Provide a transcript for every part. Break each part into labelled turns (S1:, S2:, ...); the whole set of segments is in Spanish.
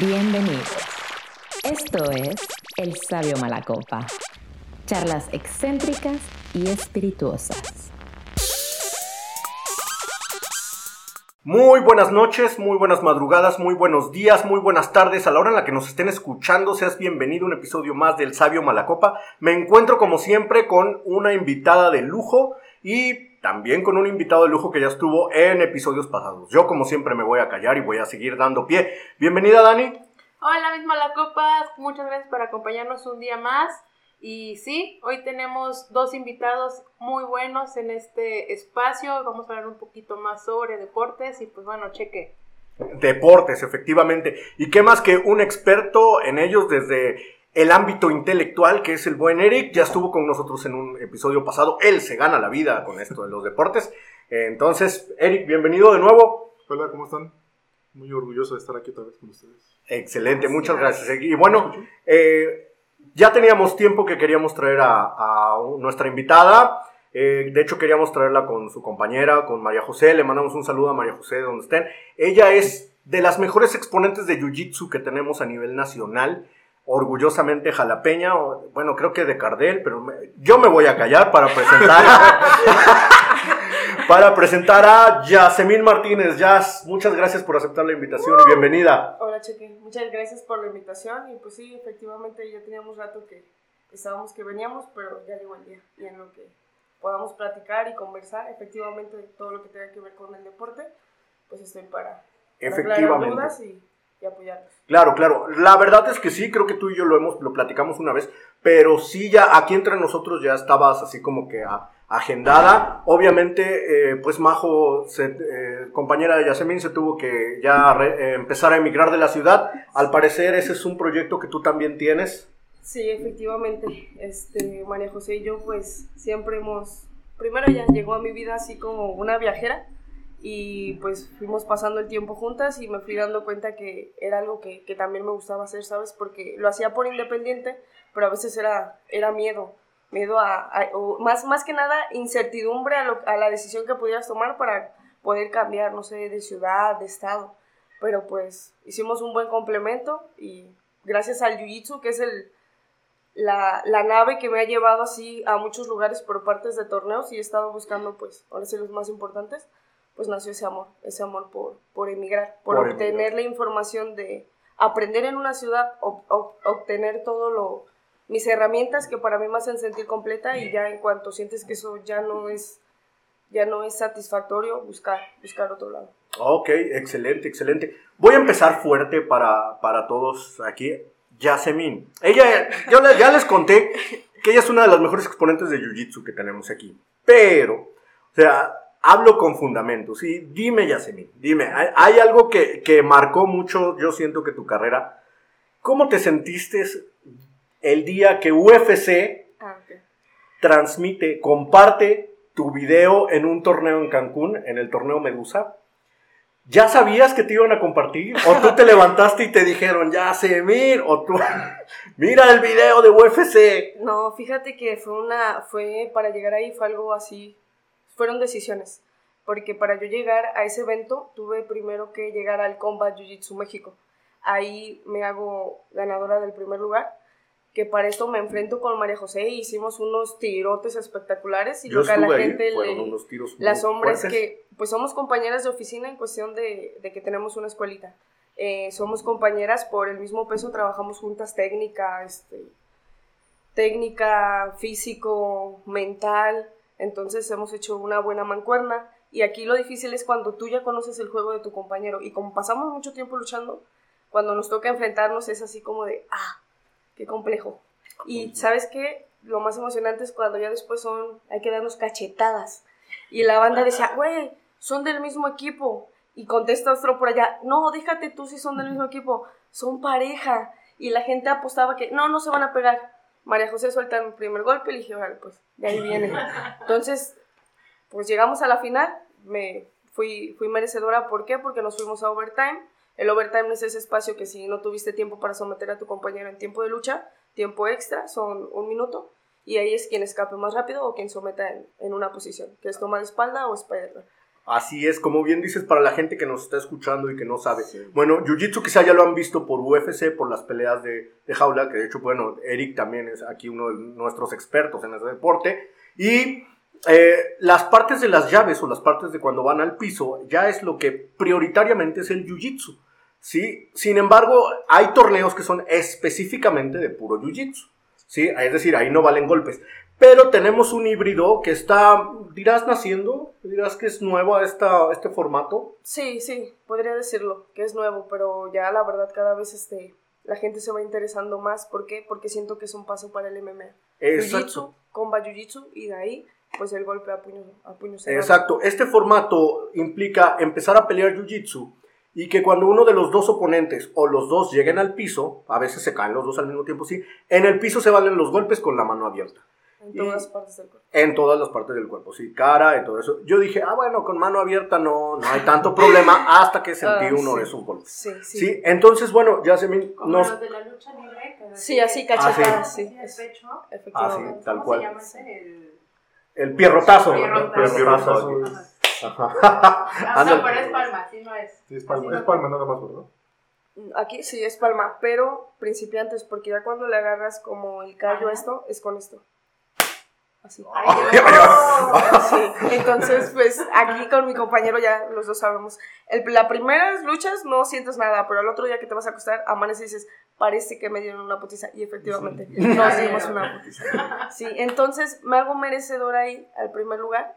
S1: Bienvenidos. Esto es El Sabio Malacopa. Charlas excéntricas y espirituosas.
S2: Muy buenas noches, muy buenas madrugadas, muy buenos días, muy buenas tardes. A la hora en la que nos estén escuchando, seas bienvenido a un episodio más del Sabio Malacopa. Me encuentro como siempre con una invitada de lujo y también con un invitado de lujo que ya estuvo en episodios pasados. Yo como siempre me voy a callar y voy a seguir dando pie. Bienvenida Dani.
S3: Hola, mis malacopas. Muchas gracias por acompañarnos un día más. Y sí, hoy tenemos dos invitados muy buenos en este espacio. Vamos a hablar un poquito más sobre deportes y pues bueno, cheque.
S2: Deportes, efectivamente. ¿Y qué más que un experto en ellos desde el ámbito intelectual, que es el buen Eric? Ya estuvo con nosotros en un episodio pasado. Él se gana la vida con esto de los deportes. Entonces, Eric, bienvenido de nuevo.
S4: Hola, ¿cómo están? Muy orgulloso de estar aquí otra vez con ustedes.
S2: Excelente, muchas gracias. Y bueno, eh, ya teníamos tiempo que queríamos traer a, a nuestra invitada. Eh, de hecho, queríamos traerla con su compañera, con María José. Le mandamos un saludo a María José de donde estén. Ella es de las mejores exponentes de Jiu-Jitsu que tenemos a nivel nacional. Orgullosamente jalapeña, o, bueno, creo que de Cardel, pero me- yo me voy a callar para presentar para presentar a Yasemin Martínez. Yas, muchas gracias por aceptar la invitación y bienvenida.
S3: Hola, cheque. Muchas gracias por la invitación. Y pues sí, efectivamente ya teníamos rato que estábamos que veníamos, pero ya llegó el día. Y en lo que podamos platicar y conversar, efectivamente, todo lo que tenga que ver con el deporte, pues estoy para, para
S2: Efectivamente.
S3: dudas y, y apoyarlos.
S2: Claro, claro. La verdad es que sí, creo que tú y yo lo hemos, lo platicamos una vez, pero sí ya aquí entre nosotros ya estabas así como que a- agendada. Obviamente, eh, pues Majo, se- eh, compañera de Yasemin, se tuvo que ya re- eh, empezar a emigrar de la ciudad. Al parecer ese es un proyecto que tú también tienes.
S3: Sí, efectivamente. Este, María José y yo, pues siempre hemos. Primero ya llegó a mi vida así como una viajera y pues fuimos pasando el tiempo juntas y me fui dando cuenta que era algo que, que también me gustaba hacer, ¿sabes? Porque lo hacía por independiente, pero a veces era, era miedo. Miedo a. o más, más que nada, incertidumbre a, lo- a la decisión que pudieras tomar para poder cambiar, no sé, de ciudad, de estado. Pero pues hicimos un buen complemento y gracias al Jiu-Jitsu, que es el, la, la nave que me ha llevado así a muchos lugares por partes de torneos y he estado buscando, pues, ahora sí los más importantes, pues nació ese amor, ese amor por, por emigrar, por,
S2: Por
S3: obtener
S2: emigrar.
S3: la información de aprender en una ciudad, ob- ob- obtener todo lo, mis herramientas que para mí me hacen sentir completa y ya en cuanto sientes que eso ya no es, ya no es satisfactorio, buscar, buscar otro lado.
S2: Ok, excelente, excelente. Voy a empezar fuerte para, para todos aquí. Yasemin. Ella, yo ya les conté que ella es una de las mejores exponentes de Jiu-Jitsu que tenemos aquí. Pero, o sea, hablo con fundamentos. Y dime, Yasemin, dime, hay, hay algo que, que marcó mucho, yo siento que tu carrera. ¿Cómo te sentiste el día que UFC
S3: Ah,
S2: transmite, comparte tu video en un torneo en Cancún, en el torneo Medusa. ¿Ya sabías que te iban a compartir? ¿O tú te levantaste y te dijeron, ya sé? ¿O tú, mira el video de UFC?
S3: No, fíjate que fue una, fue, para llegar ahí fue algo así, fueron decisiones, porque para yo llegar a ese evento tuve primero que llegar al Combat Jiu Jitsu México. Ahí me hago ganadora del primer lugar, que para esto me enfrento con María José y hicimos unos tirotes espectaculares y
S2: Yo
S3: lo que a la
S2: ahí,
S3: gente
S2: fueron
S3: le,
S2: unos tiros
S3: las hombres
S2: fuertes.
S3: que pues somos compañeras de oficina en cuestión de, de que tenemos una escuelita. Eh, somos compañeras por el mismo peso, trabajamos juntas técnica, este, técnica, físico, mental. Entonces hemos hecho una buena mancuerna. Y aquí lo difícil es cuando tú ya conoces el juego de tu compañero. Y como pasamos mucho tiempo luchando, cuando nos toca enfrentarnos es así como de, ah, qué complejo. Y sabes qué, lo más emocionante es cuando ya después son, hay que darnos cachetadas. Y la banda decía, güey, son del mismo equipo. Y contesta otro por allá, no, déjate tú si son del mismo equipo, son pareja. Y la gente apostaba que, no, no se van a pegar. María José suelta el primer golpe y dije, vale, pues, de ahí viene. Entonces, pues llegamos a la final, me fui, fui merecedora, ¿por qué? Porque nos fuimos a overtime. El overtime es ese espacio que si no tuviste tiempo para someter a tu compañero en tiempo de lucha, tiempo extra, son un minuto, y ahí es quien escape más rápido o quien someta en, una posición, que es toma de espalda o spider
S2: Así es, como bien dices, para la gente que nos está escuchando y que no sabe. Bueno, Jiu-Jitsu quizá ya lo han visto por UFC, por las peleas de, de, jaula, que de hecho, bueno, Eric también es aquí uno de nuestros expertos en ese deporte. Y eh, las partes de las llaves o las partes de cuando van al piso ya es lo que prioritariamente es el Jiu-Jitsu. ¿sí? Sin embargo, hay torneos que son específicamente de puro Jiu-Jitsu. ¿sí? Es decir, ahí no valen golpes. Pero tenemos un híbrido que está, dirás, naciendo, dirás que es nuevo a esta, este formato.
S3: Sí, sí, podría decirlo, que es nuevo, pero ya la verdad cada vez este, la gente se va interesando más. ¿Por qué? Porque siento que es un paso para el MMA. Jiu-Jitsu, comba Jiu-Jitsu y de ahí pues el golpe a puño, a puño cerrado.
S2: Exacto, este formato implica empezar a pelear Jiu-Jitsu y que cuando uno de los dos oponentes o los dos lleguen al piso, a veces se caen los dos al mismo tiempo, sí, en el piso se valen los golpes con la mano abierta.
S3: En todas partes del cuerpo.
S2: En todas las partes del cuerpo, sí, cara y todo eso. Yo dije, ah, bueno, con mano abierta no, no hay tanto problema hasta que sentí
S3: Ah,
S2: uno
S3: sí.
S2: de esos golpes.
S3: Sí, sí.
S2: Sí, entonces, bueno, ya se me...
S5: Como
S2: nos-
S5: los de la lucha libre.
S3: Sí, así cachetadas,
S2: sí.
S3: sí.
S5: El pecho.
S2: Ah, sí,
S3: Efectivamente.
S2: tal
S5: ¿Cómo
S2: cual.
S5: se llama ese? El...
S2: El pierrotazo.
S5: Pierrotazo.
S2: El pierrotazo.
S4: Pierrotazo.
S2: Ajá.
S5: Ah, no, pero es palma, sí no es.
S4: Sí, es palma,
S5: Así
S4: es palma nada más, ¿verdad?
S3: Aquí sí es palma, pero principiantes, porque ya cuando le agarras como el callo a
S5: Ajá.
S3: esto, es con esto. Así.
S5: Ay,
S2: Ay, ay,
S3: Sí, entonces pues aquí con mi compañero ya los dos sabemos. El, la primera luchas no sientes nada, pero el otro día que te vas a acostar, amaneces y dices, parece que me dieron una putiza. Y efectivamente, nos dimos una putiza. Sí, entonces me hago merecedor ahí al primer lugar.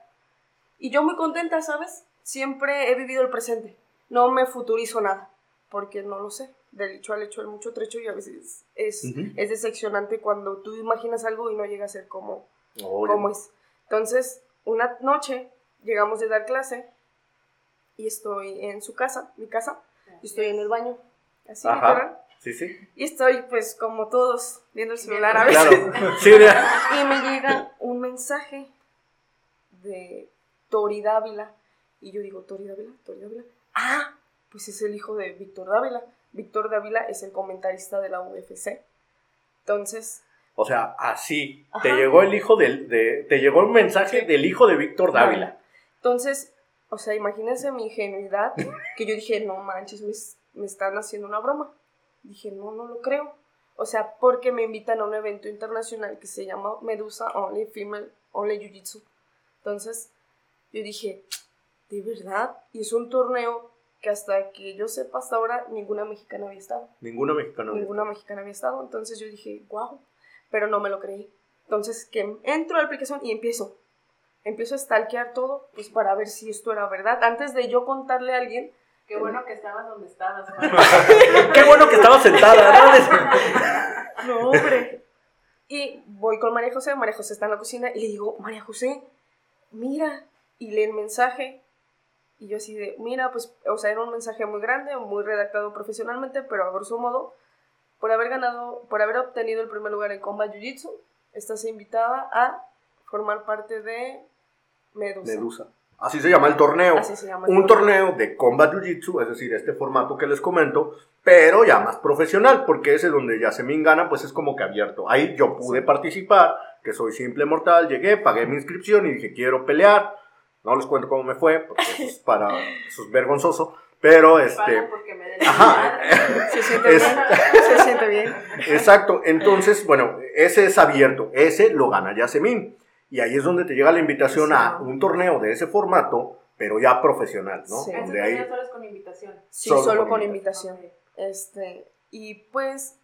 S3: Y yo muy contenta, ¿sabes? Siempre he vivido el presente. No me futurizo nada, porque no lo sé. Del hecho al hecho, el mucho trecho y a veces es, es decepcionante cuando tú imaginas algo y no llega a ser como, Cómo es. Entonces, una noche llegamos de dar clase y estoy en su casa, mi casa, y estoy en el baño, así
S2: Ajá. Sí, sí.
S3: Y estoy, pues, como todos, viendo el celular a
S2: Claro.
S3: veces.
S2: Sí, ya.
S3: Y me llega un mensaje de Tori Dávila. Y yo digo, ¿Tori Dávila? ¿Tori Dávila? Ah, pues es el hijo de Víctor Dávila. Víctor Dávila es el comentarista de la UFC. Entonces,
S2: O sea, así. Te llegó el hijo del. De, te llegó un mensaje del hijo de Víctor Dávila.
S3: Entonces, o sea, imagínense mi ingenuidad, que yo dije, no manches, me, me están haciendo una broma. Dije, no, no lo creo. O sea, porque me invitan a un evento internacional que se llama Medusa Only Female Only Jiu Jitsu. Entonces, yo dije, ¿de verdad? Y es un torneo que hasta que yo sepa hasta ahora, ninguna mexicana había estado.
S2: Ninguna mexicana.
S3: Ninguna mexicana había estado. Entonces yo dije, wow, pero no me lo creí. Entonces que entro a la aplicación y empiezo. Empiezo a stalkear todo, pues para ver si esto era verdad. Antes de yo contarle a alguien,
S5: Qué bueno que estabas donde estabas.
S2: Qué bueno que estaba sentada, ¿no?
S3: no, hombre. Y voy con María José, María José está en la cocina y le digo, María José, mira, y lee el mensaje. Y yo así de, mira, pues, o sea, era un mensaje muy grande, muy redactado profesionalmente, pero a grosso modo, por haber ganado, por haber obtenido el primer lugar en Combat Jiu Jitsu, estás invitada a formar parte de Medusa.
S2: Medusa. Así se llama el torneo.
S3: Así se llama el
S2: Un torneo de Combat Jiu-Jitsu, es decir, este formato que les comento, pero ya más profesional, porque ese donde Yasemin gana, pues es como que abierto. Ahí yo pude participar, que soy simple mortal, llegué, pagué mi inscripción y dije, quiero pelear. No les cuento cómo me fue, porque eso es, para, eso es vergonzoso, pero este...
S5: Porque me
S2: Ajá.
S3: Se siente
S2: Es-
S3: bien, se siente bien.
S2: Exacto, entonces, bueno, ese es abierto, ese lo gana Yasemin. Y ahí es donde te llega la invitación
S3: Sí.
S2: a un torneo de ese formato, pero ya profesional, ¿no?
S3: Sí.
S2: Donde
S5: torneo solo es con invitación.
S3: Sí,
S2: Solo
S3: solo,
S2: con
S3: con
S2: invitación.
S3: invitación. Este, y pues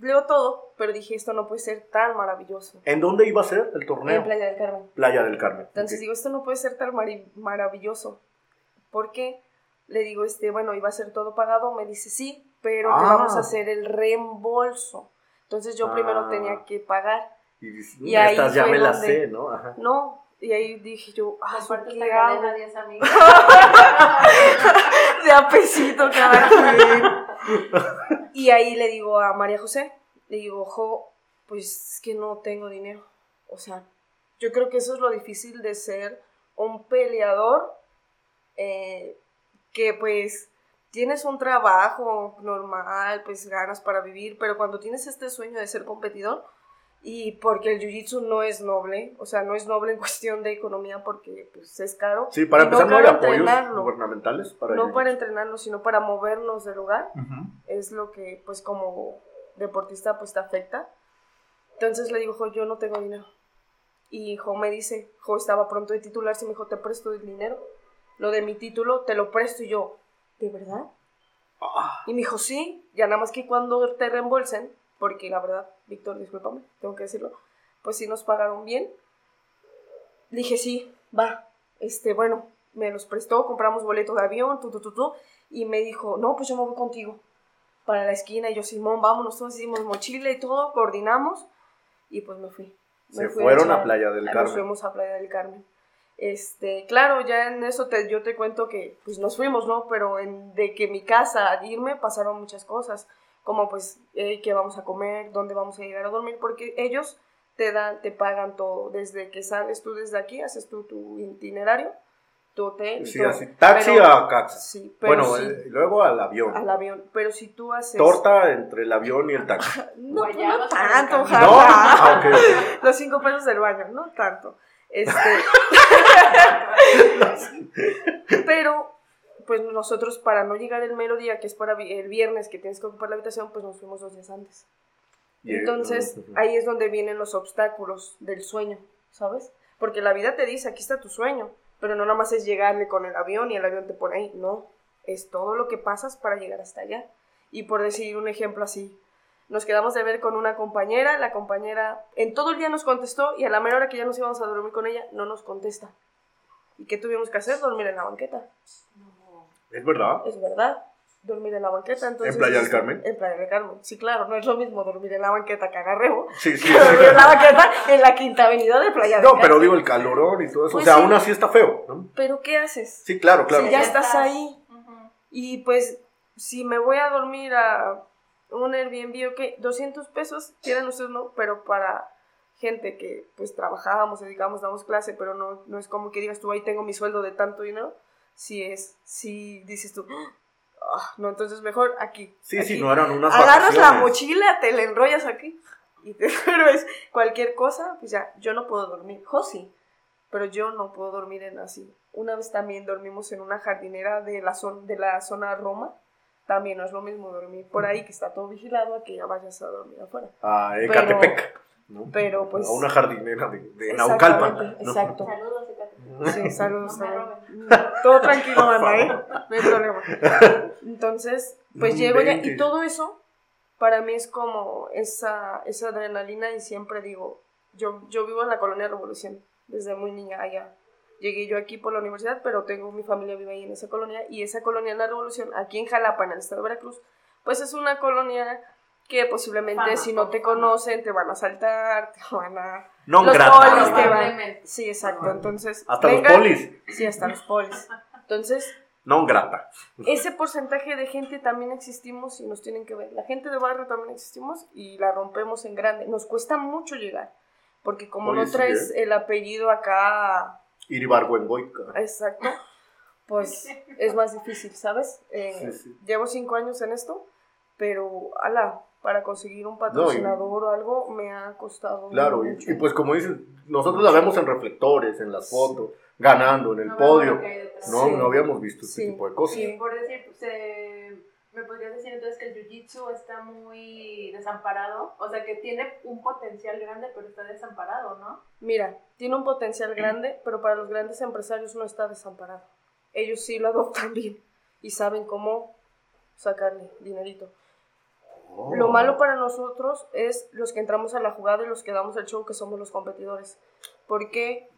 S3: leo todo, pero dije, esto no puede ser tan maravilloso.
S2: ¿En dónde iba a ser el torneo?
S3: En Playa del Carmen.
S2: Playa del Carmen.
S3: Entonces digo, esto no puede ser tan maravilloso. porque Le digo, este, bueno, iba a ser todo pagado. Me dice, sí, pero te
S2: Ah.
S3: vamos a hacer el reembolso. Entonces yo primero
S2: Ah.
S3: tenía que pagar.
S2: Y, dices,
S3: Y ahí
S2: estas ya
S3: fue
S2: me las sé, ¿no? Ajá.
S3: No, y ahí dije yo, ah, ¿qué
S5: esta
S3: hago?
S5: cadena 10 amigos.
S3: de a pesito cada quien. Y ahí le digo a María José, le digo, ojo, pues es que no tengo dinero. O sea, yo creo que eso es lo difícil de ser un peleador eh, que pues tienes un trabajo normal, pues ganas para vivir, pero cuando tienes este sueño de ser competidor, Y porque el jiu-jitsu no es noble, o sea, no es noble en cuestión de economía porque pues, es caro.
S2: Sí, para
S3: Y
S2: empezar no hay apoyos
S3: entrenarlo.
S2: gubernamentales para
S3: no para entrenarnos, sino para movernos del lugar es lo que pues como deportista pues te afecta. Entonces le digo, jo, yo no tengo dinero. Y Jo me dice, Jo estaba pronto de titularse y me dijo, te presto el dinero. Lo de mi título te lo presto y yo, ¿de verdad?
S2: Ah,
S3: Y me dijo, sí, ya nada más que cuando te reembolsen, porque la verdad, Víctor, discúlpame, tengo que decirlo, pues sí nos pagaron bien. Le dije, sí, va, este, bueno, me los prestó, compramos boleto de avión, tu, tu, tu, tu, y me dijo, no, pues yo me voy contigo para la esquina, y yo, Simón, vámonos, todos hicimos mochila y todo, coordinamos, y pues me fui. Me
S2: Se
S3: fui
S2: fueron a
S3: echar-
S2: Playa del
S3: Nos
S2: Carmen.
S3: fuimos a Playa del Carmen. Este, claro, ya en eso te, yo te cuento que pues nos fuimos, ¿no? Pero en, de que mi casa a irme pasaron muchas cosas, como pues eh, qué vamos a comer, dónde vamos a llegar a dormir, porque ellos te dan, te pagan todo, desde que sales tú desde aquí, haces tú tu itinerario, tu hotel.
S2: Sí,
S3: todo.
S2: así, taxi
S3: Pero-
S2: a Caxa.
S3: Sí, pero
S2: Bueno,
S3: sí,
S2: eh, luego al avión.
S3: al avión, pero si tú haces...
S2: Torta entre el avión y el taxi.
S3: No, pues, no
S5: por el
S3: tanto, ojalá.
S2: No, ah.
S3: Los cinco pesos del baño, no tanto. Este. Pero, pues nosotros, para no llegar el mero día, que es para el viernes que tienes que ocupar la habitación, pues nos fuimos dos días antes. Entonces,
S2: ujú.
S3: ahí es donde vienen los obstáculos del sueño, ¿sabes? Porque la vida te dice, aquí está tu sueño, pero no nada más es llegarle con el avión y el avión te pone ahí, no, es todo lo que pasas para llegar hasta allá. Y por decir un ejemplo así, nos quedamos de ver con una compañera, la compañera en todo el día nos contestó y a la mera hora que ya nos íbamos a dormir con ella, no nos contesta. ¿Y qué tuvimos que hacer? Dormir en la banqueta.
S2: Es verdad.
S3: Es verdad, dormir en la banqueta. Entonces,
S2: ¿En Playa del Carmen?
S3: En Playa del Carmen, sí, claro, no es lo mismo dormir en la banqueta que agarrebo.
S2: Sí, sí.
S3: que dormir en la banqueta en la quinta avenida de Playa del
S2: No,
S3: Carmen.
S2: pero digo el calorón y todo eso.
S3: Pues
S2: o sea,
S3: sí.
S2: aún así está feo, ¿no?
S3: ¿Pero qué haces?
S2: Sí, claro, claro.
S3: Si ya estás. ahí. Y pues, si me voy a dormir a un Airbnb, ok, 200 pesos, quieran ustedes no, pero para gente que pues trabajábamos, dedicamos, damos clase, pero no, no es como que digas tú, ahí tengo mi sueldo de tanto dinero, si es, si dices tú, "Ah, no, entonces mejor aquí.
S2: Sí,
S3: aquí".
S2: sí, no eran unas
S3: Agarras la
S2: vacaciones.
S3: mochila, te la enrollas aquí y te duermes. Cualquier cosa, pues ya, yo no puedo dormir. Jo, sí, pero yo no puedo dormir en así. Una vez también dormimos en una jardinera de la, zona, de la zona Roma. También no es lo mismo dormir por ahí, que está todo vigilado, a que ya vayas a dormir afuera.
S2: A
S3: Pero-
S2: Ecatepec. ¿no?
S3: pero, pues-
S2: A una jardinera de, de Naucalpan. ¿no?
S3: Exacto.
S5: Saludos, Ecate.
S3: Sí, saludos
S5: No.
S3: Todo tranquilo, Ana, ¿eh? No hay problema. Entonces, pues llego ya y todo eso para mí es como esa, esa adrenalina y siempre digo, yo, yo vivo en la colonia Revolución desde muy niña allá. Llegué yo aquí por la universidad, pero tengo mi familia vive ahí en esa colonia y esa colonia en la Revolución, aquí en Jalapa, en el estado de Veracruz, pues es una colonia que posiblemente
S5: Fama,
S3: si no te
S5: fama.
S3: conocen te van a saltar, te van a...
S2: No
S3: los
S2: grata.
S3: polis te van...
S5: Probablemente.
S3: Sí, exacto. Entonces,
S2: Hasta los polis.
S3: Sí, hasta los polis. Entonces,
S2: No grata.
S3: ese porcentaje de gente también existimos y nos tienen que ver. La gente de barrio también existimos y la rompemos en grande. Nos cuesta mucho llegar, porque como
S2: Oye,
S3: no
S2: sí,
S3: traes
S2: ¿eh?
S3: el apellido acá,
S2: Iribargüengoica.
S3: exacto, pues es más difícil, ¿sabes? Eh,
S2: Sí, sí.
S3: Llevo cinco años en esto, pero ala, para conseguir un patrocinador o algo me ha costado
S2: Claro, y,
S3: mucho.
S2: y pues como dices, nosotros la vemos en reflectores, en las fotos, ganando, en el
S5: No
S2: podio. No,
S3: Sí.
S2: no habíamos visto este
S3: Sí.
S2: tipo de cosas.
S3: Sí.
S5: Por decir, pues, eh, ¿me podrías decir entonces que el jiu-jitsu está muy desamparado? O sea, que tiene un potencial grande, pero está desamparado, ¿no?
S3: Mira, tiene un potencial grande, pero para los grandes empresarios no está desamparado. Ellos sí lo adoptan bien y saben cómo sacarle dinerito.
S2: Oh.
S3: Lo malo para nosotros es los que entramos a la jugada y los que damos el show, que somos los competidores. Porque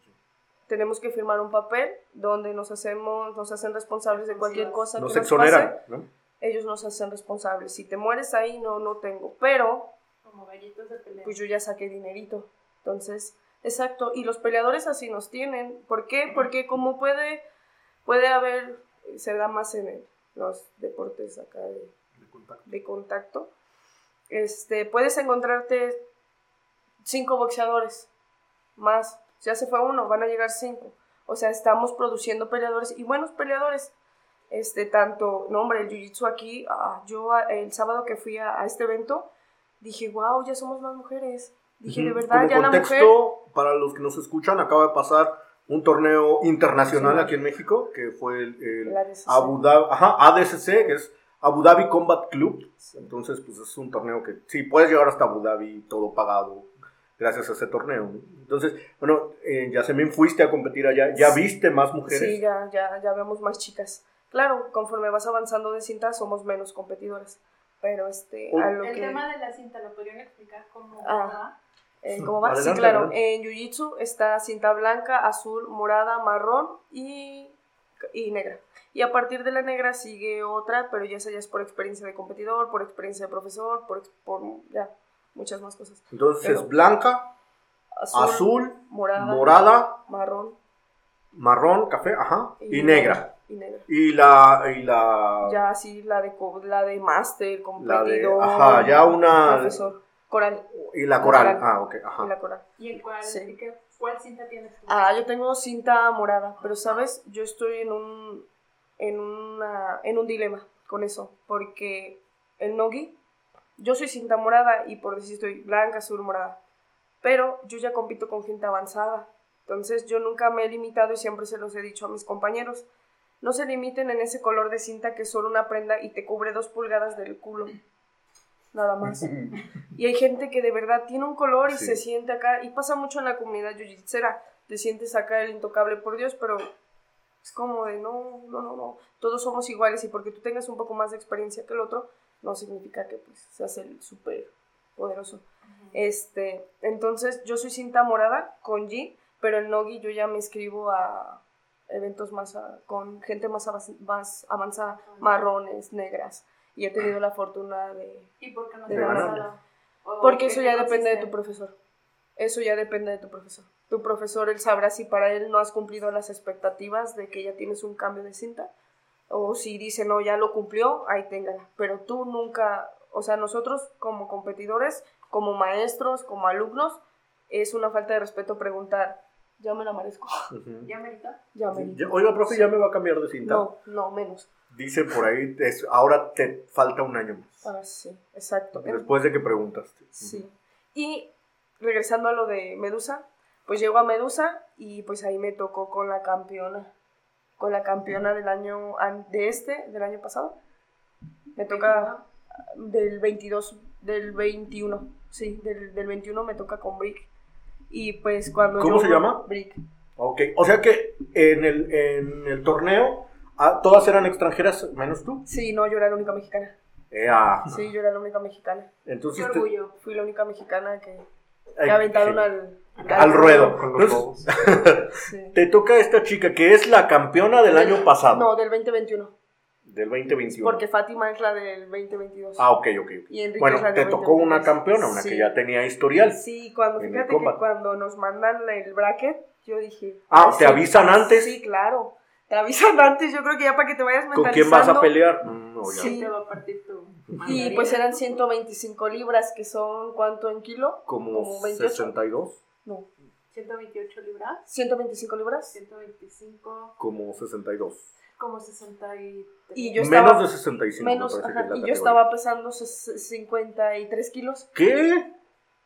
S3: tenemos que firmar un papel donde nos hacemos, nos hacen responsables de cualquier cosa
S2: Nos
S3: que nos
S2: exoneran,
S3: pase.
S2: ¿no?
S3: Ellos nos hacen responsables. Si te mueres ahí, no, no tengo. Pero
S5: Como gallitos de pelea.
S3: pues yo ya saqué dinerito. Entonces, exacto. Y los peleadores así nos tienen. ¿Por qué? Porque como puede, puede haber, se da más en el- los deportes acá de,
S4: De contacto.
S3: de contacto, este, puedes encontrarte cinco boxeadores más. Ya se fue uno, van a llegar cinco. O sea, estamos produciendo peleadores y buenos peleadores. Este, tanto, no hombre, el jiu-jitsu aquí, ah, yo ah, el sábado que fui a, a este evento, dije, wow, ya somos más mujeres. Dije, de verdad,
S2: Como
S3: ya la
S2: contexto,
S3: mujer...
S2: para los que nos escuchan, acaba de pasar un torneo internacional
S3: Sí.
S2: aquí en México, que fue el, el. Abu Dhabi, ajá, ADCC, que es Abu Dhabi Combat Club. Entonces, pues es un torneo que sí, puedes llegar hasta Abu Dhabi todo pagado gracias a ese torneo. Entonces, bueno, eh, Yasemin, fuiste a competir allá, ya
S3: Sí.
S2: viste más mujeres.
S3: Sí, ya, ya, ya vemos más chicas. Claro, conforme vas avanzando de cinta somos menos competidoras. Pero este, a lo
S5: El
S3: que...
S5: tema de la cinta, ¿lo podrían explicar cómo
S3: Ah.
S5: va?
S3: Eh, ¿Cómo va?
S2: Adelante,
S3: sí, claro.
S2: adelante.
S3: En Jiu-Jitsu está cinta blanca, azul, morada, marrón y, y negra. Y a partir de la negra sigue otra, pero ya esa ya es por experiencia de competidor, por experiencia de profesor, por, por ya, muchas más cosas.
S2: Entonces,
S3: Pero-
S2: es blanca,
S3: Azul,
S2: azul,
S3: morada,
S2: morada,
S3: marrón
S2: marrón, café, ajá, y,
S3: y,
S2: negra.
S3: Y negra.
S2: Y la, y la,
S3: Ya así la de, co- la de máster,
S2: la de,
S3: competidor,
S2: ajá, ya una,
S3: profesor, coral.
S2: y la coral,
S3: Coral.
S2: ah, ok,
S3: Y
S2: ajá.
S3: la coral.
S5: ¿Y en cuál,
S3: Sí.
S5: qué- cuál cinta tienes tú?
S3: Ah, yo tengo cinta morada, pero sabes, yo estoy en un en una en un dilema con eso, porque el nogi yo soy cinta morada y por decir estoy blanca, azul, morada. Pero yo ya compito con gente avanzada. Entonces yo nunca me he limitado y siempre se los he dicho a mis compañeros. No se limiten en ese color de cinta que es solo una prenda y te cubre dos pulgadas del culo. Nada más. Y hay gente que de verdad tiene un color y
S2: Sí.
S3: se siente acá. Y pasa mucho en la comunidad jiu-jitsera. Te sientes acá el intocable por Dios, pero es como de no, no, no, no. Todos somos iguales y porque tú tengas un poco más de experiencia que el otro, no significa que pues seas el súper poderoso. Este, entonces yo soy cinta morada con G, pero el Nogi yo ya me inscribo a eventos más a- con gente más, más avanzada, marrones, negras. Y he tenido la fortuna de...
S5: ¿Y por qué no
S3: De
S5: te? ¿O
S3: Porque eso ya depende de tu profesor. Eso ya depende de tu profesor. Tu profesor, él sabrá si para él no has cumplido las expectativas de que ya tienes un cambio de cinta. O si dice, no, ya lo cumplió, ahí téngala. Pero tú nunca, o sea, nosotros como competidores, como maestros, como alumnos, es una falta de respeto preguntar, ya me la merezco.
S5: ¿Ya merita?
S3: ya me
S2: Ya- Oiga, profe, ya me va a cambiar de cinta.
S3: No, no, menos.
S2: Dice por ahí, es- ahora te falta un año más.
S3: Ah, sí, exacto.
S2: Después de que preguntaste.
S3: Sí. Y regresando a lo de Medusa, pues llego a Medusa y pues ahí me tocó con la campeona. Con la campeona del año an- de este, del año pasado. Me toca del 22, del 21. Sí, del, del 21 me toca con Brick. Y pues cuando
S2: ¿Cómo
S3: yo-
S2: se llama?
S3: Brick.
S2: Ok, o sea que en el, en el torneo ah, todas eran extranjeras menos tú.
S3: Sí, no, yo era la única mexicana.
S2: Ea.
S3: Sí, yo era la única mexicana.
S5: Qué
S2: Entonces te-
S5: orgullo.
S3: Fui la única mexicana que, que aventaron
S2: sí.
S3: al,
S2: Al ruedo.
S4: Con los
S2: Entonces.
S3: Sí.
S2: te toca esta chica que es la campeona del año pasado.
S3: No, del 2021.
S2: Del 2021.
S3: Porque Fátima es la del 2022.
S2: Ah, ok, ok.
S3: Y Enrique
S2: Bueno,
S3: es la
S2: te tocó una
S3: 2023.
S2: campeona, una
S3: Sí.
S2: que ya tenía historial.
S3: Sí, cuando, fíjate que cuando nos mandan el bracket, yo dije...
S2: Ah, ¿te
S3: sí,
S2: avisan antes?
S3: Sí, claro. Te avisan antes, yo creo que ya para que te vayas
S2: ¿Con
S3: mentalizando.
S2: quién vas a pelear? Mm, no, ya.
S3: Sí.
S5: ¿Quién te va a partir tu
S3: Y pues eran 125 libras, que son, ¿cuánto en kilo?
S2: Como,
S3: Como 28.
S2: 62.
S3: No,
S5: 128 libras,
S3: 125 libras.
S5: 125,
S2: Como 62.
S5: Como 63.
S3: Y yo
S2: Menos
S3: estaba...
S2: de 65.
S3: Menos,
S2: me parece que
S3: ajá,
S2: es la
S3: y yo estaba pesando ses- 53 kilos.
S2: ¿Qué?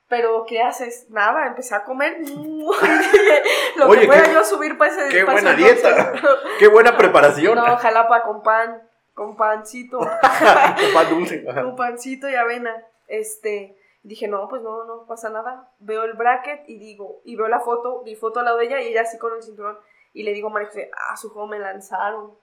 S3: Pero, ¿qué haces? Nada, empecé a comer. Lo
S2: Oye,
S3: que pueda
S2: qué-
S3: yo subir para ese
S2: qué
S3: para ese
S2: buena dieta. Qué buena preparación.
S3: No, jalapa con pan, con pancito,
S2: Pan dulce. Ajá.
S3: con pancito y avena. Este, dije, no, pues no, no pasa nada. Veo el bracket y digo, y veo la foto, mi foto al lado de ella y ella así con el cinturón. Y le digo a María José, ah, su juego me lanzaron.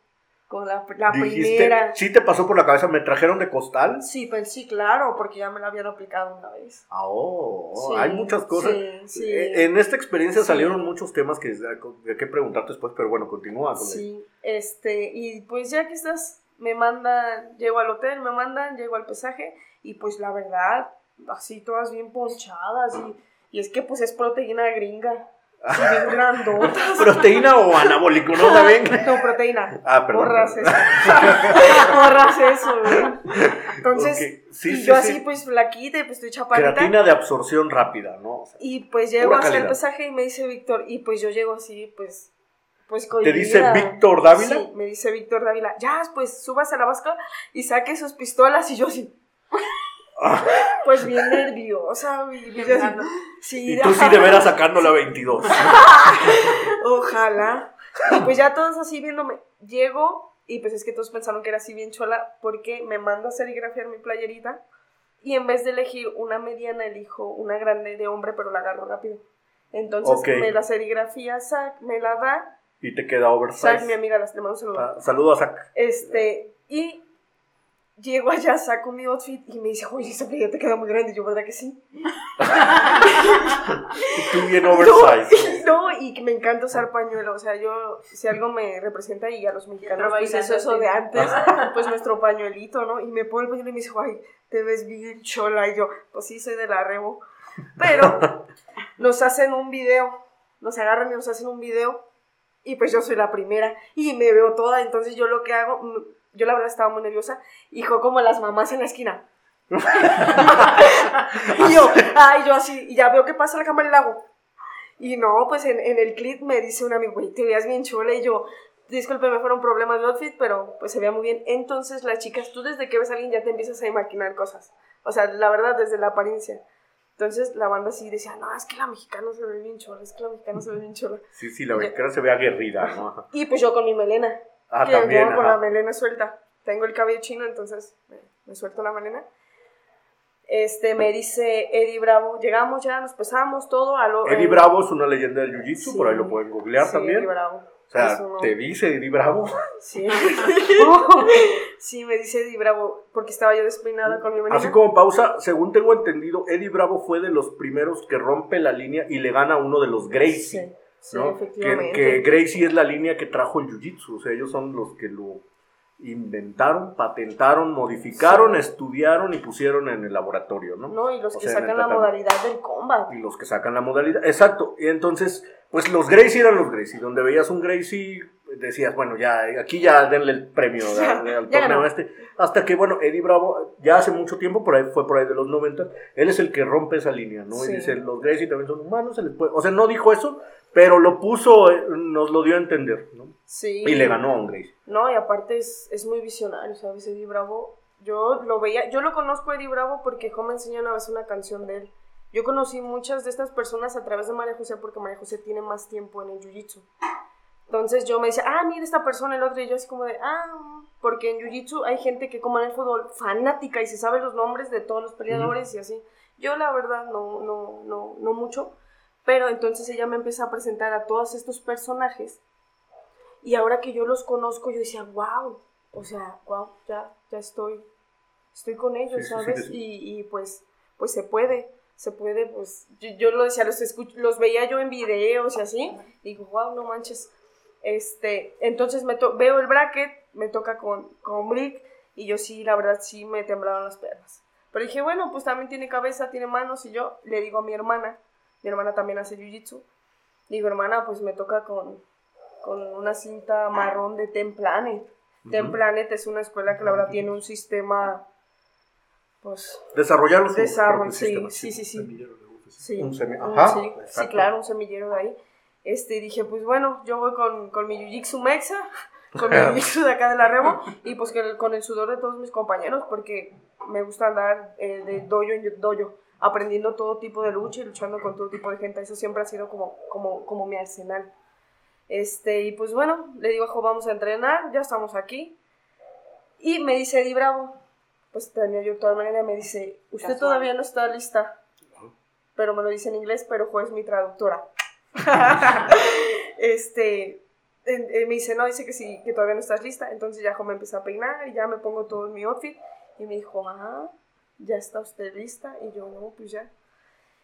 S3: Con la, la
S2: Dijiste,
S3: primera.
S2: sí te pasó por la cabeza, me trajeron de costal.
S3: Sí, pues sí, claro, porque ya me la habían aplicado una vez.
S2: Ah, oh, oh,
S3: Sí,
S2: hay muchas cosas.
S3: sí, sí.
S2: Eh, En esta experiencia salieron muchos temas que hay que preguntarte después, pero bueno, continúa con.
S3: Sí, este, y pues ya que estás, me mandan, llego al hotel, me mandan, llego al pesaje, y pues la verdad, así todas bien ponchadas, y, y es que pues es proteína gringa, bien grandotas.
S2: ¿Proteína o anabólico? ¿No saben?
S3: No, proteína.
S2: Ah, perdón.
S3: Borras eso. Borras eso, güey. Entonces,
S2: sí,
S3: y
S2: sí,
S3: yo
S2: sí.
S3: así pues flaquita, y pues estoy chaparrita.
S2: Creatina de absorción rápida, ¿no? O sea,
S3: Y pues llego a hacer el pesaje y me dice Víctor, y pues yo llego así, pues, pues
S2: ¿Te dice. Víctor Dávila?
S3: Sí, me dice Víctor Dávila, ya, pues subas a la vasca y saque sus pistolas y yo así. Pues bien nerviosa, sí,
S2: Y tú sí de veras sacando la 22.
S3: Ojalá. Y pues ya todos así viéndome. Llego y pues es que todos pensaron que era así bien chola porque me mando a serigrafiar mi playerita y en vez de elegir una mediana elijo una grande de hombre pero la agarro rápido. Entonces me la serigrafía Zack, me la da.
S2: Y te queda oversize.
S3: mi amiga, las mando un saludo.
S2: Ah, Saludo a Zac.
S3: Este, y llego allá, saco mi outfit y me dice, oye, esa playera te queda muy grande. Y yo, ¿verdad que sí?
S2: Y tú bien oversize.
S3: No, y que me encanta usar pañuelo. O sea, yo, si algo me representa y a los mexicanos, pues eso, eso de antes, pues nuestro pañuelito, ¿no? Y me pone el pañuelo y me dice, ay, te ves bien chola. Y yo, pues sí, soy de la rebo. Pero nos hacen un video, nos agarran y nos hacen un video. Y pues yo soy la primera y me veo toda. Entonces yo lo que hago, yo la verdad estaba muy nerviosa. Hijo, como las mamás en la esquina. y yo, ay, yo así, y ya veo que pasa la cámara y la hago. Y no, pues en, en el clip me dice un amigo, güey, te veías bien chola. Y yo, disculpe, me fueron problemas de outfit, pero pues se veía muy bien. Entonces, las chicas, tú desde que ves a alguien ya te empiezas a imaginar cosas. O sea, la verdad, desde la apariencia. Entonces, la banda sí decía, no, es que la mexicana se ve bien chola, es que la mexicana se ve bien chola.
S2: Sí, sí, la mexicana se ve aguerrida, ¿no?
S3: Y pues yo con mi melena.
S2: Ah,
S3: que
S2: también.
S3: llevo con la melena suelta. Tengo el cabello chino, entonces me, me suelto la melena. Este, me dice Eddie Bravo, llegamos ya, nos pesamos todo. A lo,
S2: Eddie
S3: eh,
S2: Bravo es una leyenda del jiu-jitsu,
S3: Sí.
S2: por ahí lo pueden googlear
S3: sí,
S2: también.
S3: Eddie Bravo.
S2: O sea,
S3: uno-
S2: te dice Eddie Bravo.
S3: Sí. sí, me dice Eddie Bravo, porque estaba yo despeinada con mi melena.
S2: Así como pausa, según tengo entendido, Eddie Bravo fue de los primeros que rompe la línea y le gana a uno de los Gracie.
S3: Sí, sí,
S2: ¿no? Que, que Gracie es la línea que trajo el jiu-jitsu. O sea, ellos son los que lo inventaron, patentaron, modificaron, estudiaron y pusieron en el laboratorio, ¿no?
S3: No, y los
S2: O
S3: que
S2: sea,
S3: sacan la modalidad del combat.
S2: Y los que sacan la modalidad. Exacto. Y entonces, pues los Gracie eran los Gracie. Donde veías un Gracie, decías, bueno, ya, aquí ya denle el premio
S3: Ya,
S2: al torneo
S3: ganó.
S2: este. Hasta que, bueno, Eddie Bravo, ya hace mucho tiempo, por ahí fue por ahí de los 90, él es el que rompe esa línea, ¿no?
S3: Sí.
S2: Y dice, los Gracie también son humanos, se les puede... O sea, no dijo eso, pero lo puso, nos lo dio a entender, ¿no?
S3: Sí.
S2: Y le ganó a un Gracie.
S3: No, y aparte es, es muy visionario, ¿sabes? Eddie Bravo. Yo lo veía, yo lo conozco a Eddie Bravo porque Jo me enseñó una vez una canción de él. Yo conocí muchas de estas personas a través de María José porque María José tiene más tiempo en el jiu-jitsu. Entonces yo me decía, ah, mira esta persona, el otro, y yo así como de, ah, porque en jiu-jitsu hay gente que como en el fútbol, fanática y se sabe los nombres de todos los peleadores y así. Yo la verdad no, no, no, no mucho, pero entonces ella me empezó a presentar a todos estos personajes y ahora que yo los conozco, yo decía, wow, o sea, wow, ya, ya estoy, estoy con ellos,
S2: Sí,
S3: ¿sabes?
S2: sí, sí.
S3: Y, y pues, pues se puede, se puede, pues, yo, yo lo decía, los, escuch- los veía yo en videos y así, y digo, wow, no manches. Este, entonces me to- veo el bracket, me toca con, con Brick, y yo sí, la verdad, sí me temblaron las piernas. Pero dije, bueno, pues también tiene cabeza, tiene manos, y yo le digo a mi hermana, mi hermana también hace jiu-jitsu, digo, hermana, pues me toca con, con una cinta marrón de Ten Planet. Ten Planet es una escuela que la verdad tiene un sistema, pues,
S2: Desarrollaron su
S3: desarrollo, sí,
S2: sistema,
S3: sí, sí, sí.
S4: UFC.
S3: Sí,
S2: Un
S3: un-
S2: ajá,
S3: sí, claro, un semillero de ahí. Este, dije, pues bueno, yo voy con, con mi Jiu-Jitsu Mexa, con mi Jiu-Jitsu de acá de la Remo, y pues el- con el sudor de todos mis compañeros, porque me gusta andar eh, de dojo en dojo, aprendiendo todo tipo de lucha y luchando con todo tipo de gente. Eso siempre ha sido como, como, como mi arsenal. Este, y pues bueno, le digo a Jo, vamos a entrenar, ya estamos aquí. Y me dice Eddie Bravo, pues tenía yo toda manera, me dice, usted
S5: Casual.
S3: todavía no está lista pero me lo dice en inglés, pero Jo es mi traductora. este, en- en- me dice, no, dice que sí, que todavía no estás lista. Entonces ya Jo me empezó a peinar y ya me pongo todo en mi outfit. Y me dijo, ah, ya está usted lista. Y yo, no, pues ya.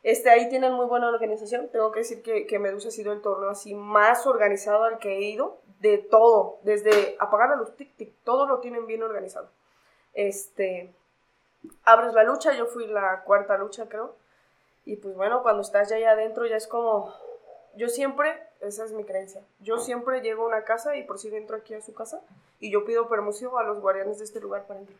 S3: Este, ahí tienen muy buena organización. Tengo que decir que, que Medusa ha sido el torneo así más organizado al que he ido. De todo, desde apagar a los tic-tic, todo lo tienen bien organizado. Este, abres la lucha, yo fui la cuarta lucha, creo. Y pues bueno, cuando estás ya ahí adentro ya es como... Yo siempre, esa es mi creencia, yo siempre llego a una casa y por si entro aquí a su casa y yo pido permiso a los guardianes de este lugar para entrar.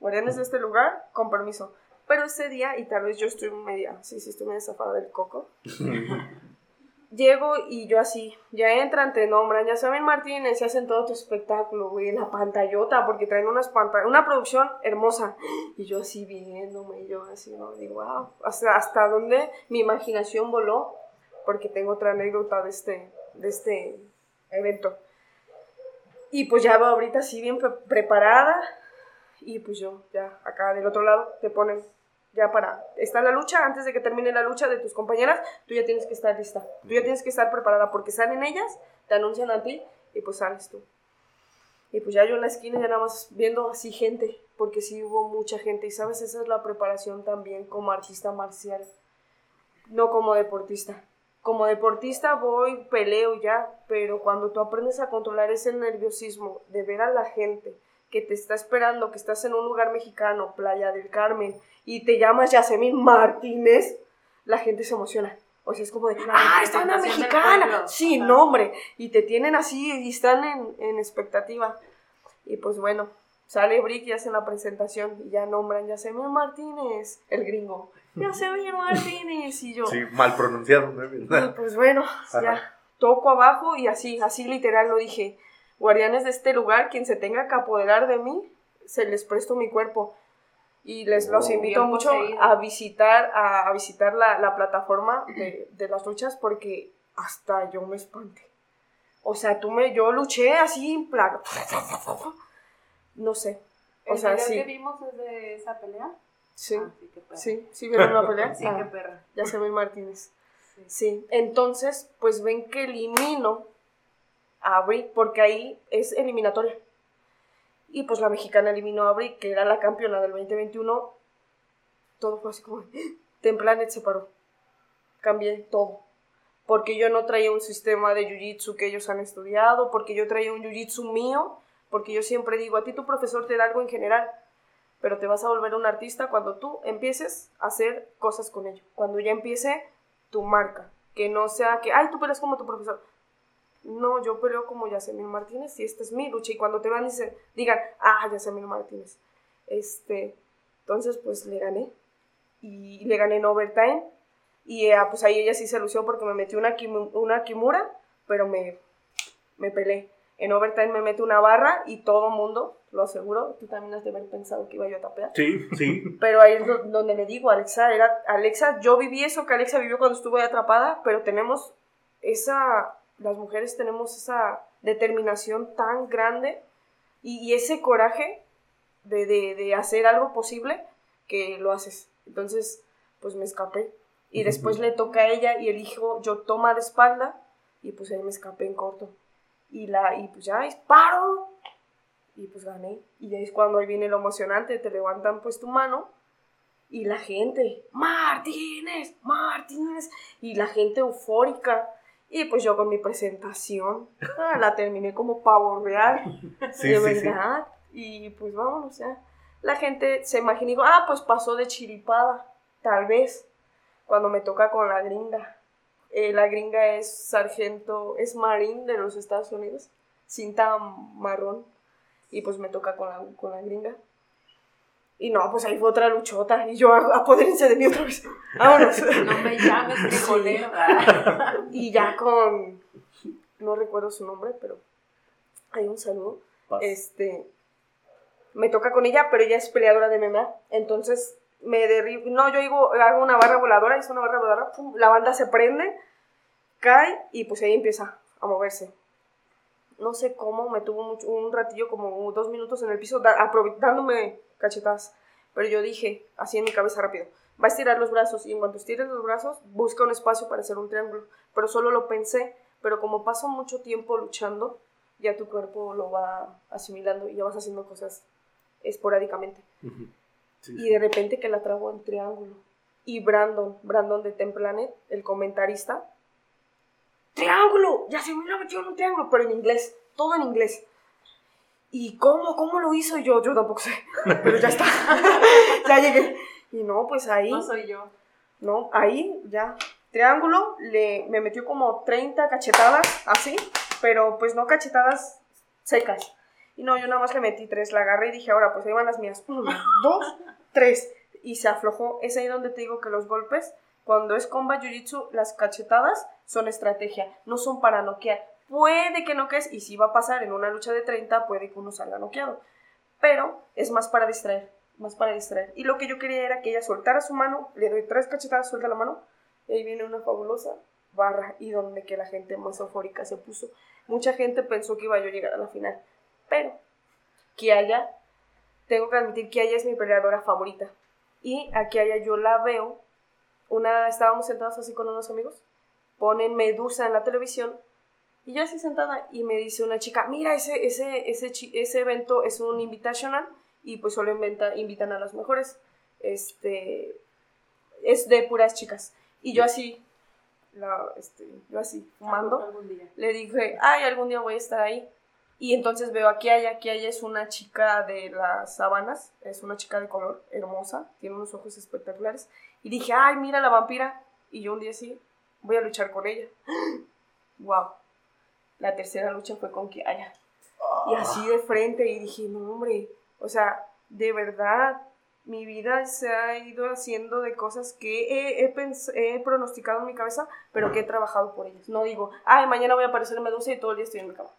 S3: Guardianes de este lugar, con permiso. Pero ese día, y tal vez yo estoy media, sí, sí, estoy media zafada del coco, llego y yo así, ya entran, te nombran, ya saben Martínez, se hacen todo tu espectáculo, güey, en la pantallota, porque traen unas pantallas, una producción hermosa. Y yo así viéndome, y yo así, ¿no? Digo, wow, hasta, hasta dónde mi imaginación voló, porque tengo otra anécdota de este, de este evento. Y pues ya va ahorita así bien pre- preparada, y pues yo, ya acá del otro lado, te ponen ya para está la lucha, antes de que termine la lucha de tus compañeras, tú ya tienes que estar lista, tú ya tienes que estar preparada porque salen ellas, te anuncian a ti y pues sales tú. Y pues ya yo en la esquina ya nada más viendo así gente, porque sí hubo mucha gente y sabes, esa es la preparación también como artista marcial, no como deportista. Como deportista voy, peleo ya, pero cuando tú aprendes a controlar ese nerviosismo de ver a la gente que te está esperando, que estás en un lugar mexicano, Playa del Carmen, y te llamas Yasemin Martínez, la gente se emociona. O sea, es como de,
S5: La
S3: ¡ah, está una mexicana! Sí,
S5: Ajá.
S3: no, hombre. Y te tienen así y están en, en expectativa. Y pues bueno, sale Brick y hacen la presentación y ya nombran Yasemin Martínez, el gringo. Yasemin Martínez. Y yo,
S2: Sí, mal pronunciado, ¿no?
S3: y pues bueno,
S2: Ajá.
S3: ya toco abajo y así, así literal lo dije. Guardianes de este lugar, quien se tenga que apoderar de mí, se les presto mi cuerpo. Y les los
S2: Oh.
S3: invito mucho
S5: poseído.
S3: a visitar, a, a visitar la, la plataforma de, de las luchas porque hasta yo me espanté. O sea, tú me, yo luché así en plan. No sé. O
S5: ¿El
S3: sea,
S5: video
S3: sí.
S5: que vimos es de esa pelea?
S3: Sí,
S5: Ah, sí,
S3: sí, sí vieron una pelea.
S5: Sí,
S3: Ah,
S5: qué perra.
S3: ya se ve Martínez.
S5: Sí.
S3: Sí, entonces, pues ven que elimino a porque ahí es eliminatoria. Y pues la mexicana eliminó a Brie, que era la campeona del 2021. Todo fue así como, Templanet se paró. Cambié todo. Porque yo no traía un sistema de jiu-jitsu que ellos han estudiado, porque yo traía un jiu-jitsu mío, porque yo siempre digo, a ti tu profesor te da algo en general, pero te vas a volver un artista cuando tú empieces a hacer cosas con ello. Cuando ya empiece tu marca. Que no sea que, ay, tú peleas como tu profesor. No, yo peleo como Yasemin Martínez y esta es mi lucha. Y cuando te van, dicen, digan, ah, Yasemin Martínez. Este, entonces, pues le gané. Y le gané en overtime. Y eh, pues ahí ella sí se lució porque me metió una, una kimura, pero me, me peleé. En overtime me mete una barra y todo mundo, lo aseguro, tú también has de haber pensado que iba yo a tapear.
S2: Sí, sí.
S3: Pero ahí es do- donde le digo, Alexa, era, Alexa, yo viví eso que Alexa vivió cuando estuvo ahí atrapada, pero tenemos esa, las mujeres tenemos esa determinación tan grande y, y ese coraje de, de, de hacer algo posible que lo haces. Entonces, pues me escapé. Y después le toca a ella y elijo, yo toma de espalda y pues ahí me escapé en corto. Y, la, y pues ya, disparo. Y pues gané. Y ahí es cuando ahí viene lo emocionante, te levantan pues tu mano y la gente, Martínez, Martínez, y la gente eufórica. Y pues yo con mi presentación ah, la terminé como pavo real,
S2: Sí,
S3: de
S2: sí, sí.
S3: verdad. Y pues vámonos, ya. La gente se imagina, y digo, ah, pues pasó de chiripada, tal vez, cuando me toca con la gringa. Eh, la gringa es sargento, es marín de los Estados Unidos, cinta marrón, y pues me toca con la, con la gringa. Y no, pues ahí fue otra luchota, y yo, apodérense de mí otra vez, vámonos.
S5: No me llames frijolero.
S3: y ya con, no recuerdo su nombre, pero hay un saludo.
S2: Paz.
S3: Este, me toca con ella, pero ella es peleadora de MMA, entonces me derribo, no, yo digo, hago una barra voladora, hice una barra voladora, pum, la banda se prende, cae y pues ahí empieza a moverse. No sé cómo, me tuvo mucho, un ratillo, como dos minutos en el piso, da- dándome cachetadas. Pero yo dije, así en mi cabeza rápido, va a estirar los brazos y en cuanto estires los brazos, busca un espacio para hacer un triángulo. Pero solo lo pensé, pero como paso mucho tiempo luchando, ya tu cuerpo lo va asimilando y ya vas haciendo cosas esporádicamente.
S2: Sí,
S3: Y de repente que la trago en triángulo. Y Brandon, Brandon de Templanet, el comentarista, ¡Triángulo! Ya se me lo metió en un triángulo, pero en inglés, todo en inglés. ¿Y cómo? ¿Cómo lo hizo yo? Yo tampoco sé, pero ya está. ya llegué. Y no, pues ahí,
S5: No soy yo.
S3: no, ahí ya. Triángulo, le, me metió como 30 cachetadas, así, pero pues no cachetadas secas. Y no, yo nada más le metí tres, la agarré y dije, ahora pues ahí van las mías. Una, dos, tres. Y se aflojó. Es ahí donde te digo que los golpes Cuando es comba jiu-jitsu, las cachetadas son estrategia, no son para noquear. Puede que noquees, y si va a pasar en una lucha de 30, puede que uno salga noqueado. Pero es más para distraer, más para distraer. Y lo que yo quería era que ella soltara su mano, le doy tres cachetadas, suelta la mano, y ahí viene una fabulosa barra y donde que la gente más eufórica se puso. Mucha gente pensó que iba yo a llegar a la final, pero Kiaya, tengo que admitir que Kiaya es mi peleadora favorita. Y a Kiaya yo la veo, una, estábamos sentados así con unos amigos, ponen Medusa en la televisión y yo así sentada y me dice una chica, mira, ese, ese, ese, ese evento es un invitational y pues solo inventa- invitan a las mejores. Este, es de puras chicas. Y yo así, la, este, yo así, fumando, le dije, ay, algún día voy a estar ahí. Y entonces veo a Kiaya, Kiaya es una chica de las sabanas, es una chica de color hermosa, tiene unos ojos espectaculares. Y dije, ay, mira la vampira. Y yo un día sí, voy a luchar con ella. wow. La tercera lucha fue con Kiaya. Y así de frente, y dije, no, hombre, o sea, de verdad, mi vida se ha ido haciendo de cosas que he, he, he pronosticado en mi cabeza, pero que he trabajado por ellas. No digo, ay, mañana voy a aparecer Medusa y todo el día estoy en mi cama.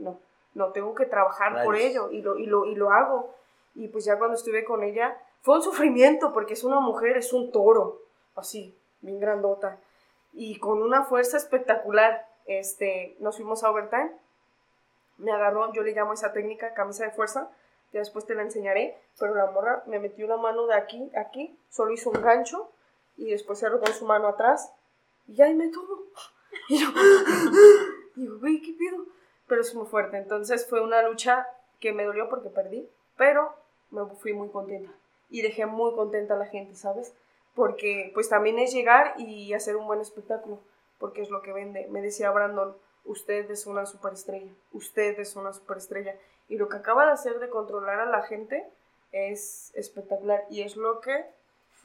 S3: No, no, tengo que trabajar por ello y lo, y, lo, y lo hago. Y pues ya cuando estuve con ella, fue un sufrimiento porque es una mujer, es un toro, así, bien grandota, y con una fuerza espectacular. Este, nos fuimos a overtime, me agarró, yo le llamo esa técnica camisa de fuerza, ya después te la enseñaré, pero la morra me metió la mano de aquí, aquí, solo hizo un gancho y después cerró con su mano atrás y ahí me tuvo. Y yo, digo, güey, ¿qué pido? Pero es muy fuerte, entonces fue una lucha que me dolió porque perdí, pero me fui muy contenta y dejé muy contenta a la gente, ¿sabes? Porque pues también es llegar y hacer un buen espectáculo, porque es lo que vende. Me decía Brandon, usted es una superestrella, usted es una superestrella. Y lo que acaba de hacer de controlar a la gente es espectacular y es lo que,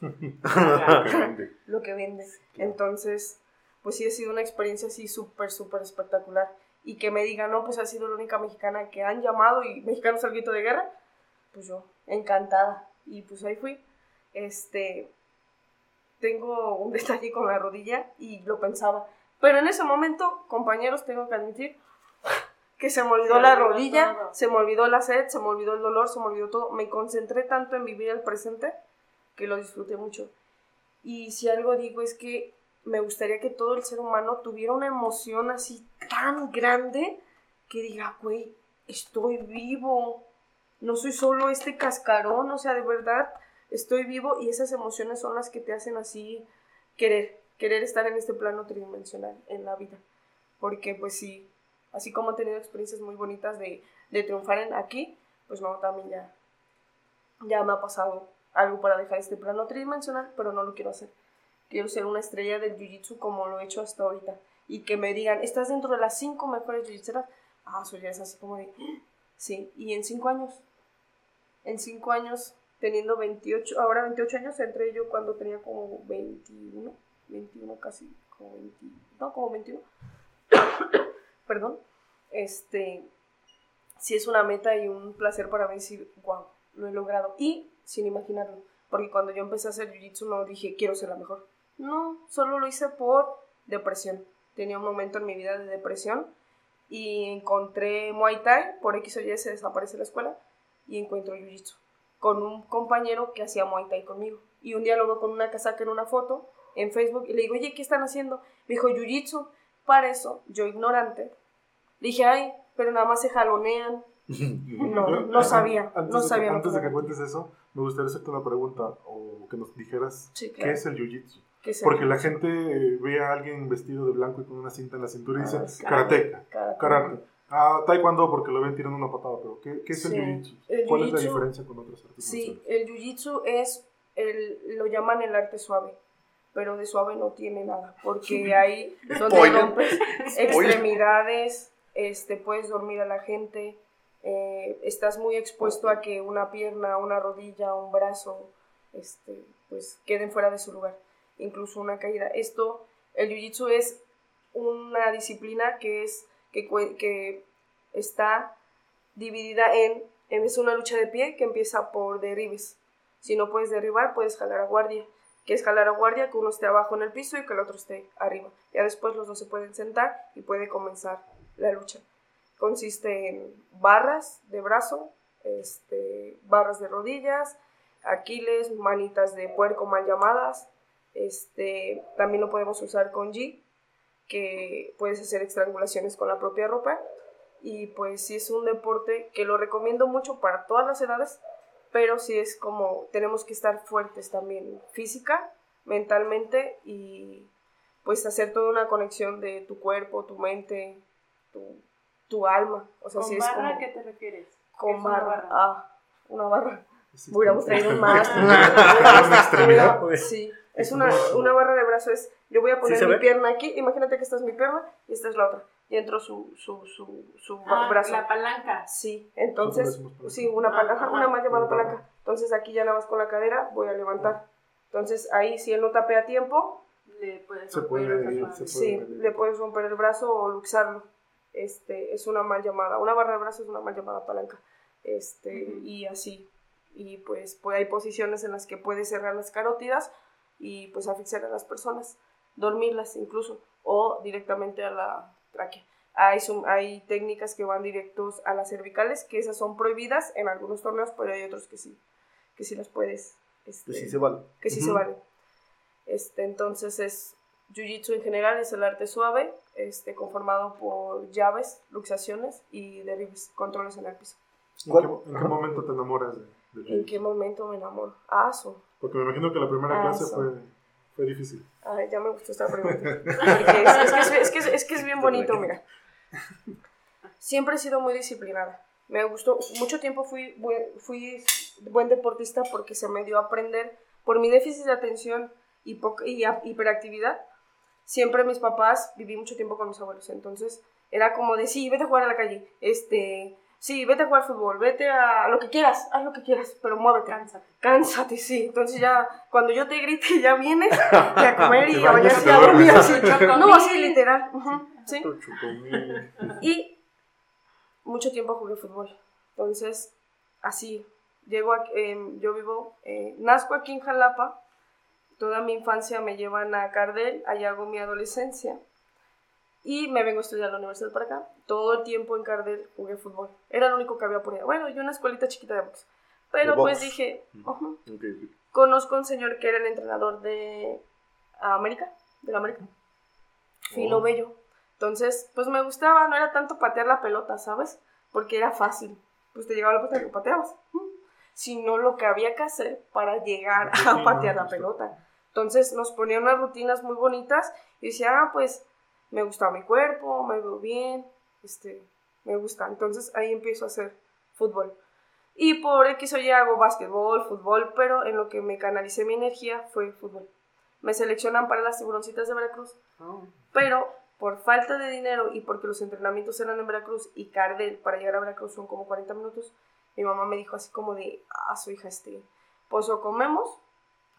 S3: lo que vende. Entonces, pues sí ha sido una experiencia así súper, súper espectacular. Y que me digan, no, pues ha sido la única mexicana que han llamado y mexicanos al grito de guerra, pues yo, encantada. Y pues ahí fui. Este, tengo un detalle con la rodilla y lo pensaba. Pero en ese momento, compañeros, tengo que admitir que se me olvidó la rodilla,
S5: todo.
S3: se me olvidó la sed, se me olvidó el dolor, se me olvidó todo. Me concentré tanto en vivir el presente que lo disfruté mucho. Y si algo digo es que me gustaría que todo el ser humano tuviera una emoción así tan grande que diga, güey, estoy vivo, no soy solo este cascarón, o sea, de verdad estoy vivo y esas emociones son las que te hacen así querer, querer estar en este plano tridimensional en la vida. Porque pues sí, así como he tenido experiencias muy bonitas de, de triunfar en aquí, pues no, también ya, ya me ha pasado algo para dejar este plano tridimensional, pero no lo quiero hacer. Quiero ser una estrella del jiu-jitsu como lo he hecho hasta ahorita. Y que me digan, estás dentro de las cinco mejores jiu-jitseras. Ah, eso ya es así como de, sí, y en cinco años, en cinco años, teniendo 28, ahora 28 años, entré yo cuando tenía como 21, 21 casi, como 20, no, como 21, perdón, este, sí es una meta y un placer para mí decir, wow, lo he logrado, y sin imaginarlo, porque cuando yo empecé a hacer jiu-jitsu no dije, quiero ser la mejor, no, solo lo hice por depresión, tenía un momento en mi vida de depresión, y encontré Muay Thai, por X o Y se desaparece la escuela, y encuentro Jiu-Jitsu con un compañero que hacía Muay Thai conmigo. Y un día lo veo con una casaca en una foto en Facebook y le digo, oye, ¿qué están haciendo? Me dijo, Jiu-Jitsu. Para eso, yo ignorante, dije, ay, pero nada más se jalonean. No, no sabía,
S4: Antes
S3: no
S4: de que- antes de cuentes eso, me gustaría hacerte una pregunta o que nos dijeras
S3: Sí,
S4: qué es el jiu-jitsu.
S3: ¿Qué es el
S4: Porque la gente ve a alguien vestido de blanco y con una cinta en la cintura y dice
S3: Ah,
S4: karateca,
S3: Karate.
S4: karate. Ah, taekwondo porque lo ven tirando una patada, pero ¿qué, qué es el jiu-jitsu? ¿Cuál es la diferencia con otras artes
S3: Sí, el jiu-jitsu es, el, lo llaman el arte suave, pero de suave no tiene nada, porque hay donde
S2: Spoiler.
S3: rompes extremidades, este, puedes dormir a la gente, eh, estás muy expuesto a que una pierna, una rodilla, un brazo, este, pues queden fuera de su lugar, incluso una caída. Esto, el jiu-jitsu es una disciplina que es, que, está dividida en, en- es una lucha de pie que empieza por derribes. Si no puedes derribar, puedes jalar a guardia, que es jalar a guardia, que uno esté abajo en el piso y que el otro esté arriba. Ya después los dos se pueden sentar y puede comenzar la lucha. Consiste en barras de brazo, este, barras de rodillas, aquiles, manitas de puerco mal llamadas. Este, también lo podemos usar con G, que puedes hacer estrangulaciones con la propia ropa. Y pues sí es un deporte que lo recomiendo mucho para todas las edades, pero sí es como tenemos que estar fuertes también física, mentalmente y pues hacer toda una conexión de tu cuerpo, tu mente, tu, tu alma. O sea,
S5: ¿Con
S3: sí es
S5: barra
S3: como
S5: a qué te refieres? ¿Qué
S3: con
S5: es
S3: barra. Ah, una barra. Hubiéramos traído un más.
S4: Una extremidad,
S2: pues.
S3: Sí, es una, una barra de brazo. Es, yo voy a poner mi
S2: ve?
S3: pierna aquí. Imagínate que esta es mi pierna y esta es la otra. Y entro su, su, su, su
S5: Ah,
S3: brazo.
S5: la palanca.
S3: Sí, entonces, sí, una palanca,
S5: Ajá.
S3: una más llamada palanca. Entonces aquí ya nada más con la cadera voy a levantar. Entonces ahí si él no tapea a tiempo,
S5: Le puedes
S4: Se
S5: romper
S4: puede-
S5: esa
S4: se puede-
S3: sí, le puedes romper el brazo o luxarlo. Este, es una mal llamada, una barra de brazo es una mal llamada palanca. Este, y así. Y pues, pues hay posiciones en las que puedes cerrar las carótidas y pues asfixiar a las personas, dormirlas incluso, o directamente a la tráquea. Hay, hay técnicas que van directos a las cervicales, que esas son prohibidas en algunos torneos, pero hay otros que sí, que sí las puedes. este,
S2: Pues sí se vale.
S3: que sí se
S2: Ujú.
S3: vale. Este, entonces es Jiu-Jitsu en general es el arte suave, este, conformado por llaves, luxaciones y derribes, controles en el piso.
S4: ¿En qué, en qué momento te enamoras de, del
S3: ¿En qué momento me enamoro? Ah, so.
S4: Porque me imagino que la primera
S3: Ah,
S4: clase fue, fue difícil.
S3: Ay, ya me gustó esta pregunta. Porque es, es que es, es que es- es que es bien bonito, mira. Siempre he sido muy disciplinada. Me gustó, mucho tiempo fui, buen- fui buen deportista porque se me dio a aprender por mi déficit de atención y, y hiperactividad. Siempre mis papás, viví mucho tiempo con mis abuelos, entonces era como de, sí, vete a jugar a la calle, este, sí, vete a jugar fútbol, vete a lo que quieras, haz lo que quieras, pero muévete.
S5: Cánsate.
S3: Cánsate, sí. Entonces ya, cuando yo te grite, ya vienes y a comer y a
S4: y
S3: y a dormir. No, así literal. ¿sí? Y mucho tiempo jugué fútbol. Entonces, así, llego a, em, yo vivo, eh, nazco aquí en Jalapa, toda mi infancia me llevan a Cardel, allá hago mi adolescencia. Y me vengo a estudiar a la universidad para acá. Todo el tiempo en Cardel jugué fútbol. Era lo único que había por allá. Bueno, y una escuelita chiquita de box. Pero
S2: De
S3: pues
S2: box.
S3: dije, ujú,
S2: Ok, ok.
S3: conozco a un señor que era el entrenador de América, de la América. Filo
S2: Oh.
S3: Bello. Entonces, pues me gustaba, no era tanto patear la pelota, ¿sabes? Porque era fácil. Pues te llegaba la pelota y lo pateabas. Mm. Sino lo que había que hacer para llegar a patear la pelota. Entonces nos ponía unas rutinas muy bonitas y decía, ah, pues me gusta mi cuerpo, me veo bien, este, me gusta. Entonces ahí empiezo a hacer fútbol. Y por X o Y hago básquetbol, fútbol, pero en lo que me canalicé mi energía fue fútbol. Me seleccionan para las tiburoncitas de Veracruz, pero por falta de dinero y porque los entrenamientos eran en Veracruz y Cardel para llegar a Veracruz son como 40 minutos, mi mamá me dijo así como de, ah, su hija, este, pues o comemos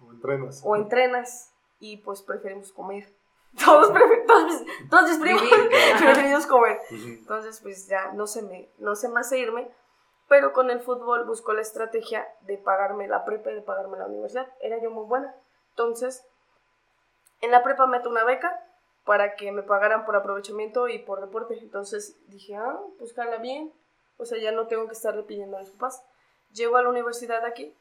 S4: O entrenas.
S3: o entrenas y pues preferimos comer. Todos, todos, mis, todos mis primos comer.
S2: Ujú.
S3: Entonces, pues ya no se me, no se me hace irme. Pero con el fútbol busco la estrategia de pagarme la prepa y de pagarme la universidad. Era yo muy buena. Entonces, en la prepa meto una beca para que me pagaran por aprovechamiento y por deporte. Entonces dije, ah, pues jala bien. O sea, ya no tengo que estarle pidiendo a mis papás. Llego a la universidad aquí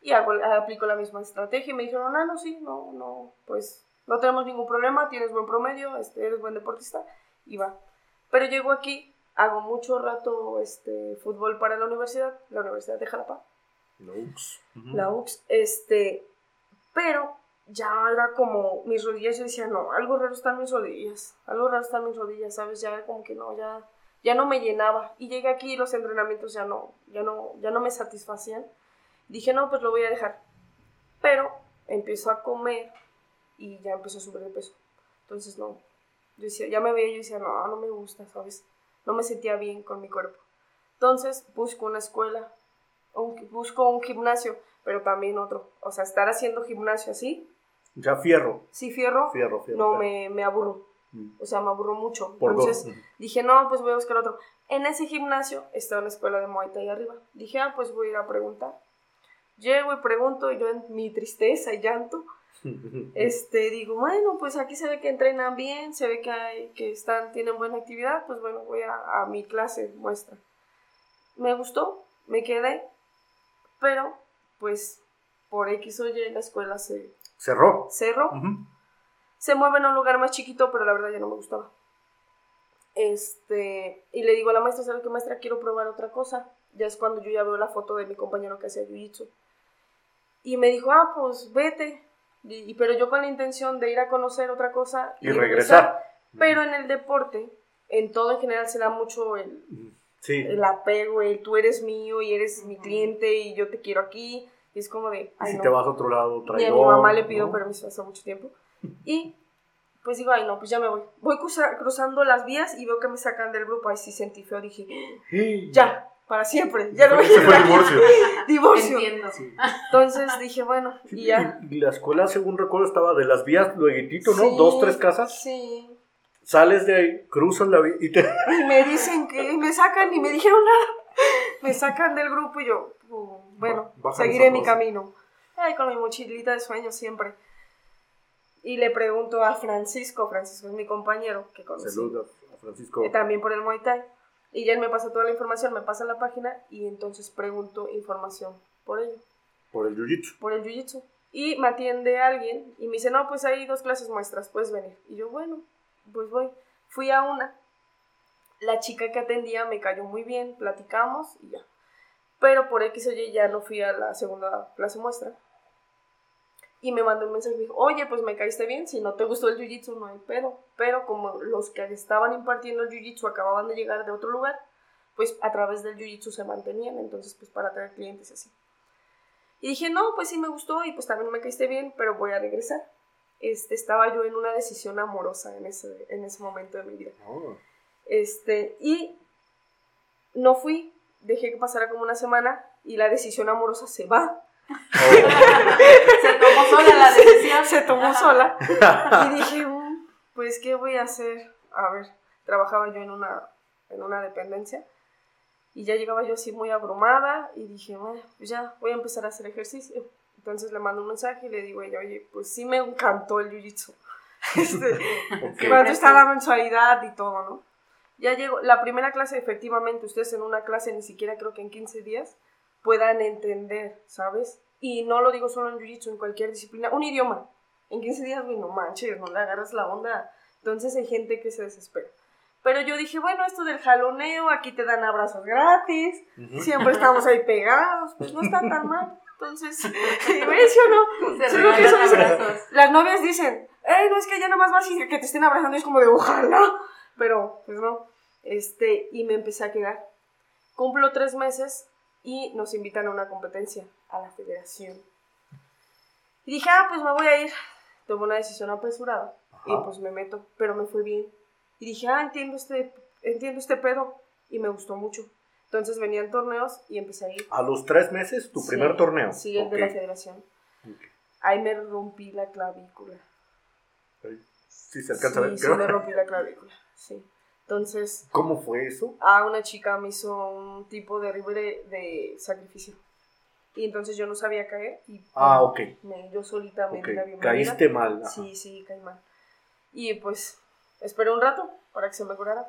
S3: y hago, aplico la misma estrategia. Y me dijeron, ah, no, sí, no, no, pues no tenemos ningún problema, tienes buen promedio, este, eres buen deportista y va. Pero llego aquí, hago mucho rato este, fútbol para la universidad, la Universidad de Jalapa,
S2: La UX.
S3: La UX, este, pero ya era como mis rodillas, yo decía, no, algo raro están mis rodillas, algo raro están mis rodillas, ¿sabes? Ya como que no, ya, ya no me llenaba. Y llegué aquí y los entrenamientos ya no, ya no, ya no me satisfacían. Dije, no, pues lo voy a dejar. Pero empiezo a comer y ya empezó a subir de peso. Entonces, no, yo decía, ya me veía y yo decía, no, no me gusta, ¿sabes? No me sentía bien con mi cuerpo. Entonces, busco una escuela, un- busco un gimnasio, pero también otro. O sea, estar haciendo gimnasio así,
S2: Ya fierro.
S3: sí fierro,
S2: Fierro, fierro.
S3: no me, me aburro.
S2: Mm.
S3: O sea, me aburro mucho.
S2: Por
S3: Entonces,
S2: dos.
S3: Dije, no, pues voy a buscar otro. En ese gimnasio está una escuela de Muay Thai arriba. Dije, ah, pues voy a ir a preguntar. Llego y pregunto, y yo en mi tristeza y llanto, Este, digo, bueno, pues aquí se ve que entrenan bien, se ve que, hay, que están, tienen buena actividad, pues bueno, voy a, a mi clase muestra. Me gustó, me quedé, pero pues por X o Y la escuela se
S2: Cerró.
S3: cerró. Se mueven a un lugar más chiquito, pero la verdad ya no me gustaba. Este, y le digo a la maestra, ¿sabe qué maestra? Quiero probar otra cosa. Ya es cuando yo ya veo la foto de mi compañero que hacía jiu-jitsu. Y me dijo, ah, pues vete. Y, y- pero yo con la intención de ir a conocer otra cosa
S2: Y regresar.
S3: Pero en el deporte, en todo en general se da mucho el,
S2: Sí.
S3: el apego, el tú eres mío y eres mi cliente y yo te quiero aquí. Y es como de,
S2: Y
S3: ay,
S2: si
S3: no.
S2: te vas a otro lado,
S3: Y
S2: traidor.
S3: a mi mamá le pido
S2: ¿no?
S3: permiso hace mucho tiempo. Y pues digo, ay, no, pues ya me voy. Voy cruza- cruzando las vías y veo que me sacan del grupo. Ay, sí sentí feo. Dije,
S2: Sí.
S3: ya, para siempre. Ya no voy
S4: Se fue divorcio.
S3: Divorcio.
S5: Entiendo.
S3: Entonces dije, bueno, y ya.
S2: Y la escuela, según recuerdo, estaba de las vías lueguitito, ¿no?
S3: Sí,
S2: Dos, tres casas.
S3: Sí.
S2: Sales de ahí, cruzas la vía y te...
S3: Y me dicen que y me sacan y me dijeron nada. Me sacan del grupo y yo, uh, bueno,
S4: baja
S3: seguiré mi camino. Ay, con mi mochilita de sueño siempre. Y le pregunto a Francisco, Francisco es mi compañero que conocí.
S2: Saludos a Francisco.
S3: eh, también por el Muay Thai. Y ya él me pasa toda la información, me pasa la página y entonces pregunto información por ello,
S2: Por el jiu-jitsu.
S3: por el Jiu-Jitsu. Y me atiende alguien y me dice, no, pues hay dos clases muestras, puedes venir. Y yo, bueno, pues voy. Fui a una. La chica que atendía me cayó muy bien, platicamos y ya. Pero por X o Y ya no fui a la segunda clase muestra. Y me mandó un mensaje y me dijo, oye, pues me caíste bien, si no te gustó el jiu-jitsu no hay pedo. Pero como los que estaban impartiendo el jiu-jitsu acababan de llegar de otro lugar, pues a través del jiu-jitsu se mantenían, entonces pues para traer clientes y así. Y dije, no, pues sí me gustó y pues también me caíste bien, pero voy a regresar. Este, estaba yo en una decisión amorosa en ese, en ese momento de mi vida.
S2: Oh.
S3: Este, y no fui, dejé que pasara como una semana y la decisión amorosa se va.
S5: Se tomó sola la decisión.
S3: se tomó sola. Y dije, "Mm, pues, ¿qué voy a hacer? A ver, trabajaba yo en una, en una dependencia y ya llegaba yo así muy abrumada y dije, bueno, pues ya voy a empezar a hacer ejercicio. Entonces le mando un mensaje y le digo ella, oye, pues sí me encantó el jiu-jitsu. Este,
S2: Ok.
S3: ¿Cuánto está la mensualidad y todo, no? Ya llegó, la primera clase, efectivamente, ustedes en una clase, ni siquiera creo que en 15 días, puedan entender, ¿sabes? Y no lo digo solo en Jiu-Jitsu, en cualquier disciplina, un idioma. En 15 días, güey, no manches, no le agarras la onda. Entonces hay gente que se desespera. Pero yo dije, bueno, esto del jaloneo, aquí te dan abrazos gratis, siempre estamos ahí pegados, pues no está tan mal. Entonces, ¿ves o no?
S5: Se
S3: Solo que
S5: abrazos.
S3: las novias dicen, Ey, no es que ya nada más vas y que te estén abrazando y es como de ojalá, pero pues no. Este, y me empecé a quedar. Cumplo tres meses y nos invitan a una competencia, a la federación. Y dije, ah, pues me voy a ir. Tomé una decisión apresurada y
S2: Ajá.
S3: pues me meto, pero me fue bien. Y dije, ah, entiendo este, entiendo este pedo y me gustó mucho. Entonces venían torneos y empecé a ir.
S2: A los tres meses, tu
S3: Sí,
S2: primer torneo.
S3: Sí, el de
S2: Ok.
S3: la federación.
S2: Ok.
S3: Ahí me rompí la clavícula.
S2: Sí, se alcanza a
S3: Sí,
S2: ver.
S3: sí me rompí la clavícula, sí. Entonces,
S2: ¿Cómo fue eso?
S3: a una chica me hizo un tipo de de, de sacrificio. Y entonces yo no sabía caer y
S2: Ah, ok.
S3: me- yo solita me
S2: Ok,
S3: di la.
S2: Caíste mal. ajá.
S3: Sí, sí, caí mal. Y pues esperé un rato para que se me curara.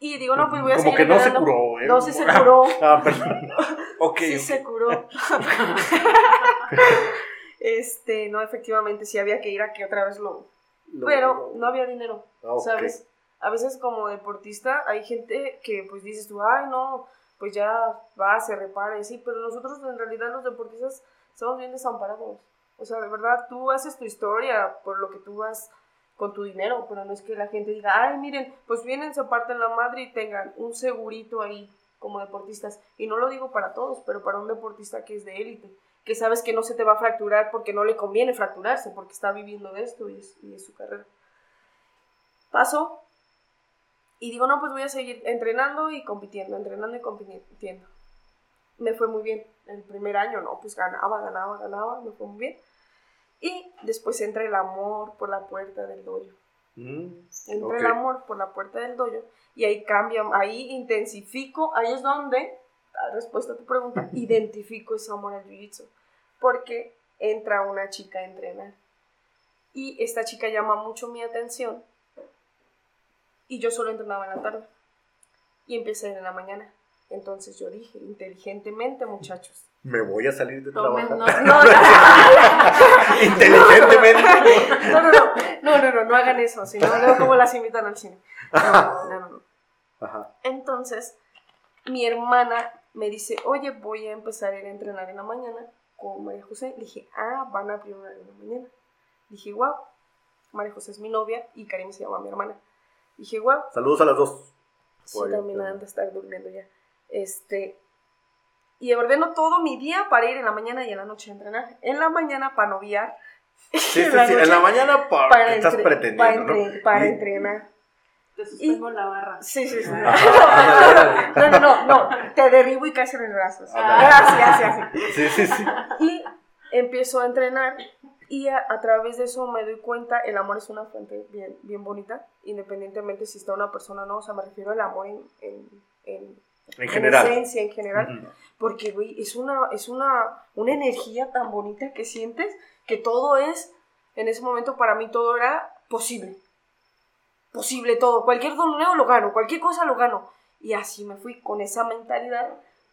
S3: Y digo, no, pues voy a
S2: Como
S3: seguir
S2: que no se curó, ¿eh?
S3: No, sí se curó.
S2: Ah, perdón. Ok.
S3: sí
S2: ok.
S3: se curó. este, no, efectivamente, sí había que ir a que otra vez lo...
S2: Lo-
S3: Pero no había dinero.
S2: Ah, ok.
S3: ¿sabes? A veces como deportista hay gente que pues dices tú, ay no, pues ya va, se repara y sí, pero nosotros en realidad los deportistas somos bien desamparados. O sea, de verdad, tú haces tu historia por lo que tú vas con tu dinero, pero no es que la gente diga, ay, miren, pues vienen, se parten la madre y tengan un segurito ahí como deportistas. Y no lo digo para todos, pero para un deportista que es de élite, que sabes que no se te va a fracturar porque no le conviene fracturarse, porque está viviendo de esto y es, y es su carrera. Pasó, y digo, no, pues voy a seguir entrenando y compitiendo, entrenando y compitiendo. Me fue muy bien. El primer año, no, pues ganaba, ganaba, ganaba, me fue muy bien. Y después entra el amor por la puerta del dojo.
S2: Mm,
S3: Entra el amor por la puerta del dojo y ahí cambia, ahí intensifico, ahí es donde, a respuesta a tu pregunta, identifico ese amor al jiu-jitsu. Porque entra una chica a entrenar. Y esta chica llama mucho mi atención. Y yo solo entrenaba en la tarde. Y empecé en la mañana. Entonces yo dije, inteligentemente, muchachos.
S2: Me voy a salir de
S5: Tomen
S2: trabajar.
S5: nota.
S3: No,
S2: Inteligentemente.
S3: no, no, no, no, no, no, no hagan eso, si no, como las invitan al cine. No, no, no, no.
S2: Ajá.
S3: Entonces, mi hermana me dice, oye, voy a empezar a ir a entrenar en la mañana con María José. Le dije, ah, van a abrir una en la mañana. Dije, wow, María José es mi novia y Karim se llama mi hermana. Dije, wow,
S2: Saludos a las dos.
S3: sí, también han de estar durmiendo ya. Este, y ordeno todo mi día para ir en la mañana y en la noche a entrenar. En la mañana para noviar.
S2: Sí, sí,
S3: en
S2: sí.
S3: la
S2: En
S3: noche
S2: la mañana para,
S3: para,
S2: estás pretendiendo,
S3: para,
S2: ¿no?
S3: para
S2: Y-
S3: entrenar.
S5: Te suspendo la barra.
S3: Sí, sí, sí.
S2: Ah.
S3: No, no, no, no, te derribo y caes en mis brazos.
S2: Ándale.
S3: Así, así, así.
S2: Sí, sí, sí.
S3: Y empiezo a entrenar y a, a través de eso me doy cuenta, el amor es una fuente bien, bien bonita, independientemente si está una persona o no, o sea, me refiero al amor en, en, en,
S2: En general.
S3: esencia, en general, porque, güey, es, una, es una, una energía tan bonita que sientes que todo es, en ese momento para mí todo era posible. Posible todo. Cualquier torneo lo gano, cualquier cosa lo gano. Y así me fui con esa mentalidad,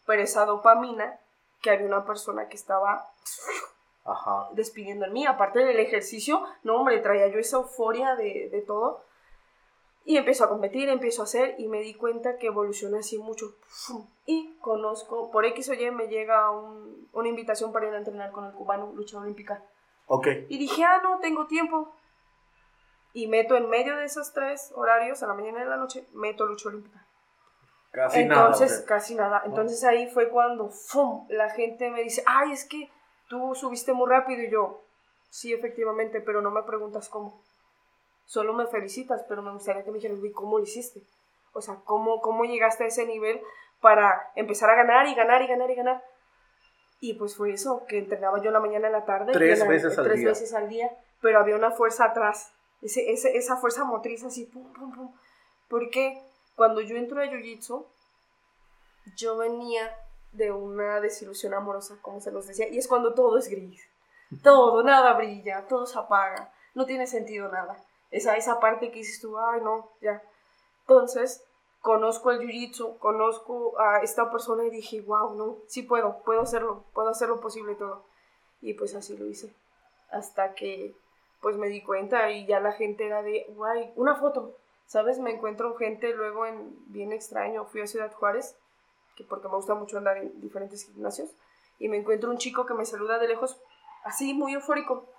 S3: pero esa dopamina, que había una persona que estaba
S2: Ajá.
S3: despidiendo en mí. Aparte del ejercicio, no, hombre, traía yo esa euforia de, de todo. Y empiezo a competir, empiezo a hacer y me di cuenta que evolucioné así mucho. Y conozco, por X o Y me llega un- una invitación para ir a entrenar con el cubano, lucha olímpica.
S2: Ok.
S3: Y dije, ah, no, tengo tiempo. Y meto en medio de esos tres horarios, a la mañana y en la noche, meto lucha olímpica.
S2: Casi
S3: Entonces,
S2: nada. ok.
S3: casi nada. Entonces ahí fue cuando ¡fum! la gente me dice, ay, es que tú subiste muy rápido y yo, sí, efectivamente, pero no me preguntas cómo. Solo me felicitas, pero me gustaría que me dijeras, "Güey, ¿cómo lo hiciste? O sea, ¿cómo, ¿cómo llegaste a ese nivel para empezar a ganar y ganar y ganar y ganar? Y pues fue eso, que entrenaba yo en la mañana y en la tarde.
S2: Tres
S3: y la-
S2: veces al
S3: tres
S2: día.
S3: veces al día, pero había una fuerza atrás. Ese, ese- esa fuerza motriz así, pum, pum, pum. Porque cuando yo entro a Jiu-Jitsu, yo venía de una desilusión amorosa, como se los decía, y es cuando todo es gris. Todo, nada brilla, todo se apaga, no tiene sentido nada. Esa, esa parte que dices tú, ay no, ya. Entonces, conozco el jiu-jitsu, conozco a esta persona y dije, wow, no, sí puedo, puedo hacerlo, puedo hacer lo posible todo. Y pues así lo hice. Hasta que pues me di cuenta y ya la gente era de, guay, una foto, ¿sabes? Me encuentro gente luego en bien extraño, fui a Ciudad Juárez, que porque me gusta mucho andar en diferentes gimnasios, y me encuentro un chico que me saluda de lejos, así muy eufórico,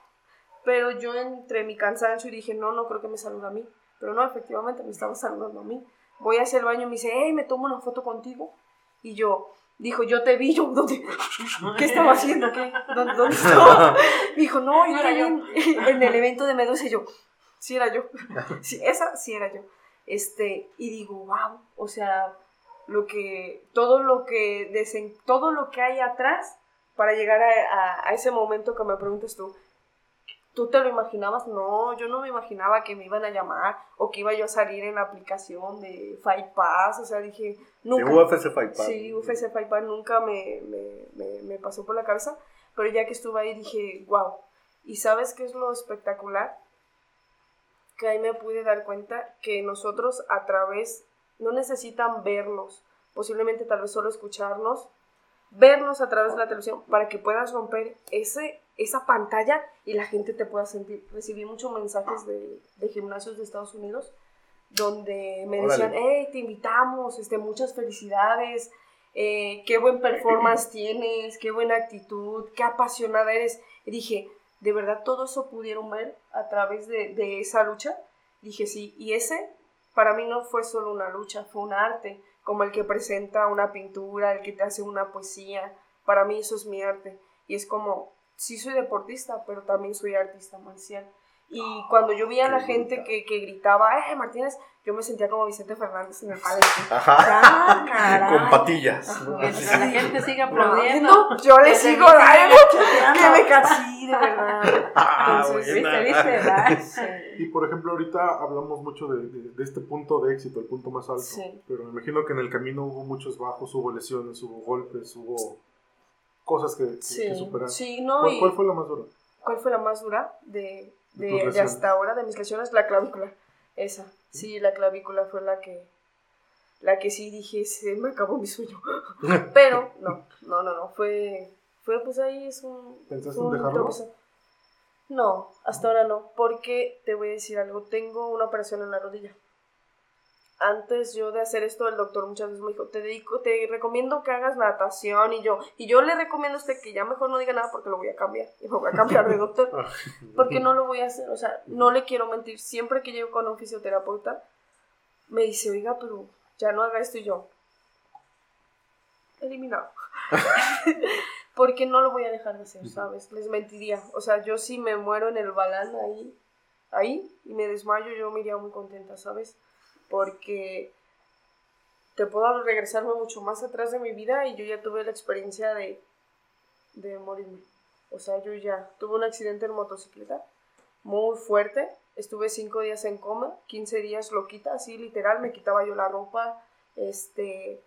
S3: pero yo entre mi cansancio dije, no, no creo que me saluda a mí, pero no, efectivamente me estaba saludando a mí. Voy hacia el baño y me dice, hey, me tomo una foto contigo, y yo, dijo, yo te vi, yo, ¿dónde? ¿Qué estaba haciendo? ¿Qué? ¿Dónde, dónde estaba? Me dijo, no, yo te vi en, en el evento de Medusa, y yo, sí era yo, sí, esa sí era yo. Este, y digo, wow, o sea, lo que, todo lo que, desen- todo lo que hay atrás para llegar a, a- a ese momento que me preguntas tú, ¿tú te lo imaginabas? No, yo no me imaginaba que me iban a llamar o que iba yo a salir en la aplicación de Fight Pass, o sea, dije,
S2: De
S3: nunca.
S2: UFC Fight Pass.
S3: Sí, UFC Fight Pass nunca me, me, me, me pasó por la cabeza, pero ya que estuve ahí dije, wow. ¿Y sabes qué es lo espectacular? Que ahí me pude dar cuenta que nosotros a través, no necesitan vernos, posiblemente tal vez solo escucharnos, vernos a través de la televisión para que puedas romper ese, esa pantalla y la gente te pueda sentir. Recibí muchos mensajes de, de gimnasios de Estados Unidos donde me
S2: Órale.
S3: decían, hey, te invitamos, este, muchas felicidades, eh, qué buen performance tienes, qué buena actitud, qué apasionada eres. Y dije, ¿de verdad todo eso pudieron ver a través de, de esa lucha? Dije, sí, y ese para mí no fue solo una lucha, fue un arte, como el que presenta una pintura, el que te hace una poesía. Para mí eso es mi arte. Y es como, sí soy deportista, pero también soy artista marcial. Y cuando yo vi a
S2: Qué
S3: la gente que, que gritaba, ¡eh, Martínez! Yo me sentía como Vicente Fernández en el palenque.
S2: Ajá.
S3: ¡Ah!
S2: Con patillas.
S3: Ajá.
S5: La gente sigue
S3: No,
S5: aplaudiendo.
S3: yo le sigo dando, que me casí, de verdad.
S2: Ah,
S3: Entonces,
S2: buena.
S5: ¿Viste, viste? ¿verdad?
S3: Sí.
S4: Y por ejemplo, ahorita hablamos mucho de, de- de este punto de éxito, el punto más alto.
S3: Sí.
S4: Pero me imagino que en el camino hubo muchos bajos, hubo lesiones, hubo golpes, hubo cosas que, que-
S3: Sí,
S4: que superar.
S3: sí, no,
S4: ¿Cuál,
S3: y-
S4: cuál fue la más dura?
S3: ¿Cuál fue la más dura de,
S4: De
S3: de, hasta ahora de mis lesiones? La clavícula. Esa. Sí, la clavícula fue la que la que sí dije, se me acabó mi sueño. Pero no, no, no, no, fue fue pues ahí es un
S4: ¿Pensaste en dejarlo?
S3: No, hasta ahora no, porque te voy a decir algo, tengo una operación en la rodilla. Antes yo de hacer esto, el doctor muchas veces me dijo, te dedico, te recomiendo que hagas natación y yo, y yo le recomiendo a usted que ya mejor no diga nada porque lo voy a cambiar, y me voy a cambiar de doctor, porque no lo voy a hacer, o sea, no le quiero mentir, siempre que llego con un fisioterapeuta, me dice, oiga, pero ya no haga esto y yo, eliminado. porque no lo voy a dejar de hacer, ¿sabes? Les mentiría, o sea, yo si me muero en el balán ahí, ahí, y me desmayo, yo me iría muy contenta, ¿sabes? Porque te puedo regresarme mucho más atrás de mi vida y yo ya tuve la experiencia de, de morirme. O sea, yo ya tuve un accidente en motocicleta muy fuerte. Estuve cinco días en coma, 15 días loquita, así literal, me quitaba yo la ropa, este,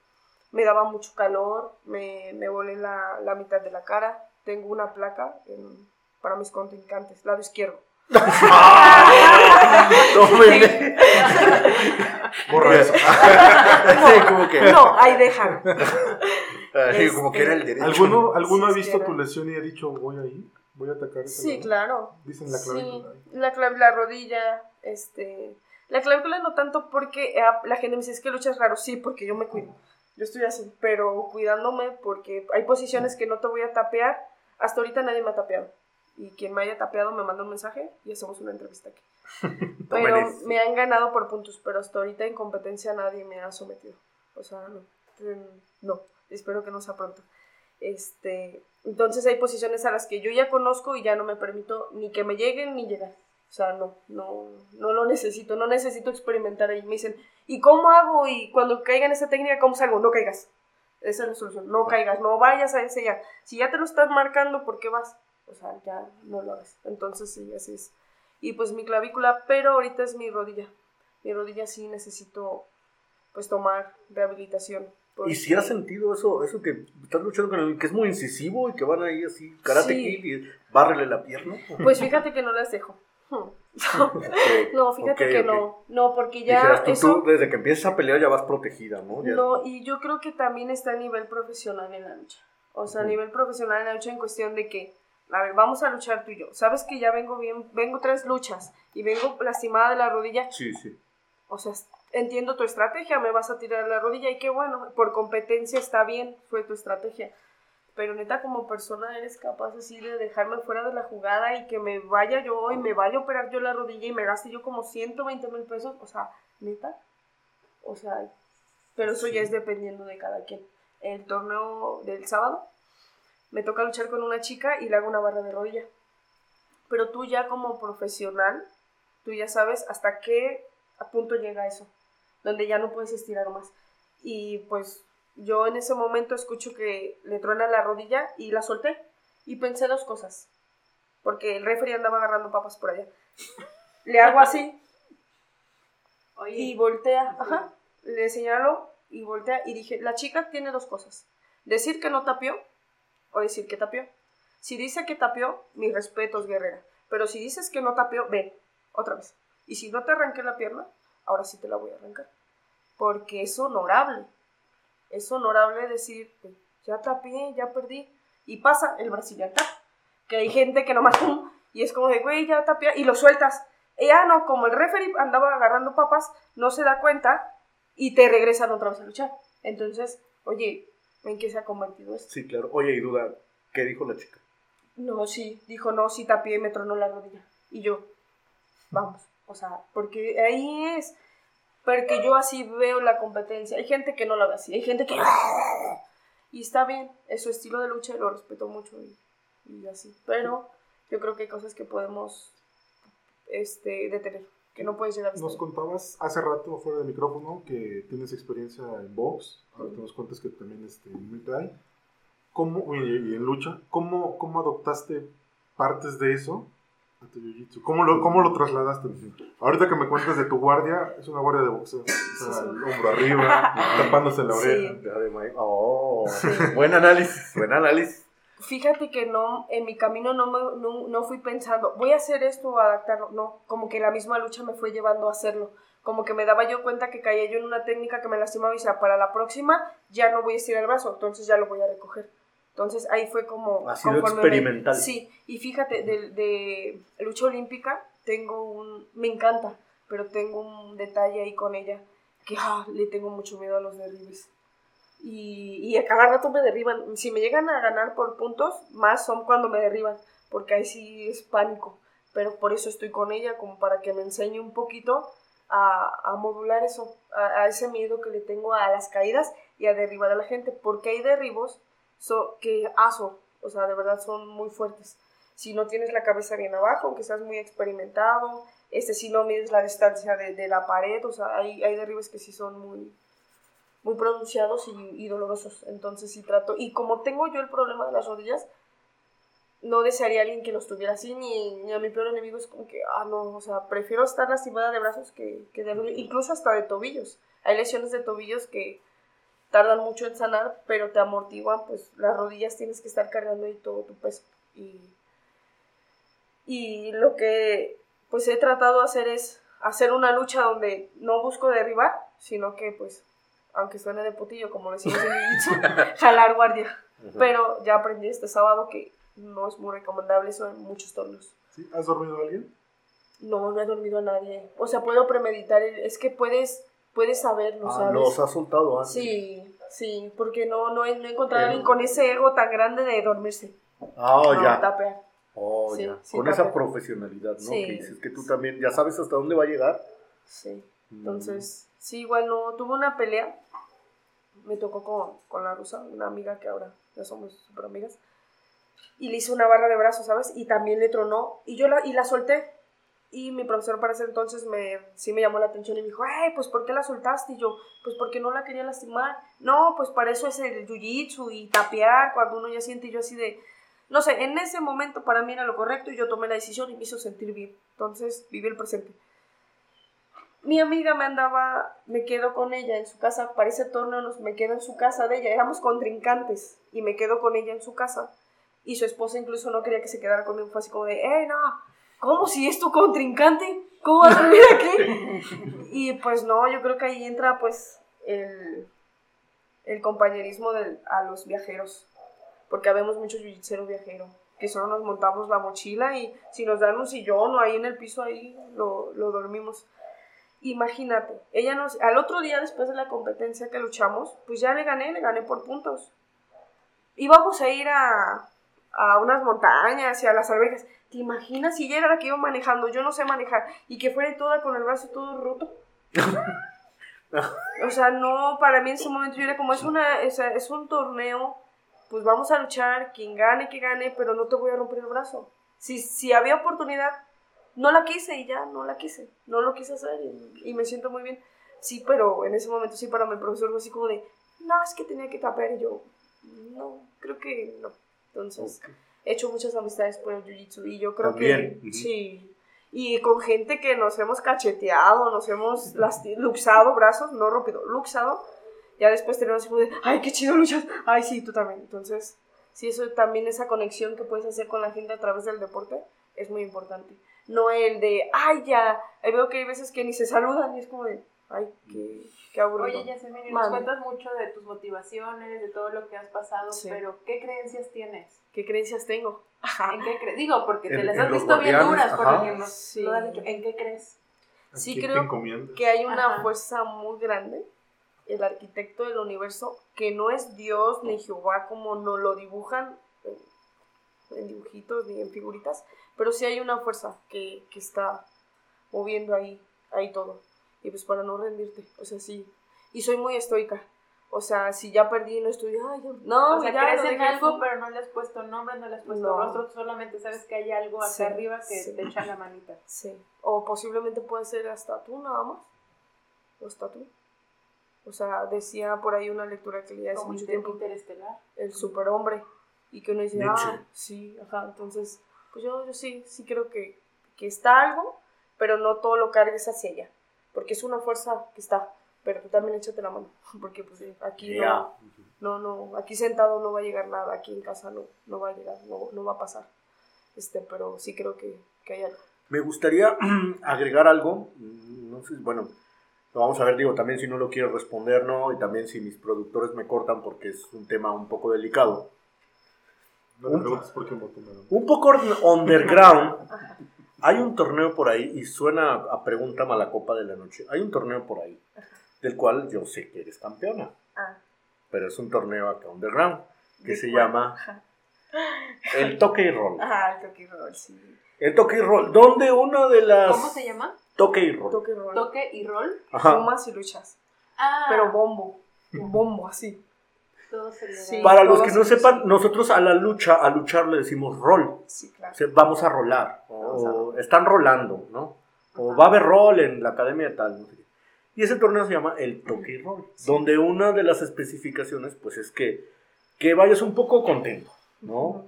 S3: me daba mucho calor, me, me volé la, la mitad de la cara. Tengo una placa en- para mis contrincantes, lado izquierdo.
S2: Tómenle.
S4: Borra eso.
S2: Sí, como que.
S3: No, ahí dejan.
S2: Así como que era el derecho.
S4: ¿Alguno, ¿alguno
S3: Sí,
S4: ha visto tu lesión y ha dicho, voy ahí? Voy a atacar
S3: Sí,
S4: lado"?
S3: claro.
S4: Dicen la
S3: Sí,
S4: clavícula.
S3: la, clav- la rodilla, este... La clavícula no tanto porque eh, la gente me dice, es que luchas raro. Sí, porque yo me cuido. Yo estoy así, pero cuidándome porque hay posiciones que no te voy a tapear. Hasta ahorita nadie me ha tapeado. Y quien me haya tapeado me manda un mensaje y hacemos una entrevista aquí. Pero me han ganado por puntos, pero hasta ahorita en competencia nadie me ha sometido. O sea, no. No, espero que no sea pronto. Este, entonces hay posiciones a las que yo ya conozco y ya no me permito ni que me lleguen ni llegar. O sea, no, no, no lo necesito, no necesito experimentar ahí. Me dicen, ¿y cómo hago? Y cuando caiga en esa técnica, ¿cómo salgo? No caigas. Esa es la solución. No caigas, no vayas a ese ya. Si ya te lo estás marcando, ¿por qué vas? O sea, ya no lo hagas. Entonces, sí, así es. Y pues mi clavícula, pero ahorita es mi rodilla. Mi rodilla sí necesito, pues, tomar rehabilitación.
S2: ¿Y si has sentido eso, eso que estás luchando con el que es muy incisivo y que van ahí así, karate
S3: Sí.
S2: kid y bárrele la pierna?
S3: Pues fíjate que no las dejo. Hmm. No, fíjate
S2: Ok,
S3: que
S2: ok.
S3: no. No, porque ya
S2: Dijeras tú,
S3: eso...
S2: tú, desde que empiezas a pelear ya vas protegida, ¿no? Ya-
S3: No, y yo creo que también está a nivel profesional en la lucha. O sea, a
S2: Ujú.
S3: nivel profesional en la lucha en cuestión de que, a ver, vamos a luchar tú y yo. Sabes que ya vengo bien, vengo tres luchas y vengo lastimada de la rodilla.
S2: Sí, sí.
S3: O sea, entiendo tu estrategia, me vas a tirar la rodilla y qué bueno, por competencia está bien, fue tu estrategia. Pero neta, como persona eres capaz así de dejarme fuera de la jugada y que me vaya yo y me vaya a operar yo la rodilla y me gaste yo como 120 mil pesos. O sea, neta. O sea, pero eso ya es dependiendo de cada quien. El torneo del sábado me toca luchar con una chica y le hago una barra de rodilla. Pero tú ya como profesional, tú ya sabes hasta qué a punto llega eso, donde ya no puedes estirar más. Y pues yo en ese momento escucho que le truena la rodilla y la solté. Y pensé dos cosas, porque el referee andaba agarrando papas por allá. Le hago así
S5: Oye,
S3: y voltea, ajá, le señalo y voltea y dije, la chica tiene dos cosas, decir que no tapió o decir que tapió. Si dice que tapió, mis respetos, guerrera. Pero si dices que no tapió, ven, otra vez. Y si no te arranqué la pierna, ahora sí te la voy a arrancar. Porque es honorable. Es honorable decir, ya tapié, ya perdí. Y pasa el brasileño Que hay gente que nomás, y es como de, güey, ya tapié, y lo sueltas. Y ya no, como el referee andaba agarrando papas, no se da cuenta y te regresan otra vez a luchar. Entonces, oye, ¿en qué se ha convertido esto?
S2: Sí, claro. Oye, y duda, ¿qué dijo la chica?
S3: No, sí, dijo no, sí tapié y me tronó la rodilla. Y yo, vamos, o sea, porque ahí es, porque yo así veo la competencia. Hay gente que no la ve así, hay gente que... Y está bien, es su estilo de lucha y lo respeto mucho y, y así. Pero yo creo que hay cosas que podemos este, detener, que no puedes llegar a
S4: Nos contabas hace rato fuera del micrófono que tienes experiencia en box. Ahorita nos cuentas que también este, en Muay. ¿Cómo, y, y en lucha, ¿cómo, ¿cómo adoptaste partes de eso a tu jiu-jitsu? ¿Cómo lo, ¿Cómo lo trasladaste? Ahorita que me cuentas de tu guardia, es una guardia de boxeo. O sea,
S3: Sí, sí.
S4: el hombro arriba, tapándose la
S3: Sí.
S4: oreja.
S2: Ma- Oh,
S3: Sí.
S2: buen análisis, buen análisis.
S3: Fíjate que no, en mi camino no, me- no, no fui pensando, voy a hacer esto o adaptarlo. No, como que la misma lucha me fue llevando a hacerlo. Como que me daba yo cuenta que caía yo en una técnica que me lastimaba y decía, para la próxima ya no voy a estirar el brazo, entonces ya lo voy a recoger. Entonces ahí fue como...
S2: Ha sido
S3: me-
S2: experimental.
S3: sí, y fíjate, de, de lucha olímpica tengo un... Me encanta, pero tengo un detalle ahí con ella, que ah, le tengo mucho miedo a los derribes. Y, a cada rato me derriban. Si me llegan a ganar por puntos, más son cuando me derriban, porque ahí sí es pánico. Pero por eso estoy con ella, como para que me enseñe un poquito a, a modular eso, a, ese miedo que le tengo a las caídas y a derribar a la gente, porque hay derribos so- que aso, o sea, de verdad son muy fuertes. Si no tienes la cabeza bien abajo, aunque seas muy experimentado, este, si no mides la distancia de, de la pared, o sea, hay, hay derribes que sí son muy, muy pronunciados y, y dolorosos. Entonces sí trato. Y como tengo yo el problema de las rodillas, no desearía alguien que los tuviera así, ni, ni a mi peor enemigo es como que, ah, no, o sea, prefiero estar lastimada de brazos que, que de rodillas, incluso hasta de tobillos. Hay lesiones de tobillos que tardan mucho en sanar, pero te amortiguan, pues las rodillas tienes que estar cargando ahí todo tu peso. Y, y lo que pues he tratado de hacer es hacer una lucha donde no busco derribar, sino que pues, aunque suene de putillo, como decimos en jiu-jitsu, jalar guardia. Pero ya aprendí este sábado que no es muy recomendable eso en muchos torneos.
S4: ¿Sí? ¿Has dormido a alguien?
S3: No, no he dormido a nadie. O sea, puedo premeditar, el- es que puedes, puedes saberlo,
S2: Ah,
S3: ¿sabes?
S2: los has soltado antes.
S3: Sí, sí, porque no, no, he, no he encontrado a alguien con ese ego tan grande de dormirse.
S2: Ah,
S3: no,
S2: ya.
S3: tapear.
S2: Oh,
S3: Sí,
S2: ya.
S3: sí,
S2: Con esa profesionalidad, ¿no?
S3: Sí.
S2: Que dices que tú también ya sabes hasta dónde va a llegar.
S3: Sí. Entonces, sí, igual no, tuve una pelea. Me tocó con, con la rusa, una amiga que ahora ya somos súper amigas. Y le hice una barra de brazos, ¿sabes? Y también le tronó. Y yo la, y la solté. Y mi profesor para ese entonces me, sí me llamó la atención y me dijo, ay, pues ¿por qué la soltaste? Y yo, pues porque no la quería lastimar. No, pues para eso es el jiu-jitsu y tapear cuando uno ya siente y yo así de... No sé, en ese momento para mí era lo correcto y yo tomé la decisión y me hizo sentir bien. Entonces viví el presente mi amiga me andaba, me quedo con ella en su casa, para ese torneo nos, me quedo en su casa de ella, éramos contrincantes y me quedo con ella en su casa y su esposa incluso no quería que se quedara conmigo, fue así como de, eh, no, ¿cómo si es tu contrincante? ¿Cómo vas a venir aquí? y pues no, yo creo que ahí entra pues el, el compañerismo del, a los viajeros, porque habemos muchos jiu viajero, que solo nos montamos la mochila y si nos dan un sillón o ahí en el piso, ahí lo, lo dormimos. Imagínate, ella nos, al otro día después de la competencia que luchamos, pues ya le gané, le gané por puntos. Íbamos a ir a, a unas montañas y a las albercas. ¿Te imaginas si ella era la que iba manejando? Yo no sé manejar y que fuera toda con el brazo todo roto. o sea, no, para mí en ese momento yo era como, es, una, es, es un torneo, pues vamos a luchar, quien gane, que gane, pero no te voy a romper el brazo. Si, si había oportunidad, no la quise y ya, no la quise, no lo quise hacer y, y me siento muy bien. Sí, pero en ese momento sí para mi profesor fue así como de, no, es que tenía que tapear y yo, no, creo que no. Entonces, he hecho muchas amistades por el Jiu-Jitsu y yo creo
S2: También,
S3: que
S2: ujú.
S3: sí. Y con gente que nos hemos cacheteado, nos hemos luxado brazos, no rompido, luxado. Ya después tenemos así como de, ay, qué chido luchas, ay, sí, tú también. Entonces, sí, eso también, esa conexión que puedes hacer con la gente a través del deporte es muy importante. No el de, ay, ya, ahí veo que hay veces que ni se saludan y es como de, ay, qué, qué aburrido.
S5: Oye, Yasmin, nos cuentas mucho de tus motivaciones, de todo lo que has pasado,
S3: Sí.
S5: pero ¿qué creencias tienes?
S3: ¿Qué creencias tengo?
S5: ¿En qué crees? Digo, porque te
S2: En-
S5: las has visto bien duras, por
S2: ajá.
S5: lo
S3: Sí.
S5: has dicho. ¿En qué crees?
S4: ¿A
S3: Sí, creo que hay una
S5: Ajá.
S3: fuerza muy grande, el arquitecto del universo, que no es Dios ni Jehová como nos lo dibujan en, en dibujitos ni en figuritas, pero sí hay una fuerza que, que está moviendo ahí, ahí todo. Y pues para no rendirte, o sea, sí. Y soy muy estoica. O sea, si ya perdí, no estoy, ay, ya- no,
S5: o sea,
S3: ya
S5: crees en algo, pero no le has puesto nombre, no le has puesto
S3: No.
S5: rostro, solamente sabes que hay algo acá
S3: Sí,
S5: arriba que
S3: sí.
S5: te echa la manita.
S3: Sí. O posiblemente puede ser hasta tú nada más. O hasta tú. O sea, decía por ahí una lectura que leí hace
S5: Como
S3: mucho
S5: inter-
S3: tiempo,
S5: interestelar.
S3: el superhombre. Y que uno dice,
S2: Nietzsche.
S3: ah, sí, ajá. Entonces, pues yo, yo sí, sí creo que, que está algo, pero no todo lo cargues hacia ella. Porque es una fuerza que está. pero tú también échate la mano, porque pues sí, aquí no, no, no, aquí sentado no va a llegar nada, aquí en casa no, no va a llegar, no, no va a pasar, este, pero sí creo que, que hay algo.
S2: Me gustaría agregar algo, no sé, bueno, lo vamos a ver, digo, también si no lo quiero responder, ¿no? Y también si mis productores me cortan porque es un tema un poco delicado.
S4: No te preguntes por qué voto me
S2: Un poco underground, hay un torneo por ahí, y suena a pregunta mala copa de la noche, hay un torneo por ahí, del cual yo sé que eres campeona,
S3: Ah,
S2: pero es un torneo acá underground, que
S3: ¿de
S2: se
S3: cuál?
S2: llama el toque y roll.
S3: Ajá, el toque y roll, sí.
S2: El toque y roll, donde una de las...
S5: ¿Cómo se llama?
S2: Toque y roll.
S3: Toque y roll.
S5: Toque y.
S3: Fumas y luchas,
S5: Ah,
S3: pero bombo, bombo así.
S5: todo se le da.
S3: Sí.
S2: Para los que no sepan, nosotros a la lucha, a luchar le decimos roll.
S3: Sí, claro.
S2: O sea, vamos a rolar. O están rolando, ¿no? O va a haber rol en la academia de tal. no sé qué. Y ese torneo se llama el toque y roll. Donde una de las especificaciones, pues es que, que vayas un poco contento, ¿no?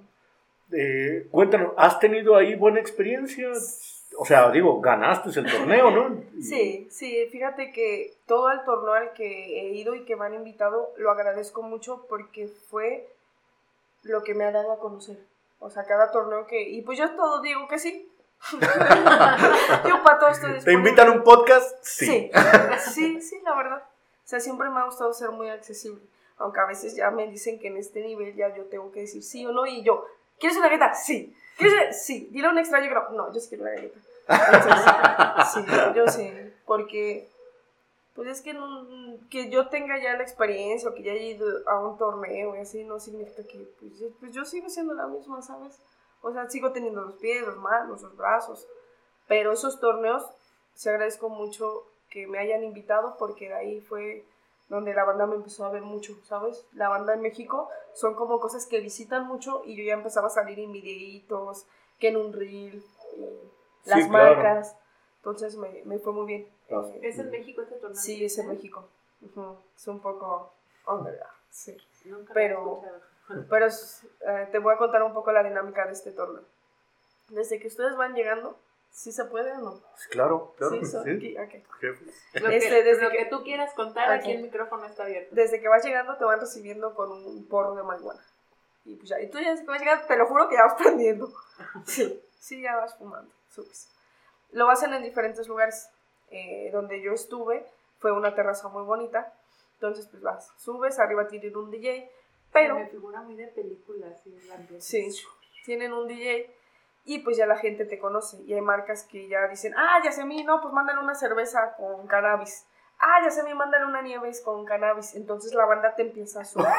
S2: Eh, cuéntanos, ¿has tenido ahí buena experiencia? O sea, digo, ganaste el torneo, ¿no?
S3: Sí, sí, fíjate que todo el torneo al que he ido y que me han invitado lo agradezco mucho porque fue lo que me ha dado a conocer. O sea, cada torneo que... Y pues yo todo digo que sí. yo para todo estoy
S2: ¿Te invitan a un podcast?
S3: Sí, sí, sí, la verdad. O sea, siempre me ha gustado ser muy accesible. Aunque a veces ya me dicen que en este nivel ya yo tengo que decir sí o no. Y yo, ¿quieres una galleta? Sí. ¿Quieres? Sí. Dile un extra, yo creo. No, yo sí quiero una galleta. Entonces, sí, yo sí. Porque, pues es que, no- que yo tenga ya la experiencia o que ya haya ido a un torneo y así, no significa que, pues, yo- pues sigo siendo la misma, ¿sabes? O sea, sigo teniendo los pies, las manos, los brazos. Pero esos torneos, se agradezco mucho que me hayan invitado porque ahí fue donde la banda me empezó a ver mucho, ¿sabes? La banda en México son como cosas que visitan mucho y yo ya empezaba a salir en videitos, que en un reel, y
S2: Sí,
S3: las
S2: claro.
S3: marcas. Entonces me, me fue muy bien.
S5: ¿Es en México este torneo?
S3: sí, es en México. Es un poco underground, sí.
S5: Nunca
S3: Pero-. Pero eh, te voy a contar un poco la dinámica de este torneo. Desde que ustedes van llegando, ¿sí se puede o no?
S2: Claro, claro.
S3: Sí, so-
S2: sí.
S3: aquí- ok.
S2: Jefe.
S5: Lo, que,
S3: Este, desde
S5: lo
S3: que-
S5: que tú quieras contar,
S3: Ok.
S5: aquí el micrófono está abierto.
S3: Desde que vas llegando te van recibiendo con un porro de marihuana. Y pues ya, y tú ya desde que vas llegando, te lo juro que ya vas prendiendo. Sí, sí, ya vas fumando, subes. Lo hacen en diferentes lugares. Eh, donde yo estuve fue una terraza muy bonita. Entonces, pues vas, subes, arriba tienen un DJ, pero
S5: Me figura muy de película, así.
S3: Sí, tienen un DJ y pues ya la gente te conoce. Y hay marcas que ya dicen, ah, ya sé a mí, no, pues mándale una cerveza con cannabis. Ah, ya sé a mí, mándale una nieves con cannabis. Entonces la banda te empieza a surtir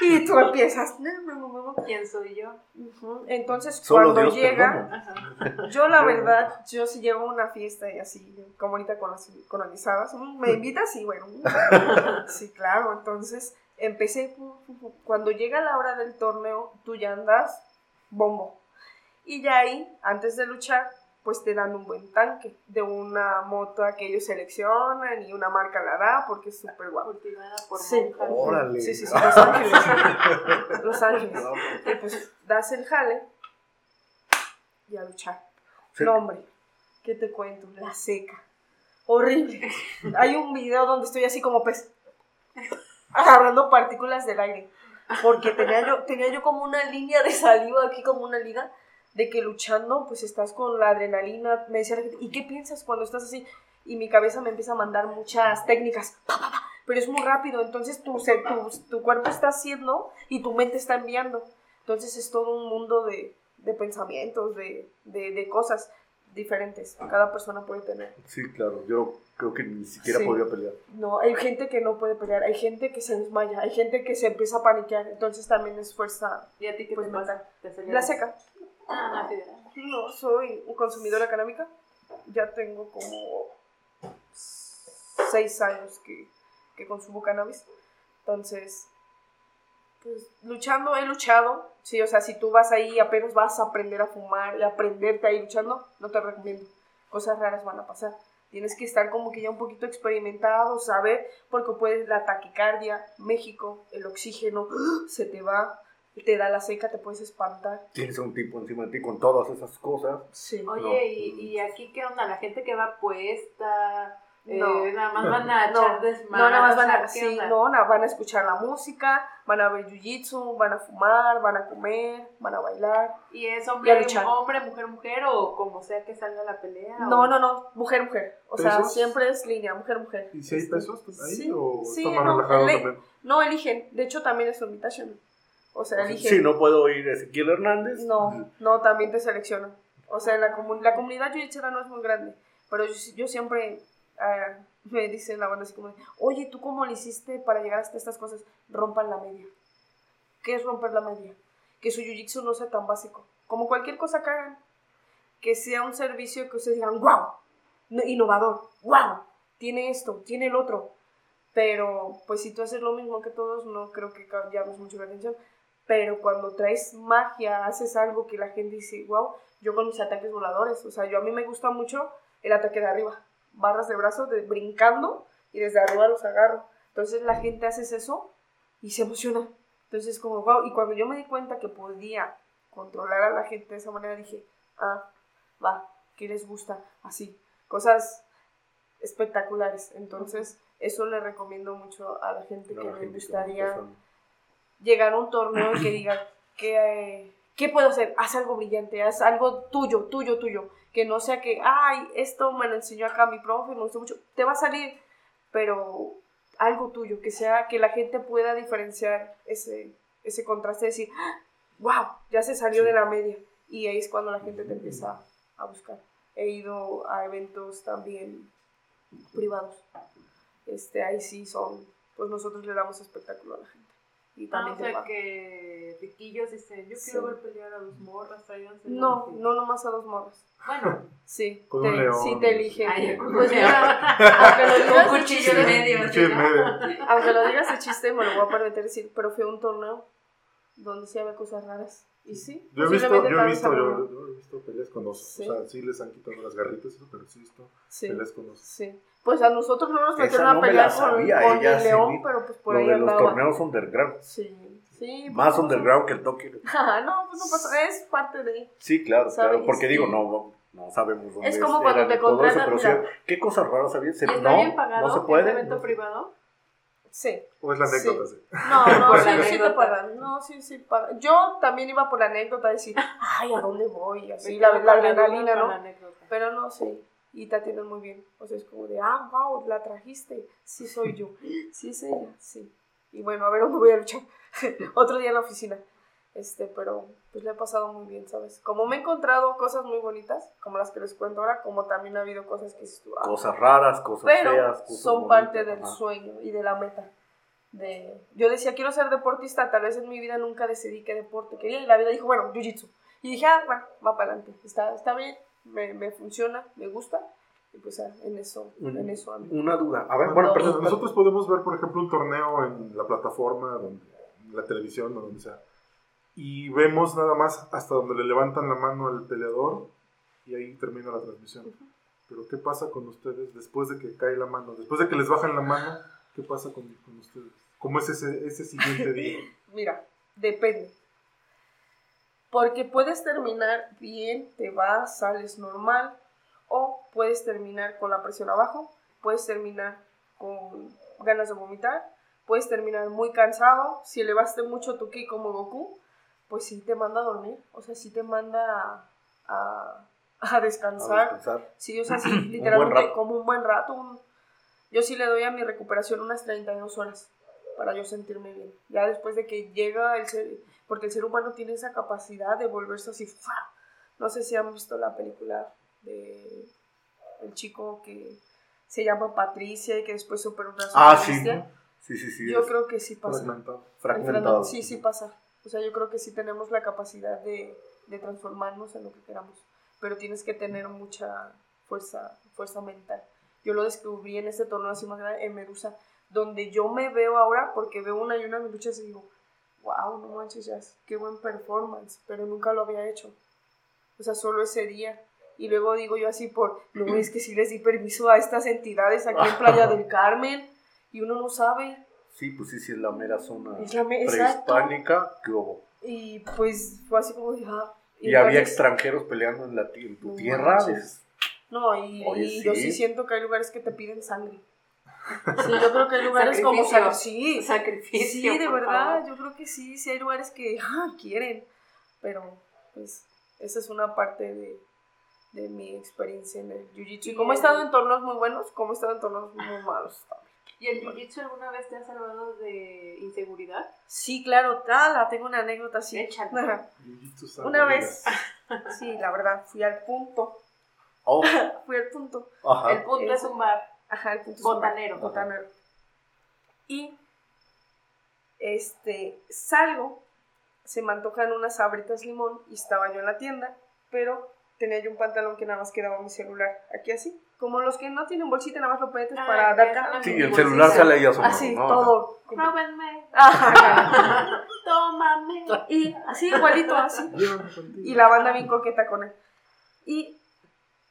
S3: y tú empiezas. "No, no, no, no, no".
S5: ¿Quién soy yo?
S3: Entonces
S2: Solo
S3: cuando
S2: Dios
S3: llega, yo la verdad, yo si llego a una fiesta y así, como ahorita con las colonizadas, mm, me invitas y bueno, sí, claro, entonces empecé, cuando llega la hora del torneo, tú ya andas bombo. Y ya ahí, antes de luchar, pues te dan un buen tanque de una moto que ellos seleccionan y una marca la da porque es súper guapo.
S5: Por
S3: Sí.
S2: Órale.
S3: Sí, sí, sí, Los Ángeles. Los Ángeles. Y pues das el jale y a luchar.
S2: Sí.
S3: No, hombre, ¿qué te cuento? La seca. Horrible. Hay un video donde estoy así como pez. Agarrando partículas del aire. Porque tenía yo, tenía yo como una línea de saliva aquí, como una liga, de que luchando, pues estás con la adrenalina. Me decía la gente, ¿y qué piensas cuando estás así? Y mi cabeza me empieza a mandar muchas técnicas. Pa, pa, pa, Pero es muy rápido, entonces tu, se- tu, tu cuerpo está haciendo y tu mente está enviando. Entonces es todo un mundo de, de pensamientos, de, de, de cosas diferentes. que Cada persona puede tener.
S2: Sí, claro. Yo creo que ni siquiera
S3: Sí.
S2: podía pelear.
S3: No, hay gente que no puede pelear, hay gente que se desmaya, hay gente que se empieza a paniquear, entonces también es fuerza
S5: ¿Y a ti qué
S3: Pues
S5: te
S3: la seca.
S5: Ah, no,
S3: soy consumidora canábica. Ya tengo como seis años que, que consumo cannabis. Entonces, pues luchando, he luchado. Sí, o sea, si tú vas ahí apenas vas a aprender a fumar y aprenderte ahí luchando, no te recomiendo. Cosas raras van a pasar. Tienes que estar como que ya un poquito experimentado, saber, porque puedes la taquicardia, México, el oxígeno, se te va, te da la seca, te puedes espantar.
S2: Tienes a un tipo encima de ti con todas esas cosas.
S3: Sí.
S5: Oye,
S2: No.
S5: ¿y, ¿y aquí qué onda? La gente que va puesta, Eh,
S3: No.
S5: nada más van a
S3: No,
S5: echar desmadre.
S3: No, nada más van a,
S5: ¿qué
S3: sí, no, van a escuchar la música, van a ver jiu-jitsu, van a fumar, van a comer, van a bailar.
S5: ¿Y es
S3: Y a
S5: hombre,
S3: luchar.
S5: hombre, mujer, mujer o como sea que salga la pelea?
S3: No,
S5: o-
S3: no, no, mujer, mujer. O sea, siempre es línea, mujer, mujer.
S4: ¿Y si hay pesos ahí
S3: Sí,
S4: o
S3: sí,
S4: está más
S3: no,
S4: relajado
S3: le-? No eligen, de hecho también es invitation. O sea, eligen.
S2: Sí, no puedo ir Ezequiel Hernández.
S3: No, no, también te seleccionan. O sea, la, comu- la comunidad jiu no es muy grande, pero yo, yo siempre ah, me dicen la banda así como, oye, ¿tú cómo le hiciste para llegar hasta estas cosas? Rompan la media. ¿Qué es romper la media? Que su jiu-jitsu no sea tan básico. Como cualquier cosa que hagan, que sea un servicio que ustedes digan, wow, innovador, wow, tiene esto, tiene el otro. Pero, pues si tú haces lo mismo que todos, no creo que llames mucho la atención. Pero cuando traes magia, haces algo que la gente dice, wow, yo con mis ataques voladores, o sea, yo a mí me gusta mucho el ataque de arriba, barras de brazos, de, brincando y desde arriba los agarro. Entonces la gente hace eso y se emociona. Entonces como, wow, y cuando yo me di cuenta que podía controlar a la gente de esa manera, dije, ah, va, ¿qué les gusta? Así, cosas espectaculares. Entonces, eso le recomiendo mucho a la gente
S2: No,
S3: que
S2: que
S3: gustaría. Llegar a un torneo y que diga, ¿qué, eh, ¿qué puedo hacer? Haz algo brillante, haz algo tuyo, tuyo, tuyo. Que no sea que, ay, esto me lo enseñó acá mi profe, me gustó mucho. Te va a salir, pero algo tuyo, que sea que la gente pueda diferenciar ese, ese contraste, decir, wow, ya se salió de la media. Y ahí es cuando la gente te empieza a buscar. He ido a eventos también privados. Este, ahí sí son, pues nosotros le damos espectáculo a la gente. Y
S5: Ah,
S3: también
S5: o sea que Riquillos dice, yo
S3: Sí.
S5: quiero ver pelear a dos morras, tráiganse
S3: No, no nomás a dos morras.
S5: Bueno,
S3: Sí,
S4: Con
S3: te,
S4: un león.
S3: sí te eligen.
S5: Ay, con un
S3: pues mira, aunque lo digas
S5: un
S3: de
S5: cuchillo en medio.
S3: aunque lo digas de chiste, me lo voy a permitir decir, pero fue un torneo donde sí había cosas raras. Y sí,
S4: Yo he visto, yo he yo, visto peleas con osos.
S3: Sí.
S4: O sea, sí les han quitado las garritas, eso, pero sí he visto
S3: Sí,
S4: peleas con osos.
S3: sí. Pues a nosotros no nos metieron a
S2: no
S3: pelear con,
S2: sabía,
S3: con
S2: ella
S3: el león, pero pues por
S2: Lo
S3: ahí
S2: de los
S3: andaba.
S2: torneos underground.
S3: Sí, sí.
S2: Más
S3: pues,
S2: underground que el Tokio.
S3: Ajá, no, pues no pasa, es parte de...
S2: Sí, claro,
S3: ¿Sabes?
S2: claro. Porque digo, no, no sabemos dónde
S3: Es como cuando te contratan,
S2: ¿Qué cosas raras había? Se-
S5: ¿Está
S2: no,
S5: bien pagado?
S2: no se
S5: ¿Es
S2: puede.
S5: evento
S2: no.
S5: privado?
S3: Sí.
S4: O es la anécdota, sí.
S3: No, no,
S5: Por
S3: sí,
S5: la
S3: sí te pagan. No, sí, sí pagan. Yo también iba por la anécdota de decir, ay, ¿a dónde voy? Y así, la, adrenalina,
S5: la
S3: ¿no? Pero no, sí. Y te atienden muy bien. O sea, es como de, ah, wow, la trajiste. Sí, soy yo. Sí, es ella. Sí. Y bueno, a ver dónde voy a luchar. Otro día en la oficina. Este, pero pues le he pasado muy bien, ¿sabes? Como me he encontrado cosas muy bonitas, como las que les cuento ahora, como también ha habido cosas que ah,
S2: Cosas raras, cosas
S3: pero
S2: feas. Cosas
S3: son
S2: bonitas,
S3: parte del
S2: ajá.
S3: sueño y de la meta. De, yo decía, quiero ser deportista, tal vez en mi vida nunca decidí qué deporte quería y la vida dijo, bueno, jiu-jitsu. Y dije, ah, va, va para adelante, está, está bien, me, me funciona, me gusta. Y pues ah, en eso,
S2: Un-
S3: en eso ando.
S2: Una duda. A ver,
S3: No,
S2: bueno,
S3: no,
S2: perdón.
S4: Nosotros podemos ver, por ejemplo, un torneo en la plataforma, donde, en la televisión o donde sea, y vemos nada más hasta donde le levantan la mano al peleador y ahí termina la transmisión. Pero ¿qué pasa con ustedes después de que cae la mano? Después de que les bajan la mano, ¿qué pasa con, con ustedes? ¿Cómo es ese, ese siguiente día?
S3: Mira, depende. Porque puedes terminar bien, te vas, sales normal, o puedes terminar con la presión abajo, puedes terminar con ganas de vomitar, puedes terminar muy cansado, si elevaste mucho tu ki como Goku, pues sí te manda a dormir, o sea, sí te manda a, a- a
S2: A
S3: descansar. Sí, o sea, sí, literalmente como un buen rato. un- yo sí le doy a mi recuperación unas 32 horas para yo sentirme bien. Ya después de que llega el ser, porque el ser humano tiene esa capacidad de volverse así. ¡fua! No sé si han visto la película de el chico que se llama Patricia y que después supera una
S2: Ah, sí.
S3: bestia.
S2: Sí, sí, sí.
S3: Yo
S2: es
S3: creo que sí pasa.
S4: Fragmentado.
S2: fragmentado.
S3: Sí, sí pasa. O sea, yo creo que sí tenemos la capacidad de, de transformarnos en lo que queramos. Pero tienes que tener mucha fuerza, fuerza mental. Yo lo descubrí en este torneo así más grande, en Medusa, donde yo me veo ahora, porque veo una y una de luchas y digo, wow, no manches, Jazz, qué buen performance, pero nunca lo había hecho. O sea, solo ese día. Y luego digo yo así por, no, es que sí les di permiso a estas entidades aquí en Playa del Carmen, y uno no sabe.
S2: Sí, pues sí, sí, es la mera zona
S3: Es la me- exacto.
S2: prehispánica que hubo.
S3: Y pues fue así como de, ah,
S2: Y había extranjeros peleando en, la, en tu
S3: No
S2: tierra.
S3: No, y,
S2: Oye,
S3: y yo
S2: sí.
S3: siento que hay lugares que te piden sangre. Sí, yo creo que hay lugares como
S5: Sacrificio.
S3: sac- sí,
S5: Sacrificio.
S3: sí, de verdad,
S5: favor.
S3: yo creo que sí, sí hay lugares que ah, quieren, pero pues esa es una parte de, de mi experiencia en el jiu-jitsu. Y como he estado en torneos muy buenos, como he estado en torneos muy malos también.
S5: ¿Y el jiu-jitsu alguna vez te ha salvado de inseguridad?
S3: Sí, claro, tala, tengo una anécdota así.
S5: Échale.
S3: Una vez, sí, la verdad, fui al punto,
S2: Oh,
S3: fui al punto.
S2: ajá.
S5: El punto es un bar.
S3: Ajá, el punto es un
S5: Botanero.
S3: bar, Botanero. Y este salgo, se me antojan unas sabritas limón y estaba yo en la tienda, pero tenía yo un pantalón que nada más quedaba mi celular aquí así, como los que no tienen bolsita, nada más lo metes
S5: Ah,
S3: para dar
S5: es
S3: ca-
S5: una
S2: Sí, el celular
S5: bolsita.
S2: sale ahí asomado.
S3: Así,
S2: ¿no?
S3: todo.
S5: Róbenme. Tómame.
S3: Y así, igualito, así. Y la banda bien coqueta con él. Y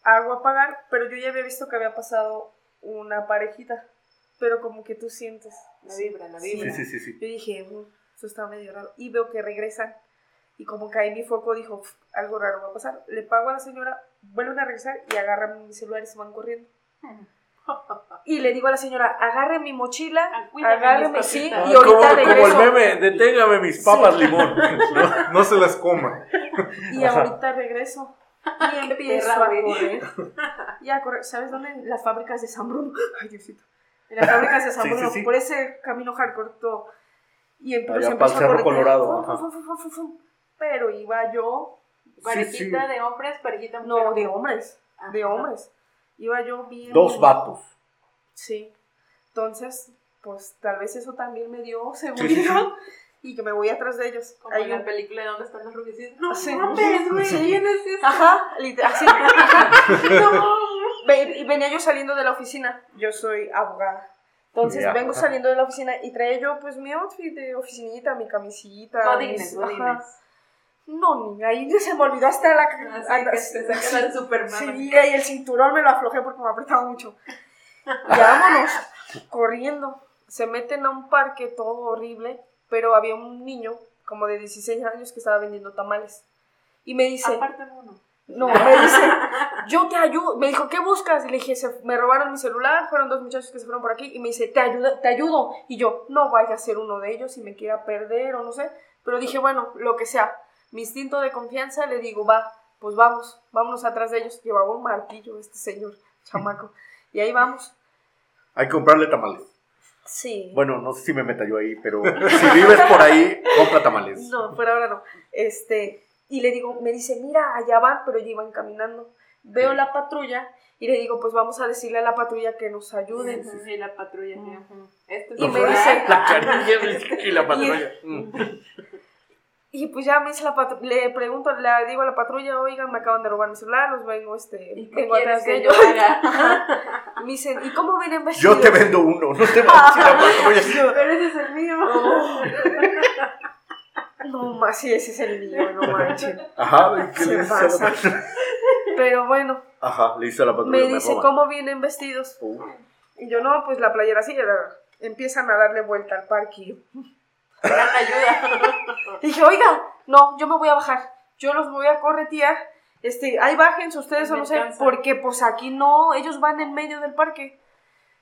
S3: hago a pagar, pero yo ya había visto que había pasado una parejita. Pero como que tú sientes.
S5: La vibra, la vibra.
S2: Sí, sí, sí, sí.
S3: Yo dije, "Mm, eso está medio raro. Y veo que regresan. Y como cae mi foco, dijo, "Pf, algo raro va a pasar. Le pago a la señora, vuelven a regresar y agarran mi celular y se van corriendo. Y le digo a la señora, agarre mi mochila,
S5: Ah,
S3: agárreme,
S5: mis
S3: sí, y ahorita
S2: como, como el
S3: regreso.
S2: meme, deténgame mis papas
S3: Sí.
S2: limón.
S4: No, no se las coma.
S3: Y
S2: Ajá.
S3: ahorita regreso. Y empiezo a correr. Y a correr. ¿Sabes dónde? En las fábricas de San Bruno. Ay, Diosito. En las fábricas de San
S2: Sí,
S3: Bruno.
S2: sí, sí.
S3: Por ese camino hardcore todo. Y em-
S2: Allá
S3: pues
S2: pa'l
S3: empezó a correr.
S2: Colorado,
S3: Fum,
S2: ajá.
S3: fum, fum, fum, fum, fum. Pero iba yo.
S5: Parejita
S2: sí.
S5: de hombres, parejita
S3: No,
S5: mujer.
S3: de hombres. De
S5: Ajá.
S3: hombres. Iba yo bien.
S2: Dos vatos.
S3: Sí. Entonces, pues tal vez eso también me dio
S2: sí,
S3: seguridad.
S2: sí.
S3: Y que me voy atrás de ellos.
S5: Como
S3: Hay
S5: en la película de ¿Dónde están los rubiecitos? No
S3: Sí.
S5: mames, güey.
S3: Sí.
S5: ¿Quién es ese?
S3: Ajá, literal, así.
S5: No.
S3: Ve- venía yo saliendo de la oficina. Yo soy abogada. Entonces
S2: Ya.
S3: vengo saliendo de la oficina y traía yo pues mi outfit de oficinita, mi camisita.
S5: Godines,
S3: mis-
S5: godines.
S3: No, ni ahí se me olvidó hasta la
S5: Así
S3: anda-
S5: que te sacan al Superman.
S3: Sí, y el cinturón me lo aflojé porque me apretaba mucho. Y vámonos, corriendo. Se meten a un parque todo horrible, pero había un niño como de 16 años que estaba vendiendo tamales. Y me dice,
S5: Aparte uno.
S3: no, me dice, yo te ayudo. Me dijo, ¿qué buscas? Y le dije, "Se- me robaron mi celular, fueron dos muchachos que se fueron por aquí. Y me dice, te ayudo, te ayudo. Y yo, no vaya a ser uno de ellos y me quiera perder o no sé. Pero dije, bueno, lo que sea. Mi instinto de confianza le digo, va, pues vamos, vámonos atrás de ellos. Llevaba un martillo este señor, chamaco. Y ahí vamos.
S2: Hay que comprarle tamales.
S3: Sí.
S2: Bueno, no sé si me meta yo ahí, pero si vives por ahí, compra tamales.
S3: No, por ahora no. Este, y le digo, me dice, mira, allá van, pero ya iban caminando. Veo
S2: Sí.
S3: la patrulla y le digo, pues vamos a decirle a la patrulla que nos ayuden.
S5: Ujú, Y la patrulla. sí. Esto es
S3: Y me dice-
S2: La carilla y la patrulla.
S3: Y pues ya me dice la patrulla, le pregunto, le digo a la patrulla, oigan, me acaban de robar mi celular, los vengo, este,
S5: ¿Y
S3: vengo atrás de ellos.
S5: que yo haga?
S3: Me dicen, ¿y cómo vienen vestidos?
S2: Yo te vendo uno, no te vas a decir la patrulla.
S5: Pero ese es el mío.
S3: No, más sí, ese es el mío, no manches.
S2: Ajá, ¿y ¿qué
S3: Se
S2: le dice a la
S3: pasa. Pero bueno,
S2: Ajá, le dice a la patrulla.
S3: me dice. ¿cómo vienen vestidos?
S2: Uh,
S3: Y yo, no, pues la playera así, era- empiezan a darle vuelta al parque.
S5: Gran ayuda.
S3: Y dije, oiga, no, yo me voy a bajar. Yo los voy a corretear. Este, ahí bájense ustedes o
S5: Me
S3: no sé, porque pues aquí no, ellos van en medio del parque.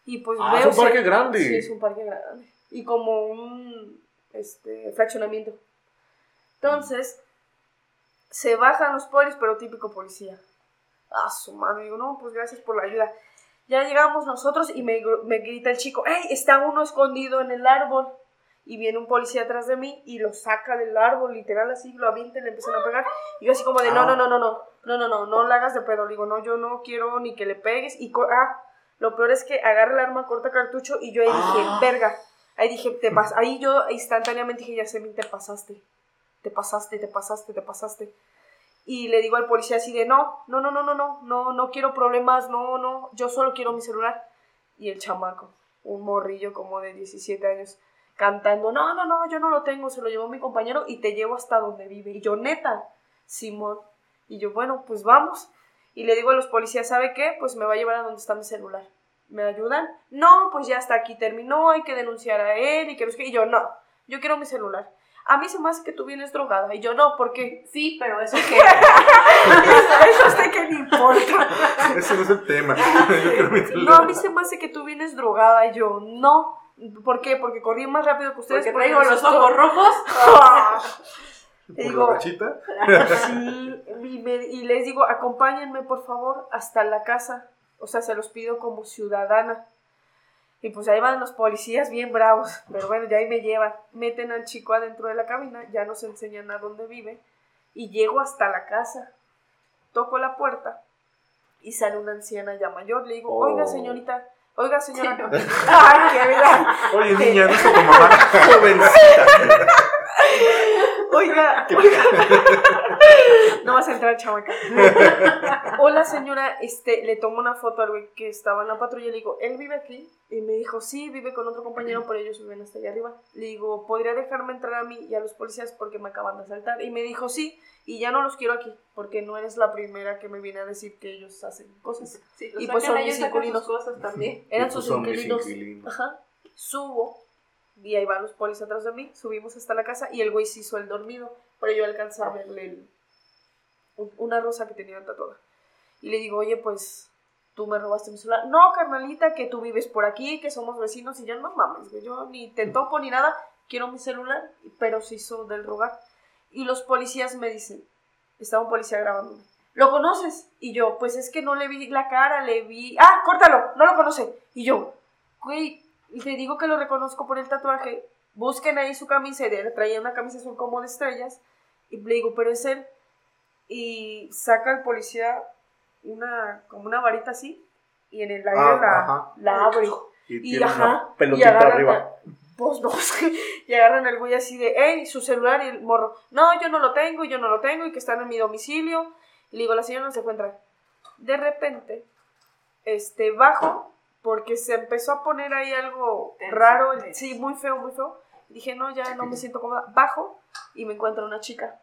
S3: Y pues
S2: Ah,
S3: veo.
S2: es un parque grande.
S3: Sí, es un parque grande. Y como un este, fraccionamiento. Entonces, se bajan los polis, pero típico policía. Ah, su mano. Digo, no, pues gracias por la ayuda. Ya llegamos nosotros y me, me grita el chico, ¡Ey! Está uno escondido en el árbol. Y viene un policía atrás de mí y lo saca del árbol, literal así, lo avienta y le empiezan a pegar. Y yo así como de, no, no, no, no, no, no, no, no, no la hagas de pedo. Le digo, no, yo no quiero ni que le pegues. Y, ah, lo peor es que agarra el arma, corta cartucho y yo ahí dije,
S2: Ah.
S3: verga. Ahí dije, te pas ahí yo instantáneamente dije, ya sé, te pasaste, te pasaste, te pasaste, te pasaste. Y le digo al policía así de, no, no, no, no, no, no, no, no quiero problemas, no, no, yo solo quiero mi celular. Y el chamaco, un morrillo como de 17 años, cantando, no, no, no, yo no lo tengo, se lo llevó mi compañero y te llevo hasta donde vive. Y yo, neta, Simón. Y yo, bueno, pues vamos. Y le digo a los policías, ¿sabe qué? Pues me va a llevar a donde está mi celular. ¿Me ayudan? No, pues ya hasta aquí terminó, hay que denunciar a él y que. Y yo, no, yo quiero mi celular. a mí se me hace que tú vienes drogada. Y yo, no, ¿por qué?
S5: Sí, pero eso que.
S3: Eso usted que le importa.
S4: Ese no es el tema. Yo quiero mi
S3: No, a mí se me hace que tú vienes drogada. Y yo, no. ¿Por qué? Porque corrí más rápido que ustedes.
S5: Porque
S3: porque
S5: traigo
S3: me
S5: los ojos rojos.
S3: Ah. Y digo. Sí, y, me- y les digo, acompáñenme por favor hasta la casa. O sea, se los pido como ciudadana. Y pues ahí van los policías bien bravos. Pero bueno, ya ahí me llevan. Meten al chico adentro de la cabina, ya nos enseñan a dónde vive. Y llego hasta la casa. Toco la puerta y sale una anciana ya mayor. Le digo,
S2: Oh.
S3: oiga señorita, oiga señora. Ay, qué vida.
S4: Oye, niña, no tu mamá.
S2: Jovencita.
S3: Oiga, oiga. No vas a entrar, chamaca. Hola, señora. Este, le tomo una foto al güey que estaba en la patrulla y le digo, ¿él vive aquí? Y me dijo, sí, vive con otro compañero, pero ellos viven hasta allá arriba. Le digo, ¿podría dejarme entrar a mí y a los policías porque me acaban de asaltar? Y me dijo, sí, y ya no los quiero aquí, porque no eres la primera que me viene a decir que ellos hacen cosas.
S5: Sí, los
S3: Y pues son
S5: ellos
S3: mis
S5: cosas también.
S3: Eran
S2: pues
S3: sus inquilinos. Ajá. Subo y ahí van los polis atrás de mí. Subimos hasta la casa y el güey se hizo el dormido. Pero yo alcancé a verle el- un- una rosa que tenía tatuada. Y le digo, oye, pues tú me robaste mi celular. No, carnalita, que tú vives por aquí, que somos vecinos. Y yo, no mames, güey, yo ni te topo ni nada. Quiero mi celular, pero se hizo del rogar. Y los policías me dicen, estaba un policía grabándome. ¿Lo conoces? Y yo, pues es que no le vi la cara, le vi... Ah, córtalo, no lo conoce. Y yo, güey, te digo que lo reconozco por el tatuaje. Busquen ahí su camisa, y él traía una camisa azul como de estrellas. Y le digo, pero es él. Y saca el policía una, como una varita así, y en el aire
S2: Ah,
S3: la, la abre.
S2: Y
S3: Y ajá, y
S2: pelotita
S3: agarran
S2: arriba.
S3: pues no, y agarran al güey así de, hey, su celular y el morro, no, yo no lo tengo, yo no lo tengo, y que están en mi domicilio. Y le digo, la señora no se encuentra. De repente, este, bajo, porque se empezó a poner ahí algo
S5: Tenso,
S3: raro, sí, muy feo, muy feo. Dije, no, ya no me siento cómoda. Bajo y me encuentro una chica.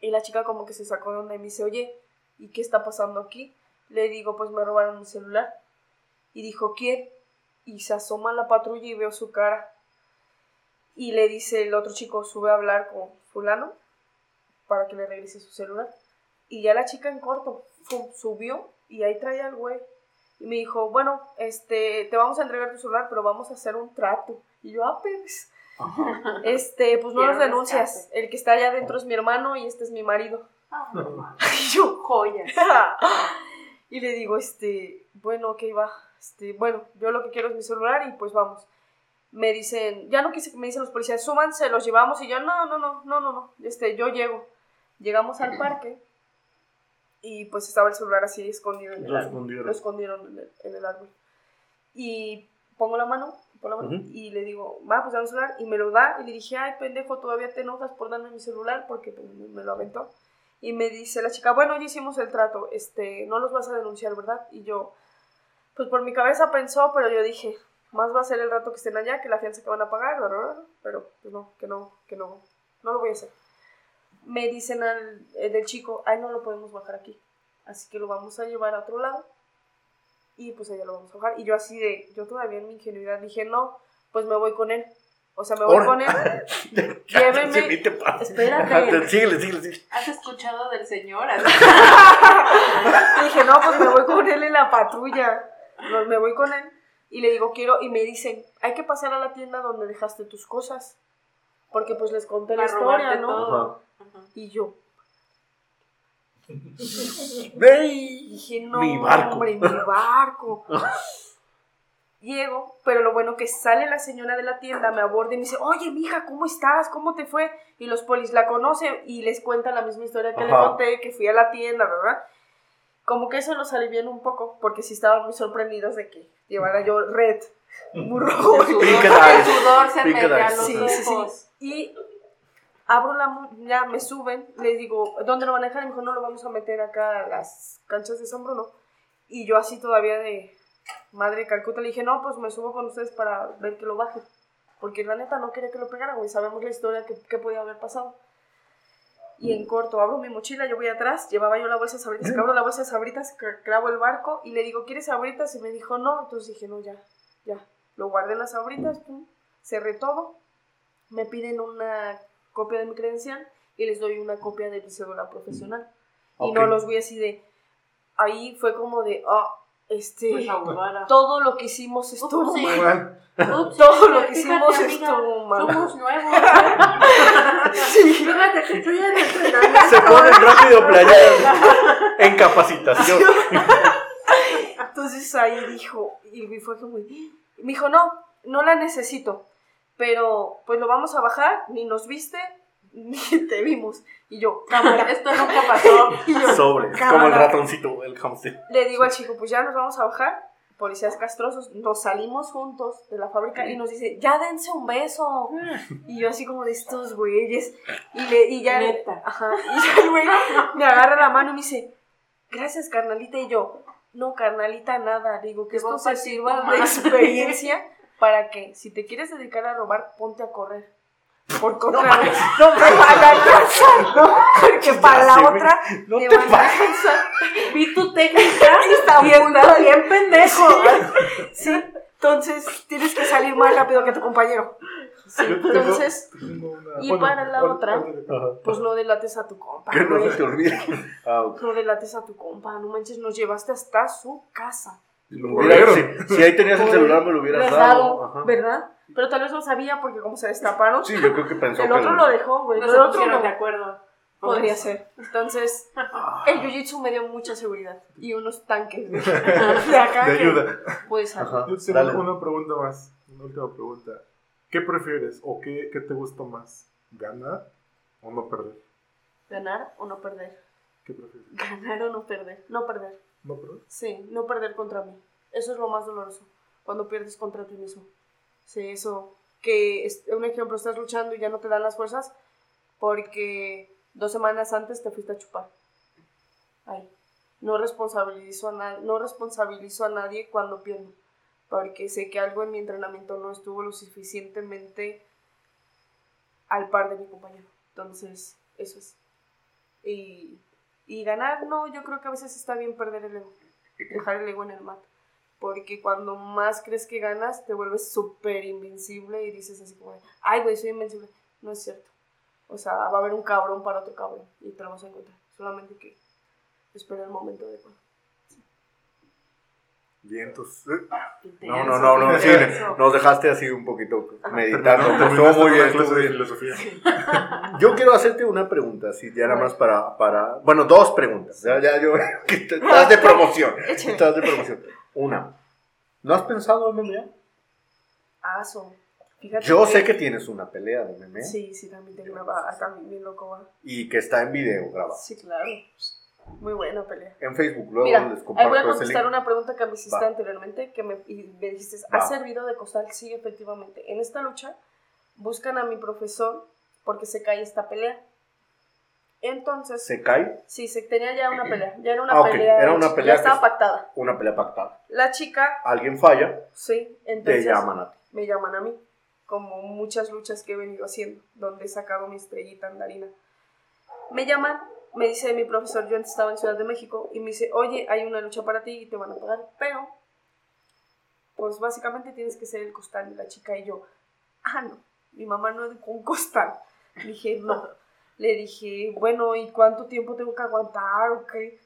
S3: Y la chica como que se sacó de onda y me dice, oye, ¿y qué está pasando aquí? Le digo, pues me robaron mi celular. Y dijo, ¿quién? Y se asoma a la patrulla y veo su cara. Y le dice el otro chico, sube a hablar con fulano para que le regrese su celular. Y ya la chica en corto subió y ahí traía al güey. Y me dijo, bueno, este, te vamos a entregar tu celular, pero vamos a hacer un trato. Y yo, ah, pues,
S2: Ajá.
S3: este, pues no los denuncias. El que está allá adentro es mi hermano y este es mi marido.
S5: Ah,
S3: Y yo,
S5: joyas.
S3: y le digo, este, bueno, ok, va. Este, bueno, yo lo que quiero es mi celular y pues vamos. Me dicen, ya no quise, me dicen los policías, súbanse, los llevamos y yo, no, no, no, no, no, no, este, yo llego. Llegamos al parque y pues estaba el celular así escondido en el
S2: Lo
S3: árbol.
S2: escondieron.
S3: Lo escondieron en el, en el árbol. Y pongo la mano, pongo la mano y le digo, va, pues dame el celular. Y me lo da y le dije, ay, pendejo, todavía te enojas por darme mi celular porque pues, me lo aventó. Y me dice la chica, bueno, ya hicimos el trato, este, no los vas a denunciar, ¿verdad? Y yo, pues por mi cabeza pensó, pero yo dije, más va a ser el rato que estén allá que la fianza que van a pagar, pero pues no, que no, que no, no lo voy a hacer. Me dicen al, eh, del chico, ay, no lo podemos bajar aquí, así que lo vamos a llevar a otro lado y pues allá lo vamos a bajar. Y yo así de, yo todavía en mi ingenuidad dije, no, pues me voy con él. O sea, me voy
S2: Ahora.
S3: con él.
S2: Pasa.
S3: Espérate.
S2: Síguele, síguele, síguele.
S5: ¿Has escuchado del señor?
S3: Dije, no, pues me voy con él en la patrulla. No, me voy con él. Y le digo, quiero, y me dicen, hay que pasar a la tienda donde dejaste tus cosas. Porque pues les conté la historia, ¿no?
S5: todo. Ajá.
S3: Y dije, no,
S2: Mi barco.
S3: hombre, mi barco. Llego, pero lo bueno que sale la señora de la tienda, me aborda y me dice, oye, mija, ¿cómo estás? ¿Cómo te fue? Y los polis la conocen y les cuentan la misma historia que le conté, que fui a la tienda, ¿verdad? Como que eso los alivian un poco, porque sí estaban muy sorprendidos de que llevara yo red, muy rojo.
S5: El sudor, el sudor se mete a los
S3: Sí, sí, sí.
S5: ojos.
S3: Y abro la, ya me suben, les digo, ¿dónde lo van a dejar? Y me dijo, no, lo vamos a meter acá a las canchas de San Bruno. Y yo así todavía de madre Calcuta le dije, no, pues me subo con ustedes para ver que lo bajen. Porque la neta no quería que lo pegaran, güey, sabemos la historia que, que podía haber pasado. Y en corto, abro mi mochila, yo voy atrás, llevaba yo la bolsa de sabritas, que abro la bolsa de sabritas, clavo el barco y le digo, ¿quieres sabritas? Y me dijo, no, entonces dije, no, ya, ya. Lo guardé las sabritas, pum, cerré todo, me piden una copia de mi credencial y les doy una copia de mi cédula profesional. Y no los vi así de... Ahí fue como de, ah, este...
S5: Pues.
S3: Todo lo que hicimos estuvo
S5: Sí.
S3: mal.
S5: Ups,
S3: Todo lo que
S5: fíjate,
S3: hicimos
S5: amiga,
S3: estuvo mal.
S5: Somos nuevos.
S3: Sí.
S5: Fíjate que estoy en entrenamiento.
S2: Se ponen rápido playeras en capacitación.
S3: Entonces ahí dijo, y fue como, me dijo, no, no la necesito, pero pues lo vamos a bajar, ni nos viste, ni te vimos. Y yo, cámara.
S5: Esto nunca pasó.
S3: Y yo,
S2: Sobre,
S3: cámara.
S2: como el ratoncito, el hamster.
S3: Le digo al chico, pues ya nos vamos a bajar. Policías castrosos, nos salimos juntos de la fábrica y nos dice, ya dense un beso. Y yo así como de estos güeyes. Y, le, y ya,
S5: Neta.
S3: ajá, y ya el güey me agarra la mano y me dice, gracias carnalita. Y yo, no carnalita, nada. Le digo que esto se sirva de experiencia para que si te quieres dedicar a robar, ponte a correr. Porque otra vez no me van a alcanzar, ¿no? Porque para la otra
S2: No
S3: te
S2: te
S3: van a alcanzar.
S5: Vi tu técnica
S3: Está
S5: y estás
S3: muy
S5: bien pendejo.
S3: Sí, entonces tienes que salir más rápido que tu compañero. Sí, entonces,
S4: una-
S3: y para la otra, pues no delates a tu compa.
S2: Que no se te olvide. Ah.
S3: No delates a tu compa, no manches, nos llevaste hasta su casa.
S4: Lo
S2: si, si ahí tenías el celular, me lo hubieras dado. Ajá.
S3: ¿verdad? Pero tal vez no sabía porque como se destaparon,
S2: Sí, yo creo que pensó
S3: el
S2: que.
S3: otro lo dejó, güey.
S5: No
S3: El otro no.
S5: de acuerdo.
S3: Podría ser. Entonces, el jiu-jitsu me dio mucha seguridad y unos tanques de, de acá
S4: De ayuda.
S3: puedes.
S4: Yo tengo una pregunta más. Una última pregunta. ¿Qué prefieres o qué, qué te gusta más? ¿Ganar o no perder?
S3: ¿Ganar o no perder?
S4: ¿Qué prefieres?
S3: Ganar o no perder. No perder.
S4: ¿No perder?
S3: Sí, no perder contra mí. Eso es lo más doloroso, cuando pierdes contra ti mismo. Sí, eso, que es un ejemplo, estás luchando y ya no te dan las fuerzas porque dos semanas antes te fuiste a chupar. Ay, no responsabilizo a, na- no responsabilizo a nadie cuando pierdo, porque sé que algo en mi entrenamiento no estuvo lo suficientemente al par de mi compañero. Entonces, eso es. Y, y ganar, no, yo creo que a veces está bien perder el ego, dejar el ego en el mat. Porque cuando más crees que ganas, te vuelves súper invencible y dices así como, ay, güey, soy invencible. No es cierto. O sea, va a haber un cabrón para otro cabrón y te lo vas a encontrar. Solamente que espera el momento adecuado.
S2: Vientos. No, no, no, no, sí, nos dejaste así un poquito meditando. Estuvo muy bien, estuvo
S4: filosofía.
S2: Yo quiero hacerte una pregunta, así, ya nada más para, para, bueno, dos preguntas. Ya, ya yo, estás de promoción,
S3: Échale.
S2: estás de promoción. Una, ¿no has pensado en MMA?
S3: Aso. Fíjate
S2: Yo sé que tienes una pelea de MMA
S3: Sí, sí, también tengo una también loco, va.
S2: y que está en video grabado.
S3: Sí, claro. Muy buena pelea.
S2: En Facebook, luego
S3: Mira,
S2: les
S3: ahí
S2: comparto
S3: voy a contestar una pregunta que me hiciste
S2: Va.
S3: anteriormente, que me, y me dijiste,
S2: Va.
S3: ¿has servido de costal? Sí, efectivamente. En esta lucha buscan a mi profesor porque se cae esta pelea. Entonces,
S2: ¿Se cae?
S3: sí, se tenía ya una pelea. Ya era una
S2: Ah, ok,
S3: pelea.
S2: era una pelea
S3: Ya estaba pactada.
S2: Una pelea pactada.
S3: La chica,
S2: Alguien falla,
S3: sí,
S2: te
S3: entonces
S2: llaman a ti.
S3: me llaman a mí. Como muchas luchas que he venido haciendo, donde he sacado mi estrellita andarina. Me llaman, me dice mi profesor, yo antes estaba en Ciudad de México, y me dice, oye, hay una lucha para ti y te van a pagar, pero, pues básicamente tienes que ser el costal de la chica. Y yo, ah, no, mi mamá no educó un costal. Dije, no. Le dije, bueno, ¿y cuánto tiempo tengo que aguantar o qué?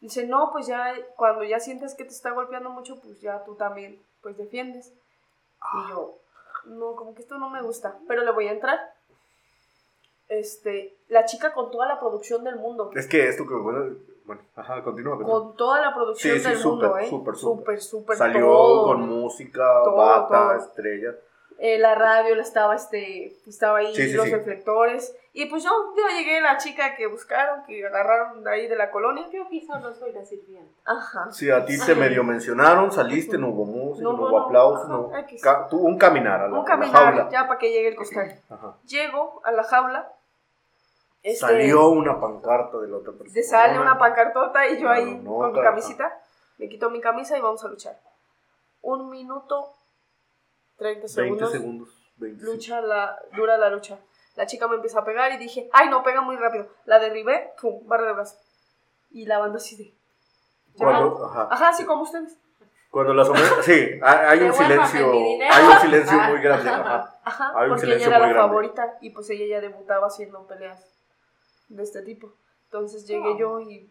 S3: Dice, no, pues ya, cuando ya sientes que te está golpeando mucho, pues ya tú también, pues defiendes. Y yo, no, como que esto no me gusta, pero le voy a entrar. Este, la chica con toda la producción del mundo.
S2: Es que esto que, bueno, bueno, ajá, continúa.
S3: Con toda la producción
S2: Sí, sí,
S3: del
S2: súper,
S3: mundo, ¿eh?
S2: súper, súper.
S3: súper, súper.
S2: Salió
S3: todo.
S2: con música,
S3: Todo,
S2: bata,
S3: todo.
S2: estrella.
S3: Eh, la radio la estaba, este, estaba ahí,
S2: Sí, sí,
S3: los
S2: sí.
S3: reflectores. Y pues yo, yo llegué, la chica que buscaron, que agarraron de ahí de la colonia.
S5: Yo aquí solo soy la sirvienta.
S3: Ajá.
S2: Sí, a ti te medio mencionaron, saliste, no hubo música, no,
S3: No, no,
S2: hubo
S3: no,
S2: aplausos, no. Ca- un caminar a la,
S3: Un
S2: a la
S3: caminar,
S2: jaula.
S3: ya para que llegue el costal.
S2: Ajá.
S3: Llego a la jaula. Este,
S2: Salió una pancarta de la otra persona.
S3: Sale una pancartota y yo ahí con mi camisita, me quito mi camisa y vamos a luchar. Un minuto, 30
S2: 20
S3: segundos,
S2: segundos. 20
S3: lucha la, dura la lucha. La chica me empieza a pegar y dije, ay no, pega muy rápido. La derribé, pum, barra de brazo. Y la banda así de...
S2: Cuando- ajá.
S3: Ajá, así como ustedes.
S2: Cuando la someten, sí, hay, un silencio, hay un silencio muy grande. ajá.
S3: Ajá,
S2: Hay un
S3: porque ella
S2: silencio
S3: era
S2: muy
S3: la
S2: grande.
S3: favorita y pues ella ya debutaba haciendo peleas de este tipo. Entonces llegué
S5: Oh.
S3: yo y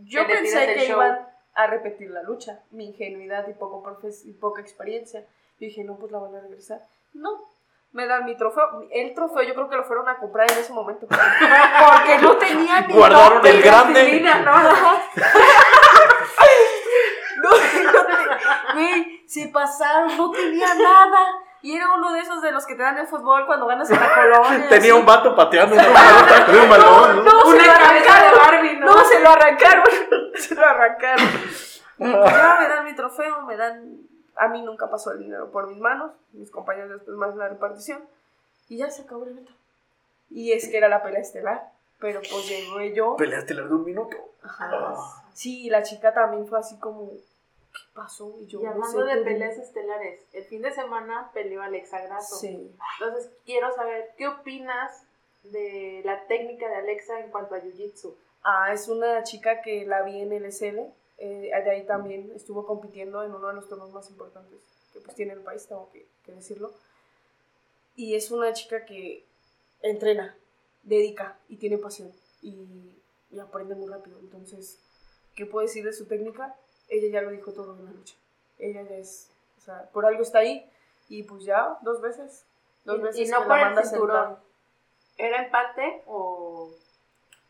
S3: yo pensé que
S5: show.
S3: iban a repetir la lucha, mi ingenuidad y, poco profes- y poca experiencia. Yo dije, no, pues la van a regresar. No, me dan mi trofeo. El trofeo yo creo que lo fueron a comprar en ese momento. Porque no tenía ni
S2: Guardaron el
S3: de
S2: grande.
S3: plastilina, no, no. No, no se pasaron, no tenía nada. Y era uno de esos de los que te dan el fútbol cuando ganas en la colonia.
S2: Tenía
S3: así.
S2: un vato pateando una pelota con un balón. ¿no?
S3: No, se
S5: Una
S3: lo arrancaron.
S5: Barbie, ¿no?
S3: No, se lo arrancaron. Se lo arrancaron. Y pues ya me dan mi trofeo, me dan. A mí nunca pasó el dinero por mis manos. Mis compañeros después más la repartición. Y ya se acabó el evento. Y es que era la pelea estelar. Pero pues llegó yo.
S2: Peleaste la de un minuto.
S3: Ajá. Sí, y la chica también fue así como. ¿Qué pasó? Y yo
S5: Y
S3: no
S5: hablando de peleas estelares, el fin de semana peleó Alexa Grasso.
S3: Sí.
S5: Entonces, quiero saber, ¿qué opinas de la técnica de Alexa en cuanto a Jiu-Jitsu?
S3: Ah, es una chica que la vi en el SL. Eh, de ahí también estuvo compitiendo en uno de los torneos más importantes que pues tiene el país, tengo que, que decirlo. Y es una chica que entrena, dedica y tiene pasión y, y aprende muy rápido. Entonces, ¿qué puedo decir de su técnica? Ella ya lo dijo todo en la lucha. Ella ya es, o sea, por algo está ahí y pues ya, dos veces. Dos
S5: Y-
S3: veces
S5: y no por
S3: la
S5: el
S3: manda a sentar.
S5: cinturón. ¿Era empate o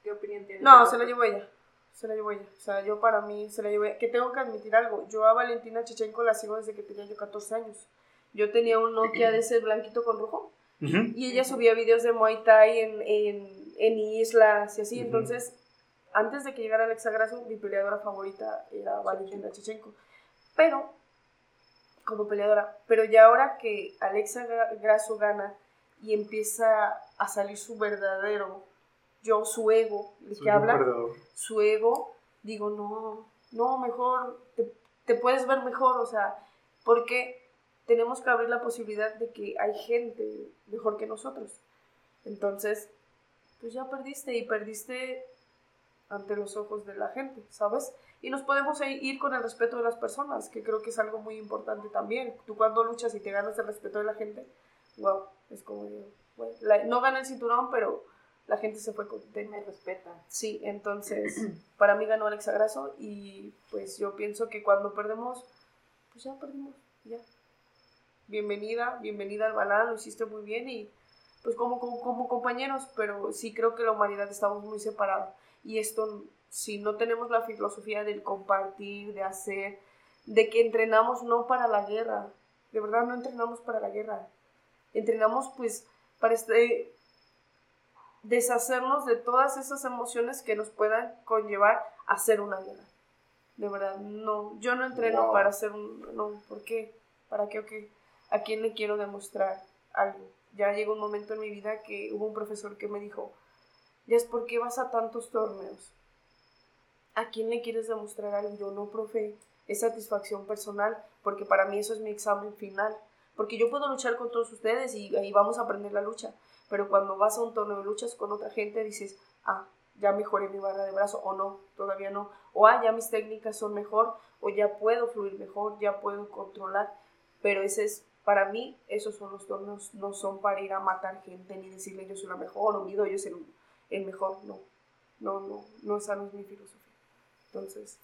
S5: qué opinión tienes?
S3: No, se la llevó ella. Se la llevó ella. O sea, yo para mí se la llevó ella. Que tengo que admitir algo. Yo a Valentina Chechenko la sigo desde que tenía yo 14 años. Yo tenía un Nokia de ese blanquito con rojo. Y ella subía videos de Muay Thai en, en, en islas y así. Entonces, antes de que llegara Alexa Grasso, mi peleadora favorita era Valentina Chechenko. Pero, como peleadora. Pero ya ahora que Alexa Gra- Grasso gana y empieza a salir su verdadero yo, su ego, el
S4: Soy
S3: que habla
S4: perdedor.
S3: su ego, digo, no, no, mejor, te, te puedes ver mejor, o sea, porque tenemos que abrir la posibilidad de que hay gente mejor que nosotros. Entonces, pues ya perdiste y perdiste ante los ojos de la gente, ¿sabes? Y nos podemos ir con el respeto de las personas, que creo que es algo muy importante también. Tú cuando luchas y te ganas el respeto de la gente, wow, es como, bueno, la- no gané el cinturón, pero la gente se fue contenta.
S5: Me respetan.
S3: Sí, entonces para mí ganó Alexa Grasso y pues yo pienso que cuando perdemos, pues ya perdimos, ya. Bienvenida, bienvenida al balán, lo hiciste muy bien y pues como, como, como compañeros, pero sí creo que la humanidad estamos muy separada y esto, si no tenemos la filosofía del compartir, de hacer, de que entrenamos no para la guerra, de verdad no entrenamos para la guerra, entrenamos pues para este, deshacernos de todas esas emociones que nos puedan conllevar a hacer una guerra. De verdad, no, yo no entreno
S2: Wow.
S3: para hacer un, no, ¿por qué? ¿Para qué o qué? ¿A quién le quiero demostrar algo? Ya llegó un momento en mi vida que hubo un profesor que me dijo, es por qué vas a tantos torneos. ¿A quién le quieres demostrar algo? Yo no, profe, es satisfacción personal, porque para mí eso es mi examen final. Porque yo puedo luchar con todos ustedes y ahí vamos a aprender la lucha. Pero cuando vas a un torneo de luchas con otra gente, dices, ah, ya mejoré mi barra de brazo, o no, todavía no. O ah, ya mis técnicas son mejor, o ya puedo fluir mejor, ya puedo controlar. Pero ese es, para mí, esos son los torneos, no son para ir a matar gente ni decirle yo soy la mejor o mi yo soy el, el mejor, no. No, no, no, esa no es mi filosofía. Entonces,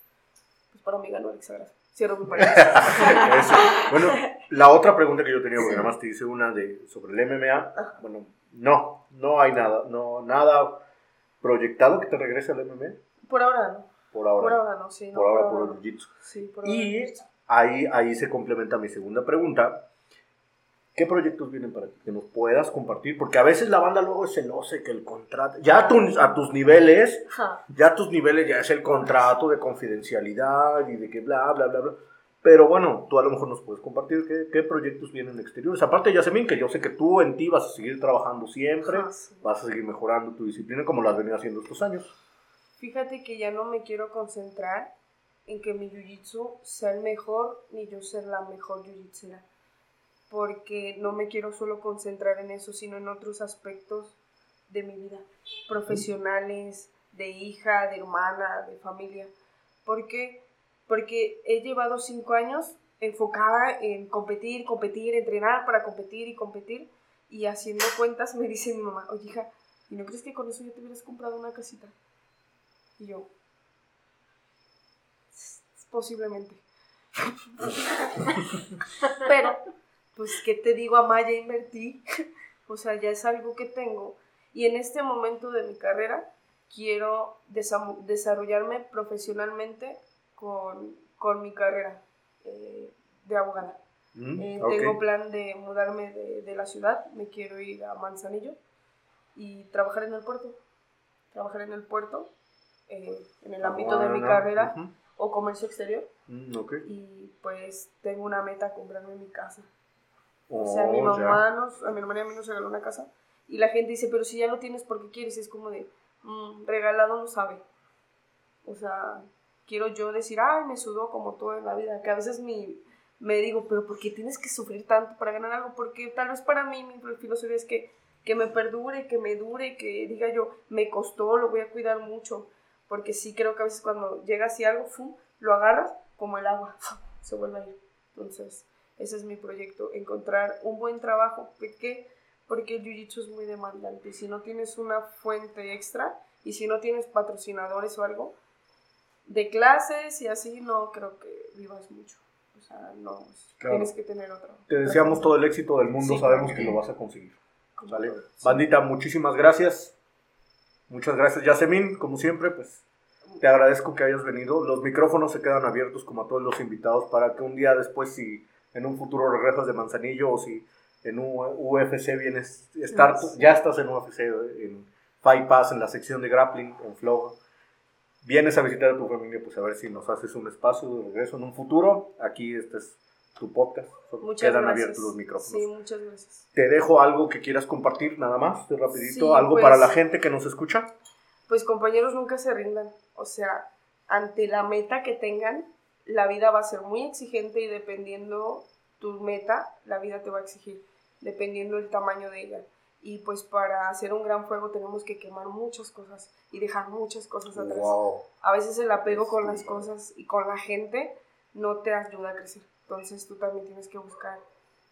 S3: pues para mí ganó Alexa Grasso. Cierro mi paréntesis.
S2: Bueno, la otra pregunta que yo tenía, porque nada más te hice una de, sobre el MMA. Bueno, no, no hay nada, no, nada proyectado que te regrese al MMA
S3: Por ahora no.
S2: por ahora.
S3: Por ahora no, sí. no,
S2: por ahora por el jiu-jitsu.
S3: Sí, por ahora
S2: Y ahí, ahí se complementa mi segunda pregunta. ¿Qué proyectos vienen para ti? Que nos puedas compartir. Porque a veces la banda luego es celosa que el contrato. Ya a, tu- a tus niveles,
S3: Ajá.
S2: ya a tus niveles ya es el contrato de confidencialidad y de que bla, bla, bla, bla. Pero bueno, tú a lo mejor nos puedes compartir qué, qué proyectos vienen exteriores. Aparte, ya sé bien que yo sé que tú en ti vas a seguir trabajando siempre,
S3: Ajá, sí.
S2: vas a seguir mejorando tu disciplina como lo has venido haciendo estos años.
S3: Fíjate que ya no me quiero concentrar en que mi jiu-jitsu sea el mejor ni yo ser la mejor jiu-jitsera. Porque no me quiero solo concentrar en eso, sino en otros aspectos de mi vida, profesionales, de hija, de hermana, de familia. Porque porque he llevado cinco años enfocada en competir, competir, entrenar para competir y competir. Y haciendo cuentas me dice mi mamá, oye hija, ¿y no crees que con eso ya te hubieras comprado una casita? Y yo, posiblemente. Pero, pues, ¿qué te digo, Amá? Ya invertí. o sea, ya es algo que tengo. Y en este momento de mi carrera quiero desa- desarrollarme profesionalmente con, con mi carrera eh, de abogada.
S2: Mm,
S3: Eh. Tengo plan de mudarme de, de la ciudad, me quiero ir a Manzanillo y trabajar en el puerto. Trabajar en el puerto, eh, en el ámbito de mi carrera o comercio exterior.
S2: Mm.
S3: Y pues tengo una meta, comprarme mi casa.
S2: Oh,
S3: O sea, mi
S2: ya.
S3: mamá, nos, a mi hermana y a mí nos regaló una casa. Y la gente dice, pero si ya lo tienes, ¿por qué quieres? Y es como de, "Mm, regalado no sabe. O sea, quiero yo decir, ay, me sudó como todo en la vida. Que a veces mi, me digo, pero ¿por qué tienes que sufrir tanto para ganar algo? Porque tal vez para mí mi filosofía es que, que me perdure, que me dure, que diga yo, me costó, lo voy a cuidar mucho. Porque sí creo que a veces cuando llega así algo, ¡fum! lo agarras como el agua, se vuelve a ir. Entonces, ese es mi proyecto, encontrar un buen trabajo. ¿Por qué? Porque el jiu-jitsu es muy demandante. Si no tienes una fuente extra y si no tienes patrocinadores o algo de clases y así, no creo que vivas mucho. O sea, no,
S2: Claro.
S3: tienes que tener otro.
S2: Te deseamos todo el éxito del mundo,
S3: Sí.
S2: sabemos que lo vas a conseguir. ¿Sale? Bandita, muchísimas gracias. Muchas gracias, Yasemin, como siempre, pues te agradezco que hayas venido. Los micrófonos se quedan abiertos como a todos los invitados para que un día después, si en un futuro regresas de Manzanillo o si en un UFC vienes, estar,
S3: Sí.
S2: ya estás en UFC, en Fight Pass, en la sección de grappling, en Flow, vienes a visitar a tu familia, pues a ver si nos haces un espacio de regreso en un futuro. Aquí este es tu podcast,
S3: Muchas
S2: quedan
S3: gracias.
S2: abiertos los micrófonos.
S3: Sí, muchas gracias.
S2: Te dejo algo que quieras compartir, nada más, de rapidito,
S3: Sí,
S2: algo
S3: pues-
S2: para la gente que nos escucha.
S3: Pues compañeros, nunca se rindan. O sea, ante la meta que tengan, la vida va a ser muy exigente y dependiendo tu meta, la vida te va a exigir, dependiendo el tamaño de ella. Y pues para hacer un gran fuego tenemos que quemar muchas cosas y dejar muchas cosas atrás.
S2: Wow.
S3: A veces el apego con las cosas y con la gente no te ayuda a crecer. Entonces tú también tienes que buscar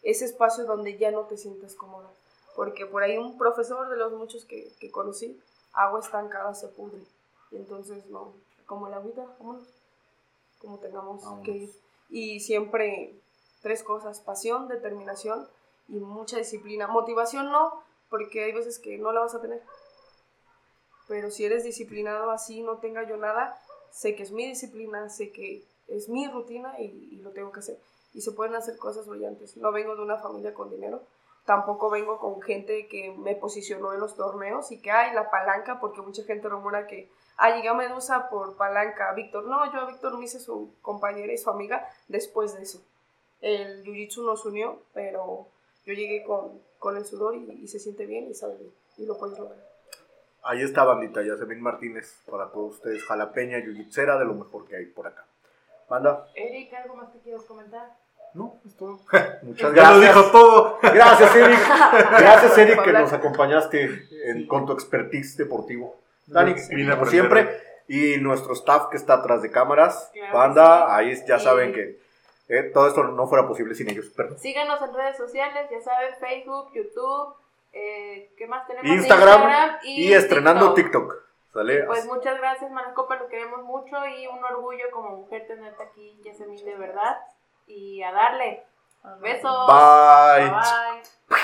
S3: ese espacio donde ya no te sientas cómoda. Porque por ahí un profesor de los muchos que, que conocí, agua estancada se pudre. Y entonces no, como la vida, vámonos. Como tengamos que ir. Y siempre tres cosas, pasión, determinación y mucha disciplina. Motivación no, porque hay veces que no la vas a tener. Pero si eres disciplinado así, no tenga yo nada, sé que es mi disciplina, sé que es mi rutina y, y lo tengo que hacer. Y se pueden hacer cosas brillantes. No vengo de una familia con dinero, tampoco vengo con gente que me posicionó en los torneos y que hay la palanca, porque mucha gente rumora que, ah, llega Medusa por palanca, Víctor. No, yo a Víctor me hice su compañera y su amiga después de eso. El jiu-jitsu nos unió, pero yo llegué con, con el sudor y, y se siente bien y sabe bien. Y lo puedes lograr.
S2: Ahí está, bandita, Yasemin Martínez, para todos ustedes, jalapeña, yujitsera, de lo mejor que hay por acá. Banda,
S5: Eric, ¿algo más que quieras comentar?
S4: No, es todo.
S2: muchas
S4: Ya lo
S2: gracias.
S4: dijo todo.
S2: Gracias, Eric. Gracias, Eric, que nos acompañaste en- con tu expertise deportivo. Dani,
S4: Sí,
S2: como
S4: aprender.
S2: siempre, y nuestro staff que está atrás de cámaras, banda, ahí ya saben que eh, todo esto no fuera posible sin ellos. Perdón.
S5: Síganos en redes sociales, ya saben, Facebook, YouTube, eh, ¿qué más tenemos?
S2: Instagram y, estrenando
S5: TikTok.
S2: TikTok. ¿Sale?
S5: Pues muchas gracias, Manacopa, lo queremos mucho y un orgullo como mujer tenerte aquí, Yasemin, de verdad. Y a darle. Besos.
S2: Bye.
S5: Bye.